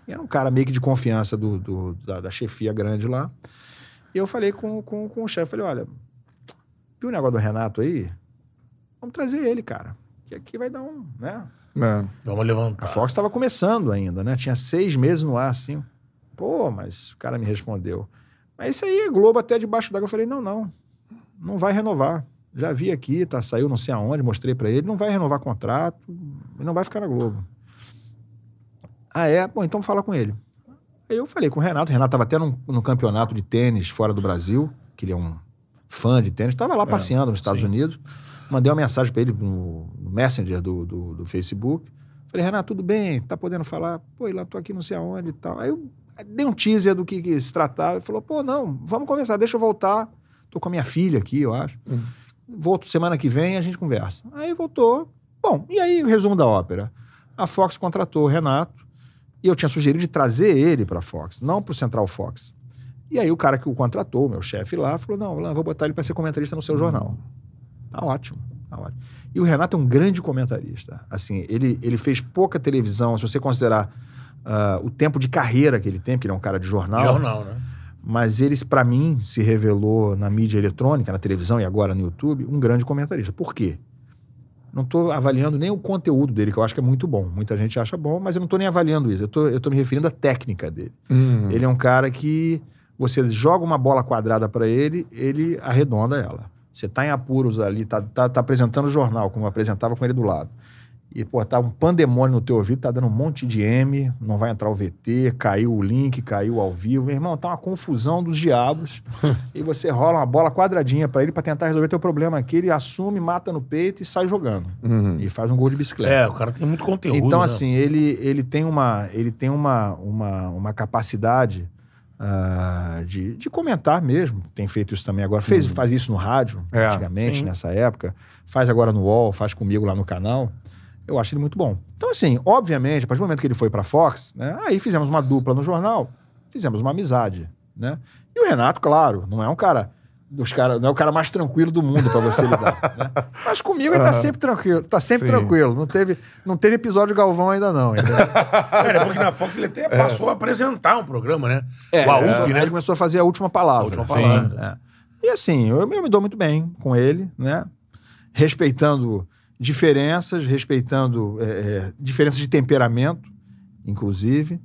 Speaker 3: era um cara meio que de confiança do, do- da, da chefia grande lá. E eu falei com, com, com o chefe, falei, olha, viu o negócio do Renato aí? Vamos trazer ele, cara. Que aqui vai dar um, né?
Speaker 1: É.
Speaker 2: Vamos
Speaker 3: A
Speaker 2: levantar.
Speaker 3: Fox estava começando ainda, né? Tinha seis meses no ar, assim. Pô, mas o cara me respondeu. Mas isso aí é Globo até debaixo d'água. Eu falei, não, não. Não vai renovar. Já vi aqui, tá, saiu não sei aonde, mostrei pra ele. Não vai renovar contrato e não vai ficar na Globo. Ah, é? Bom, então fala com ele. Aí eu falei com o Renato. O Renato tava até num, num campeonato de tênis fora do Brasil, que ele é um fã de tênis. Tava lá passeando nos Estados
Speaker 2: sim.
Speaker 3: Unidos. Mandei uma mensagem pra ele no, no Messenger do, do, do Facebook. Falei, Renato, tudo bem? Tá podendo falar? Pô, lá tô aqui não sei aonde e tal. Aí eu dei um teaser do que, que se tratava. Ele falou, pô, não, vamos conversar, deixa eu voltar. Tô com a minha filha aqui, eu acho. Volto semana que vem a gente conversa. Aí voltou. Bom, e aí o resumo da ópera. A Fox contratou o Renato e eu tinha sugerido de trazer ele pra Fox, não pro Central Fox. E aí o cara que o contratou, o meu chefe lá, falou, não, vou botar ele pra ser comentarista no seu jornal. Tá ótimo, tá ótimo. E o Renato é um grande comentarista. Assim, ele, ele fez pouca televisão, se você considerar ah, o tempo de carreira que ele tem, porque ele é um cara de jornal.
Speaker 2: Jornal, né?
Speaker 3: Mas ele, pra mim, se revelou na mídia eletrônica, na televisão e agora no YouTube, um grande comentarista. Por quê? Não estou avaliando nem o conteúdo dele, que eu acho que é muito bom. Muita gente acha bom, mas eu não estou nem avaliando isso. Eu tô, tô me referindo à técnica dele.
Speaker 1: Hum.
Speaker 3: Ele é um cara que você joga uma bola quadrada para ele, ele arredonda ela. Você tá em apuros ali, tá, tá, tá apresentando o jornal, como eu apresentava com ele do lado. E, pô, tá um pandemônio no teu ouvido, tá dando um monte de M, não vai entrar o VT, caiu o link, caiu ao vivo. Meu irmão, tá uma confusão dos diabos. e você rola uma bola quadradinha para ele para tentar resolver teu problema aqui. Ele assume, mata no peito e sai jogando.
Speaker 1: Uhum.
Speaker 3: E faz um gol de bicicleta.
Speaker 2: É, o cara tem muito conteúdo.
Speaker 3: Então,
Speaker 2: né?
Speaker 3: assim, ele, ele tem uma, ele tem uma, uma, uma capacidade ah, de, de comentar mesmo. Tem feito isso também agora. Fez, Faz isso no rádio,
Speaker 1: É,
Speaker 3: antigamente,
Speaker 2: sim.
Speaker 3: nessa época. Faz agora no UOL, faz comigo lá no canal. Eu acho ele muito bom. Então, assim, obviamente, a partir do momento que ele foi pra Fox, né, aí fizemos uma dupla no jornal, fizemos uma amizade, né? E o Renato, claro, não é um cara dos cara, não é o cara mais tranquilo do mundo pra você lidar, né? Mas comigo ele tá sempre tranquilo, tá sempre
Speaker 1: Sim.
Speaker 3: tranquilo. Não teve, não teve episódio Galvão ainda não, entendeu?
Speaker 2: É, porque na Fox ele até passou a apresentar um programa, né? o AUP,
Speaker 3: Aí
Speaker 2: né?
Speaker 3: ele começou a fazer a última palavra.
Speaker 2: A última
Speaker 3: Sim.
Speaker 2: palavra.
Speaker 3: É. E assim, eu, eu me dou muito bem com ele, né? Respeitando diferenças, respeitando é, é, diferenças de temperamento, inclusive.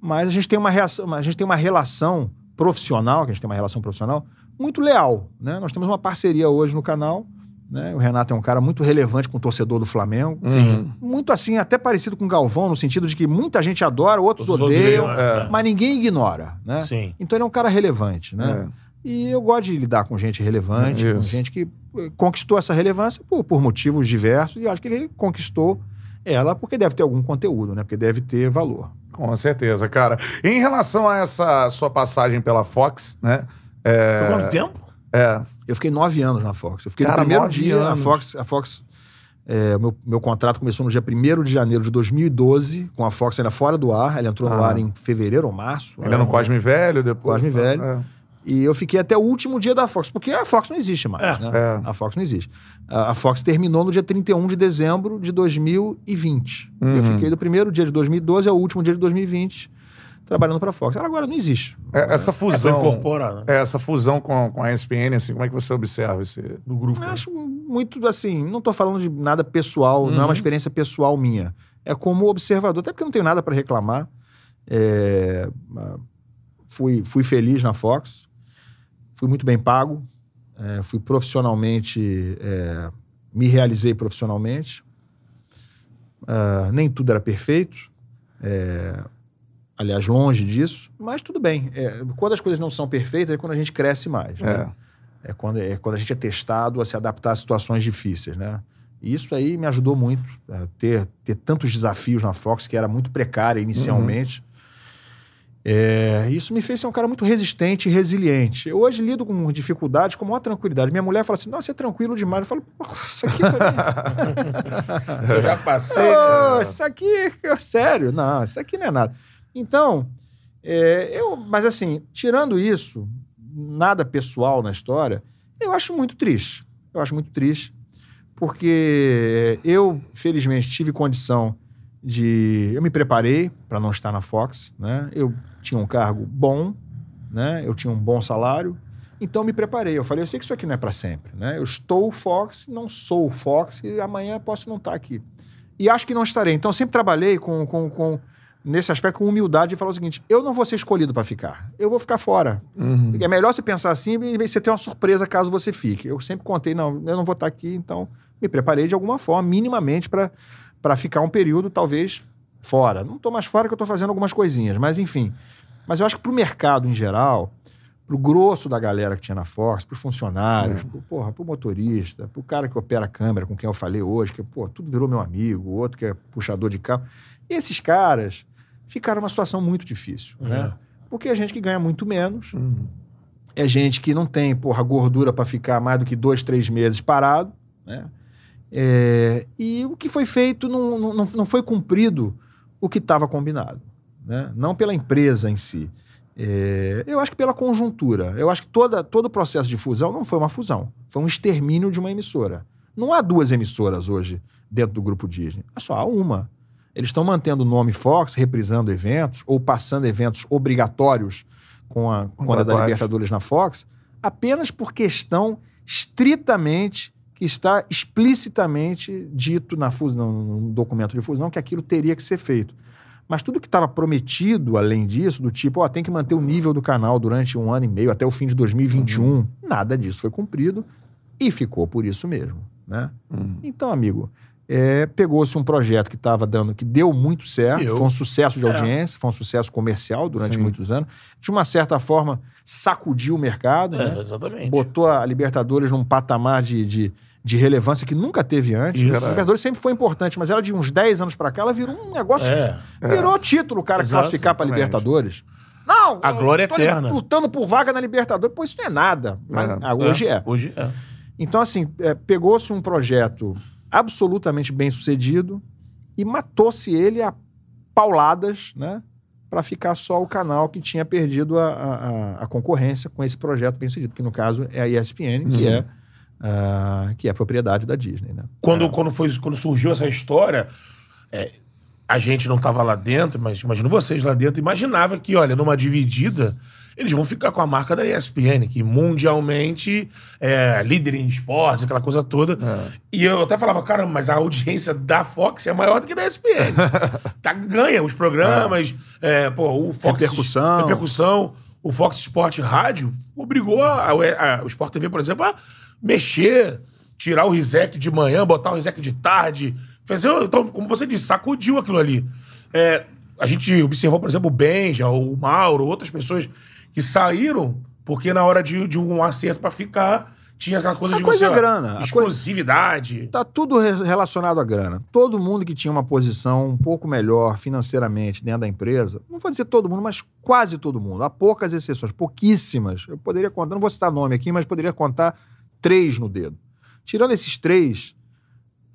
Speaker 3: Mas a gente tem uma reação, a gente tem uma relação profissional, que a gente tem uma relação profissional muito leal, né? Nós temos uma parceria hoje no canal, né? O Renato é um cara muito relevante com o torcedor do Flamengo.
Speaker 1: Sim.
Speaker 3: Muito assim, até parecido com o Galvão, no sentido de que muita gente adora, outros,
Speaker 2: Outros
Speaker 3: odeiam,
Speaker 2: odeiam, é.
Speaker 3: mas ninguém ignora, né?
Speaker 2: Sim.
Speaker 3: Então ele é um cara relevante, né? E eu gosto de lidar com gente relevante, com gente que eh, conquistou essa relevância por, por motivos diversos, e acho que ele conquistou ela porque deve ter algum conteúdo, né? Porque deve ter valor.
Speaker 1: Com certeza, cara. Em relação a essa sua passagem pela Fox, né? É,
Speaker 2: Foi quanto tempo?
Speaker 1: é,
Speaker 3: Eu fiquei nove anos na Fox. Eu fiquei
Speaker 1: Cara,
Speaker 3: no primeiro dia. A
Speaker 1: anos.
Speaker 3: Fox, a Fox é, meu, meu contrato começou no dia 1 de janeiro de 2012, com a Fox ainda fora do ar. Ela entrou no
Speaker 1: Ah.
Speaker 3: ar em fevereiro ou março.
Speaker 1: ainda no Cosme Velho, depois.
Speaker 3: Cosme
Speaker 1: tá?
Speaker 3: Velho.
Speaker 1: É.
Speaker 3: E eu fiquei até o último dia da Fox, porque a Fox não existe mais.
Speaker 2: É,
Speaker 3: né?
Speaker 1: é.
Speaker 3: A Fox não existe. A, a Fox terminou no dia 31 de dezembro de 2020. Eu
Speaker 1: Uhum.
Speaker 3: fiquei do primeiro dia de 2012 ao último dia de 2020 trabalhando para a Fox. Ela agora não existe.
Speaker 1: É, essa
Speaker 2: Foi
Speaker 1: fusão.
Speaker 2: incorporado. né?
Speaker 1: é, essa fusão com, com a ESPN, assim, como é que você observa esse do grupo?
Speaker 3: Eu acho muito assim, não estou falando de nada pessoal, não é
Speaker 2: Uhum.
Speaker 3: uma experiência pessoal minha. É como observador, até porque eu não tenho nada para reclamar. É, fui, fui feliz na Fox, fui muito bem pago, é, fui profissionalmente, é, me realizei profissionalmente. Ah, nem tudo era perfeito. É, aliás, longe disso. Mas tudo bem. É, quando as coisas não são perfeitas é quando a gente cresce mais. né? É quando, é quando a gente é testado a se adaptar a situações difíceis, né? E isso aí me ajudou muito a ter, ter tantos desafios na Fox, que era muito precária inicialmente. É, isso me fez ser um cara muito resistente e resiliente. Eu hoje lido com dificuldades com maior tranquilidade. Minha mulher fala assim: Nossa, você é tranquilo demais. Eu falo: "Pô, Isso aqui mim.
Speaker 2: Eu já passei.
Speaker 3: Ô, isso aqui, é sério, não, isso aqui não é nada. Então, é, eu, mas assim, tirando isso, nada pessoal na história, eu acho muito triste. Eu acho muito triste, porque eu, felizmente, tive condição de. Eu me preparei para não estar na Fox, né? Eu tinha um cargo bom, né? Eu tinha um bom salário. Então me preparei. Eu falei, eu sei que isso aqui não é para sempre, né? Eu estou Fox, não sou Fox e amanhã posso não estar aqui. E acho que não estarei. Então sempre trabalhei com, com, com nesse aspecto com humildade e falar o seguinte: eu não vou ser escolhido para ficar. Eu vou ficar fora. É melhor você pensar assim e você ter uma surpresa caso você fique. Eu sempre contei, não, eu não vou estar aqui, então me preparei de alguma forma, minimamente, para ficar um período, talvez, fora. Não estou mais fora que eu estou fazendo algumas coisinhas, mas enfim. Mas eu acho que para o mercado em geral, para o grosso da galera que tinha na Fox, para os funcionários, porra, para o motorista, para o cara que opera a câmera, com quem eu falei hoje, que pô, tudo virou meu amigo, o outro que é puxador de carro. E esses caras ficaram numa situação muito difícil, né? Porque é gente que ganha muito menos, é gente que não tem, porra, gordura para ficar mais do que dois, três meses parado, né? É, e o que foi feito não, não, não- não foi cumprido o que estava combinado, né? Não pela empresa em si. É, eu acho que pela conjuntura. Eu acho que toda, todo o processo de fusão não foi uma fusão, foi um extermínio de uma emissora. Não há duas emissoras hoje dentro do grupo Disney, é só há uma. Eles estão mantendo o nome Fox, reprisando eventos ou passando eventos obrigatórios com a, com a da. Libertadores na Fox, apenas por questão estritamente que está explicitamente dito na fusão, no documento de fusão que aquilo teria que ser feito. Mas tudo que estava prometido, além disso, do tipo, ó, tem que manter o nível do canal durante um ano e meio, até o fim de 2021, nada disso foi cumprido e ficou por isso mesmo, né? Então, amigo, é, pegou-se um projeto que estava dando, que deu muito certo, foi um sucesso de
Speaker 2: É.
Speaker 3: audiência, foi um sucesso comercial durante
Speaker 1: Sim.
Speaker 3: muitos anos. De uma certa forma, sacudiu o mercado, né?
Speaker 2: É, exatamente.
Speaker 3: botou a Libertadores num patamar de, de, de relevância que nunca teve antes.
Speaker 2: Isso.
Speaker 3: A Libertadores sempre foi importante, mas ela de uns 10 anos pra cá, ela virou um negócio.
Speaker 2: É.
Speaker 3: Virou título, o cara
Speaker 2: Exato,
Speaker 3: classificar
Speaker 1: exatamente.
Speaker 3: Libertadores. Não!
Speaker 2: A glória eterna.
Speaker 3: Lutando por vaga na Libertadores. Pô, isso não é nada. Mas,
Speaker 1: É.
Speaker 3: ah, hoje é.
Speaker 2: Hoje é.
Speaker 3: Então, assim, é, pegou-se um projeto absolutamente bem sucedido e matou-se ele a pauladas, né? Para ficar só o canal que tinha perdido a, a- a- concorrência com esse projeto bem sucedido, que no caso é a ESPN, que, é, ah, que é propriedade da Disney, né?
Speaker 2: Quando, quando, foi, quando surgiu essa história, é, a gente não estava lá dentro, mas imagino vocês lá dentro, imaginava que, olha, numa dividida, eles vão ficar com a marca da ESPN, que mundialmente é líder em esportes, aquela coisa toda. E eu até falava, caramba, mas a audiência da Fox é maior do que da ESPN. tá, ganha os programas, é, pô, o Fox...
Speaker 3: Repercussão.
Speaker 2: Repercussão. O Fox Sport Rádio obrigou a, a- a- o Sport TV, por exemplo, a mexer, tirar o Rizek de manhã, botar o Rizek de tarde. Fazer, então, como você disse, sacudiu aquilo ali. É, a gente observou, por exemplo, o Benja, o Mauro, outras pessoas que saíram porque na hora de, de um acerto pra ficar, tinha aquela coisa
Speaker 3: A
Speaker 2: de
Speaker 3: coisa
Speaker 2: você.
Speaker 3: é grana, a coisa-
Speaker 2: Exclusividade.
Speaker 3: Tá tudo re- relacionado à grana. Todo mundo que tinha uma posição um pouco melhor financeiramente dentro da empresa, não vou dizer todo mundo, mas quase todo mundo. Há poucas exceções, pouquíssimas. Eu poderia contar, não vou citar nome aqui, mas poderia contar três no dedo. Tirando esses três,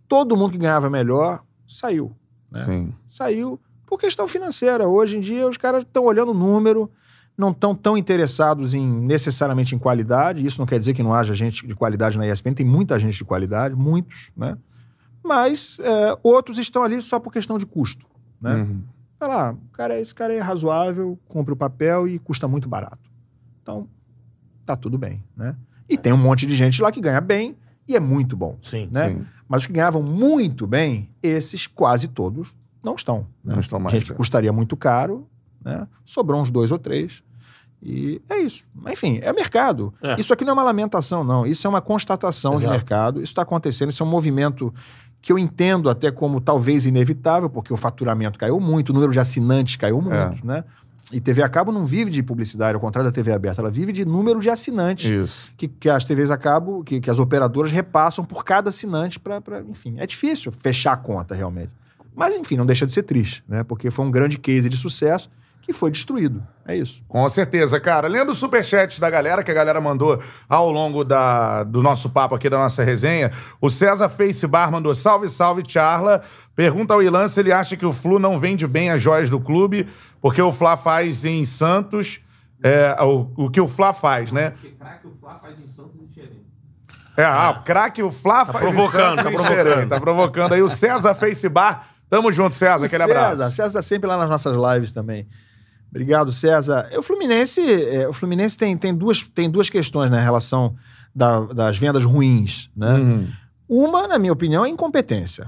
Speaker 3: todo mundo que ganhava melhor saiu. né?
Speaker 1: Sim.
Speaker 3: Saiu por questão financeira. Hoje em dia, os caras estão olhando o número, não estão tão interessados em necessariamente em qualidade. Isso não quer dizer que não haja gente de qualidade na ESPN, tem muita gente de qualidade, muitos, né? Mas é, outros estão ali só por questão de custo, né?
Speaker 1: Uhum.
Speaker 3: Lá, cara, esse cara é razoável, compra o papel e custa muito barato. Então, tá tudo bem, né? E tem um monte de gente lá que ganha bem e é muito bom,
Speaker 2: Sim.
Speaker 3: né?
Speaker 1: Sim.
Speaker 3: Mas os que ganhavam muito bem, esses quase todos não estão. né?
Speaker 1: Não estão mais,
Speaker 3: Gente
Speaker 1: é.
Speaker 3: custaria muito caro, né? Sobrou uns dois ou três. E é isso. Enfim, é mercado.
Speaker 2: É.
Speaker 3: Isso aqui não é uma lamentação, não. Isso é uma constatação de
Speaker 2: Exato.
Speaker 3: mercado. Isso está acontecendo. Isso é um movimento que eu entendo até como talvez inevitável, porque o faturamento caiu muito, o número de assinantes caiu muito, né? E TV a cabo não vive de publicidade, ao contrário da TV aberta, ela vive de número de assinantes
Speaker 1: Isso.
Speaker 3: que, que as TVs a cabo, que, que as operadoras repassam por cada assinante para. Enfim, é difícil fechar a conta realmente. Mas, enfim, não deixa de ser triste, né? Porque foi um grande case de sucesso que foi destruído. É isso.
Speaker 1: Com certeza, cara. Lendo os superchats da galera, que a galera mandou ao longo da, do nosso papo aqui, da nossa resenha, o César Face Bar mandou salve, salve, Charla. Pergunta ao Ilan se ele acha que o Flu não vende bem as joias do clube, porque o Fla faz em Santos é, o, o que o Fla faz, né?
Speaker 4: Porque craque o Fla faz em Santos e Xerém.
Speaker 1: É, ah, o craque, o Fla faz em
Speaker 2: provocando,
Speaker 1: Santos
Speaker 2: tá provocando.
Speaker 1: Xerém. Tá provocando aí o César Face Bar. Tamo junto, César. Aquele
Speaker 3: César,
Speaker 1: abraço.
Speaker 3: César tá sempre lá nas nossas lives também. Obrigado, César. O Fluminense, é, o Fluminense tem, tem, duas, tem duas questões né, em relação da- das vendas ruins. Né?
Speaker 1: Uhum.
Speaker 3: Uma, na minha opinião, é incompetência.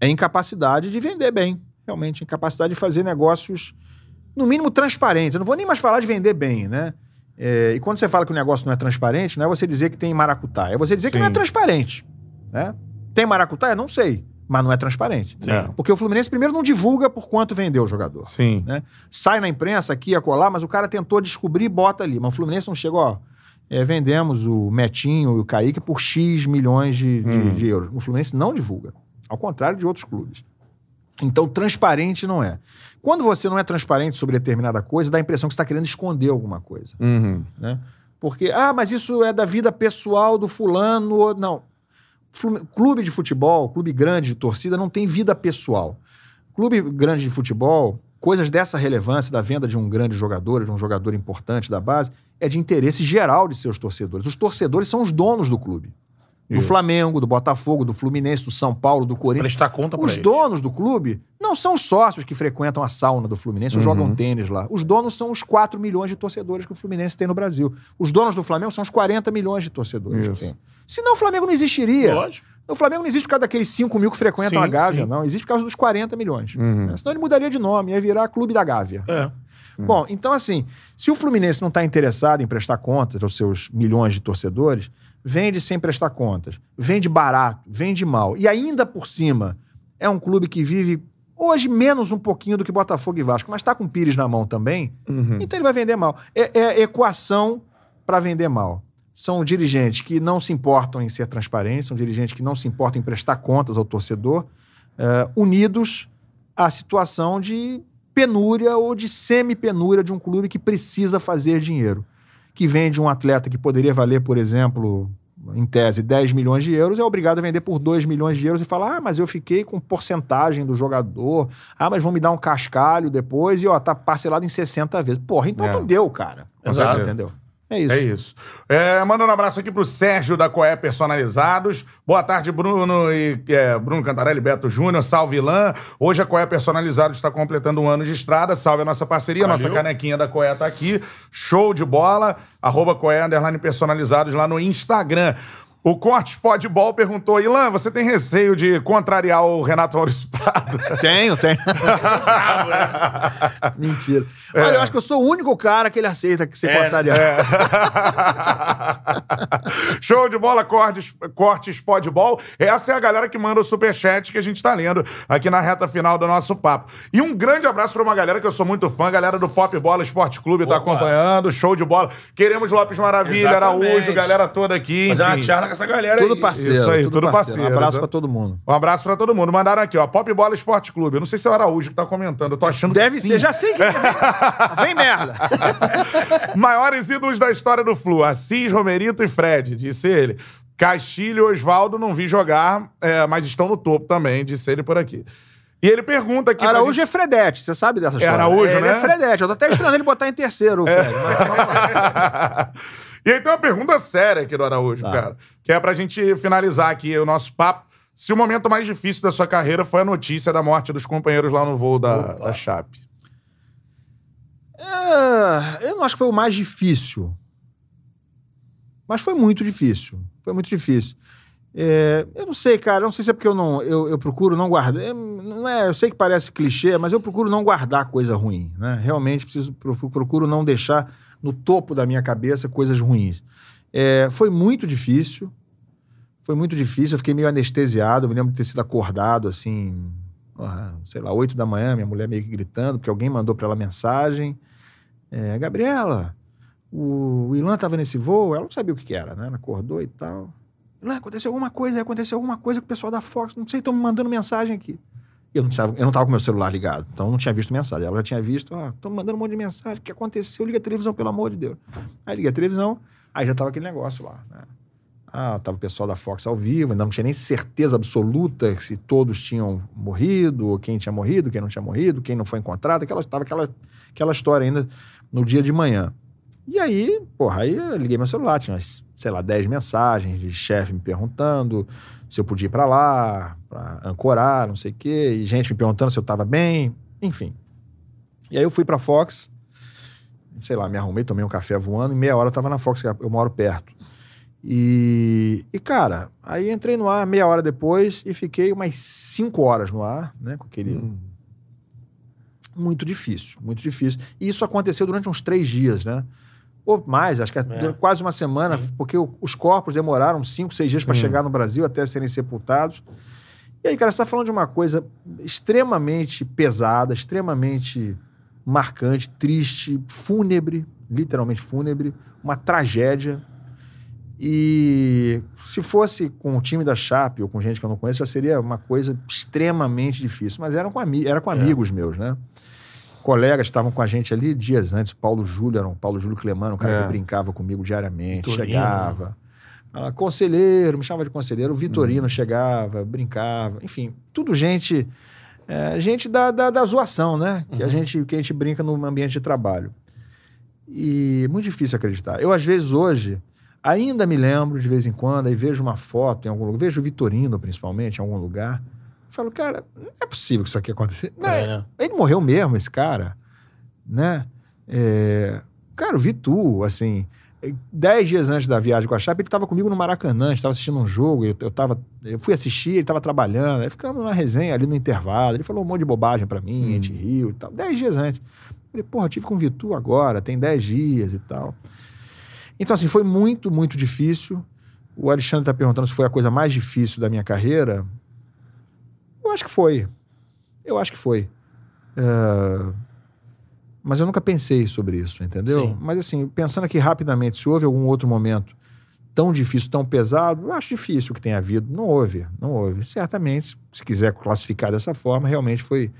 Speaker 3: É incapacidade de vender bem. Realmente, incapacidade de fazer negócios, no mínimo, transparentes. Eu não vou nem mais falar de vender bem, né? É, e quando você fala que o negócio não é transparente, não é você dizer que tem maracutaia. É você dizer que
Speaker 1: Sim.
Speaker 3: não é transparente. Né? Tem maracutaia? Não sei. Mas não é transparente.
Speaker 1: É.
Speaker 3: Porque o Fluminense, primeiro, não divulga por quanto vendeu o jogador.
Speaker 1: Sim.
Speaker 3: né? Sai na imprensa aqui, a colar, mas o cara tentou descobrir e bota ali. Mas o Fluminense não chegou, ó. é, vendemos o Metinho e o Kaique por X milhões de, de-
Speaker 1: Hum.
Speaker 3: de euros. O Fluminense não divulga. Ao contrário de outros clubes. Então, transparente não é. Quando você não é transparente sobre determinada coisa, dá a impressão que você está querendo esconder alguma coisa.
Speaker 1: Uhum.
Speaker 3: Né? Porque, ah, mas isso é da vida pessoal do fulano. Não. Clube de futebol, clube grande de torcida, não tem vida pessoal. Clube grande de futebol, coisas dessa relevância da venda de um grande jogador, de um jogador importante da base, é de interesse geral de seus torcedores. Os torcedores são os donos do clube. Do
Speaker 1: Isso.
Speaker 3: Flamengo, do Botafogo, do Fluminense, do São Paulo, do Corinthians.
Speaker 2: Prestar conta
Speaker 3: Os donos do clube não são os sócios que frequentam a sauna do Fluminense ou
Speaker 1: Uhum.
Speaker 3: jogam tênis lá. Os donos são os 4 milhões de torcedores que o Fluminense tem no Brasil. Os donos do Flamengo são os 40 milhões de torcedores
Speaker 1: Isso.
Speaker 3: que tem. Senão o Flamengo não existiria.
Speaker 2: Lógico.
Speaker 3: O Flamengo não existe por causa daqueles 5 mil que frequentam
Speaker 2: Sim,
Speaker 3: a Gávea,
Speaker 2: sim.
Speaker 3: não. Existe por causa dos 40 milhões.
Speaker 1: Uhum.
Speaker 3: Né? Senão ele mudaria de nome, ia virar Clube da Gávea.
Speaker 2: É.
Speaker 3: Bom, então assim, se o Fluminense não está interessado em prestar contas aos seus milhões de torcedores, vende sem prestar contas, vende barato, vende mal. E ainda por cima, é um clube que vive hoje menos um pouquinho do que Botafogo e Vasco, mas está com o Pires na mão também,
Speaker 1: Uhum.
Speaker 3: então ele vai vender mal. É, é equação para vender mal. São dirigentes que não se importam em ser transparentes, são dirigentes que não se importam em prestar contas ao torcedor, eh, unidos à situação de penúria ou de semi-penúria de um clube que precisa fazer dinheiro. Que vende um atleta que poderia valer, por exemplo, em tese, 10 milhões de euros, é obrigado a vender por 2 milhões de euros e falar: ah, mas eu fiquei com porcentagem do jogador, ah, mas vão me dar um cascalho depois e, ó, tá parcelado em 60 vezes. Porra, então
Speaker 1: É.
Speaker 3: não deu, cara.
Speaker 2: Exato.
Speaker 3: Entendeu? É isso.
Speaker 1: É isso. É, mandando um abraço aqui pro Sérgio da Coé Personalizados. Boa tarde, Bruno e é, Bruno Cantarelli, Beto Júnior, salve Ilan. Hoje a Coé Personalizados está completando um ano de estrada. Salve a nossa parceria,
Speaker 2: Valeu.
Speaker 1: nossa canequinha da Coé tá aqui. Show de bola. Arroba Coé Personalizados lá no Instagram. O Cortes Podball perguntou: Ilan, você tem receio de contrariar o Renato Maurício Prado?
Speaker 3: Tenho, tenho. Mentira. Olha, eu acho que eu sou o único cara que ele aceita que ser
Speaker 2: É,
Speaker 3: contrariado.
Speaker 1: Show de bola, Cortes, Cortes Podball. Essa é a galera que manda o superchat que a gente tá lendo aqui na reta final do nosso papo. E um grande abraço pra uma galera que eu sou muito fã, galera do Pop Bola Esporte Clube tá
Speaker 2: Opa.
Speaker 1: acompanhando. Show de bola. Queremos Lopes Maravilha,
Speaker 2: Exatamente.
Speaker 1: Araújo, galera toda aqui.
Speaker 2: Uma
Speaker 1: enfim.
Speaker 2: com essa galera
Speaker 3: Tudo
Speaker 2: aí.
Speaker 3: parceiro.
Speaker 1: Isso aí, tudo parceiro.
Speaker 3: Um abraço pra todo mundo.
Speaker 1: Um abraço pra todo mundo. Mandaram aqui, ó, Pop Bola Esporte Clube. Eu não sei se é o Araújo que tá comentando, eu tô achando
Speaker 3: Deve
Speaker 1: que sim.
Speaker 3: ser, já sei que vem merda.
Speaker 1: Maiores ídolos da história do Flu, Assis, Romerito e Fred, disse ele. Castilho e Oswaldo não vi jogar, é, mas estão no topo também, disse ele por aqui. E ele pergunta aqui.
Speaker 3: Araújo
Speaker 1: gente-
Speaker 3: é Fredete, você sabe dessa história.
Speaker 1: Araújo,
Speaker 3: ele
Speaker 1: né?
Speaker 3: é Fredete. Eu tô até esperando ele botar em terceiro, o Fred. mas vamos lá.
Speaker 1: e aí tem uma pergunta séria aqui do Araújo,
Speaker 3: Tá.
Speaker 1: cara. Que é pra gente finalizar aqui o nosso papo. Se o momento mais difícil da sua carreira foi a notícia da morte dos companheiros lá no voo da, da Chape.
Speaker 3: É, eu não acho que foi o mais difícil. Mas foi muito difícil. Foi muito difícil. É, eu não sei, cara. Eu não sei se é porque eu não. Eu, eu procuro não guardar. eu- Não é, eu sei que parece clichê, mas eu procuro não guardar coisa ruim. Né? Realmente preciso, pro- procuro não deixar no topo da minha cabeça coisas ruins. É, foi muito difícil. Foi muito difícil, eu fiquei meio anestesiado. Eu me lembro de ter sido acordado, assim, sei lá, 8 da manhã, minha mulher meio que gritando, porque alguém mandou para ela mensagem. É, Gabriela, o, o Ilan estava nesse voo, ela não sabia o que, que era, né? Ela acordou e tal. Ilan, aconteceu alguma coisa, aconteceu alguma coisa com o pessoal da Fox, não sei, estão me mandando mensagem aqui. Eu não, estava, eu não com meu celular ligado, então não tinha visto mensagem. Ela já tinha visto, ah, mandando um monte de mensagem, o que aconteceu? Liga a televisão, pelo amor de Deus. Aí liguei a televisão, aí já tava aquele negócio lá, né? Ah, tava o pessoal da Fox ao vivo, ainda não tinha nem certeza absoluta se todos tinham morrido, quem tinha morrido, quem não tinha morrido, quem não foi encontrado, aquela, tava aquela, aquela história ainda no dia de manhã. E aí, porra, aí eu liguei meu celular, tinha sei lá, 10 mensagens de chefe me perguntando se eu podia ir pra lá, pra ancorar, não sei o quê, e gente me perguntando se eu tava bem, enfim. E aí eu fui pra Fox, sei lá, me arrumei, tomei um café voando, em meia hora eu tava na Fox, que eu moro perto. E, e, cara, aí entrei no ar meia hora depois e fiquei umas cinco horas no ar, né? Com aquele. Muito difícil, muito difícil. E isso aconteceu durante uns três dias, né? Ou mais, acho que é. quase uma semana,
Speaker 2: Sim.
Speaker 3: porque os corpos demoraram cinco, seis dias para chegar no Brasil até serem sepultados. E aí, cara, você está falando de uma coisa extremamente pesada, extremamente marcante, triste, fúnebre, literalmente fúnebre, uma tragédia. E se fosse com o time da Chape ou com gente que eu não conheço, já seria uma coisa extremamente difícil. Mas era com, ami era com
Speaker 2: É.
Speaker 3: amigos meus, né? Colegas que estavam com a gente ali dias antes. Paulo Júlio, era um Paulo Júlio Clemano, um cara
Speaker 1: É.
Speaker 3: que brincava comigo diariamente,
Speaker 2: Vitorino.
Speaker 3: chegava. Ah, conselheiro, me chamava de conselheiro. O Vitorino
Speaker 2: Uhum.
Speaker 3: chegava, brincava. Enfim, tudo gente é, gente da, da, da zoação, né? Que, a
Speaker 2: Uhum.
Speaker 3: gente, que a gente brinca no ambiente de trabalho. E muito difícil acreditar. Eu, às vezes, hoje, ainda me lembro de vez em quando, aí vejo uma foto em algum lugar, vejo o Vitorino, principalmente, em algum lugar. Falo, cara, não é possível que isso aqui aconteça.
Speaker 2: É, né?
Speaker 3: Ele morreu mesmo, esse cara, né? É, Cara, o Vitu, assim, dez dias antes da viagem com a Chape, ele estava comigo no Maracanã, a gente estava assistindo um jogo, eu, eu, tava, eu fui assistir, ele estava trabalhando, aí ficamos na resenha ali no intervalo, ele falou um monte de bobagem para mim, a gente riu e tal, dez dias antes. Eu falei, porra, tive com o Vitu agora, tem dez dias e tal. Então, assim, foi muito, muito difícil. O Alexandre está perguntando se foi a coisa mais difícil da minha carreira. Eu acho que foi. Eu acho que foi. É, Mas eu nunca pensei sobre isso, entendeu?
Speaker 2: Sim.
Speaker 3: Mas assim, pensando aqui rapidamente, se houve algum outro momento tão difícil, tão pesado, eu acho difícil que tenha havido. Não houve, não houve. Certamente, se quiser classificar dessa forma, realmente foi,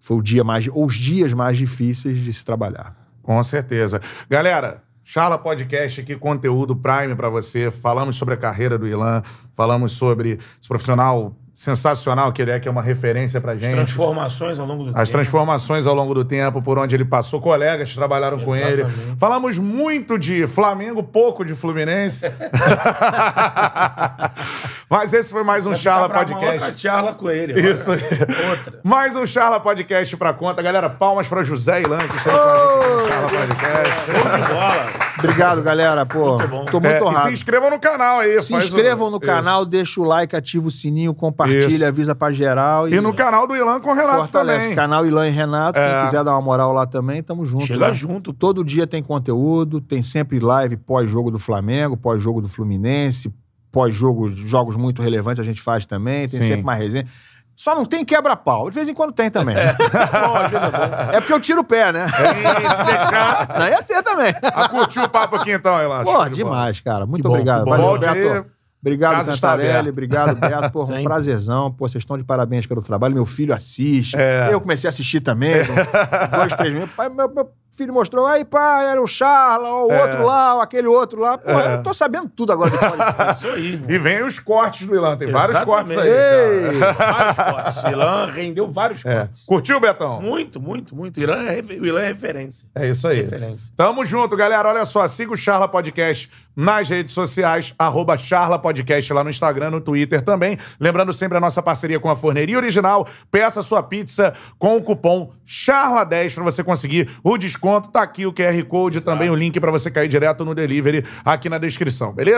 Speaker 3: foi o dia mais, ou os dias mais difíceis de se trabalhar.
Speaker 1: Com certeza. Galera, Charla Podcast aqui, conteúdo Prime pra você. Falamos sobre a carreira do Ilan, falamos sobre esse profissional sensacional que ele é, que é uma referência pra
Speaker 2: As
Speaker 1: gente.
Speaker 2: transformações ao longo do
Speaker 1: As
Speaker 2: tempo.
Speaker 1: transformações ao longo do tempo, por onde ele passou, colegas trabalharam com ele.
Speaker 2: Exatamente.
Speaker 1: Falamos muito de Flamengo, pouco de Fluminense. Mas esse foi mais um
Speaker 2: Vai
Speaker 1: Charla
Speaker 2: pra uma
Speaker 1: Podcast.
Speaker 2: Outra charla com ele.
Speaker 1: Isso.
Speaker 2: Outra.
Speaker 1: Mais um Charla Podcast pra conta. Galera, palmas pra José Ilan, que esteve com a gente no Charla Podcast.
Speaker 2: Show de bola.
Speaker 3: Obrigado, galera. Pô,
Speaker 2: Muito bom.
Speaker 3: tô muito
Speaker 1: É, e
Speaker 3: honrado.
Speaker 1: se inscrevam no canal aí.
Speaker 3: Se
Speaker 1: faz o-
Speaker 3: inscrevam no
Speaker 1: Isso.
Speaker 3: canal, deixa o like, ativa o sininho, compartilha,
Speaker 1: Isso.
Speaker 3: avisa pra geral.
Speaker 1: E no canal do Ilan com o Renato
Speaker 3: Fortalece.
Speaker 1: também.
Speaker 3: Canal Ilan e Renato.
Speaker 1: É.
Speaker 3: Quem quiser dar uma moral lá também, tamo junto.
Speaker 2: Chega
Speaker 3: né?
Speaker 2: junto.
Speaker 3: Todo dia tem conteúdo, tem sempre live pós-jogo do Flamengo, pós-jogo do Fluminense, pós-jogo, jogos muito relevantes a gente faz também, tem
Speaker 1: Sim.
Speaker 3: sempre mais resenha. Só não tem quebra-pau. De vez em quando tem também. É,
Speaker 2: Bom, é bom.
Speaker 3: porque eu tiro o pé, né?
Speaker 2: se deixar.
Speaker 3: Não, ia ter também.
Speaker 1: Ah, curtiu o papo aqui então? Show
Speaker 3: Pô, demais, cara. Muito
Speaker 2: Que bom,
Speaker 3: obrigado.
Speaker 2: bom.
Speaker 3: Valeu,
Speaker 1: Volte
Speaker 3: Beto.
Speaker 1: aí.
Speaker 3: Obrigado,
Speaker 1: Casa está
Speaker 3: Cantarelli. Obrigado, Beto. Pô, um prazerzão. Pô, vocês estão de parabéns pelo trabalho. Meu filho assiste.
Speaker 1: É.
Speaker 3: Eu comecei a assistir também. dois, três meses. Pai, meu, filho mostrou. Aí, pai, era o Charla, ó, o
Speaker 1: É.
Speaker 3: outro lá, ó, aquele outro lá. Pô, eu tô sabendo tudo agora de podcast.
Speaker 2: Isso aí. irmão.
Speaker 1: E vem os cortes do Ilan. Tem vários
Speaker 2: Exatamente.
Speaker 1: cortes aí.
Speaker 3: Ei!
Speaker 2: Vários cortes. O Ilan rendeu vários
Speaker 1: É.
Speaker 2: cortes.
Speaker 1: Curtiu, Betão?
Speaker 2: Muito, muito, muito. O Ilan é, o Ilan é referência.
Speaker 1: É isso aí.
Speaker 2: Referência.
Speaker 1: Tamo junto, galera. Olha só, siga o Charla Podcast nas redes sociais, arroba Charla Podcast lá no Instagram, no Twitter também. Lembrando sempre a nossa parceria com a Forneria Original. Peça sua pizza com o cupom CHARLA10 pra você conseguir o desconto. Tá aqui o QR Code, também o link pra você cair direto no delivery aqui na descrição, beleza?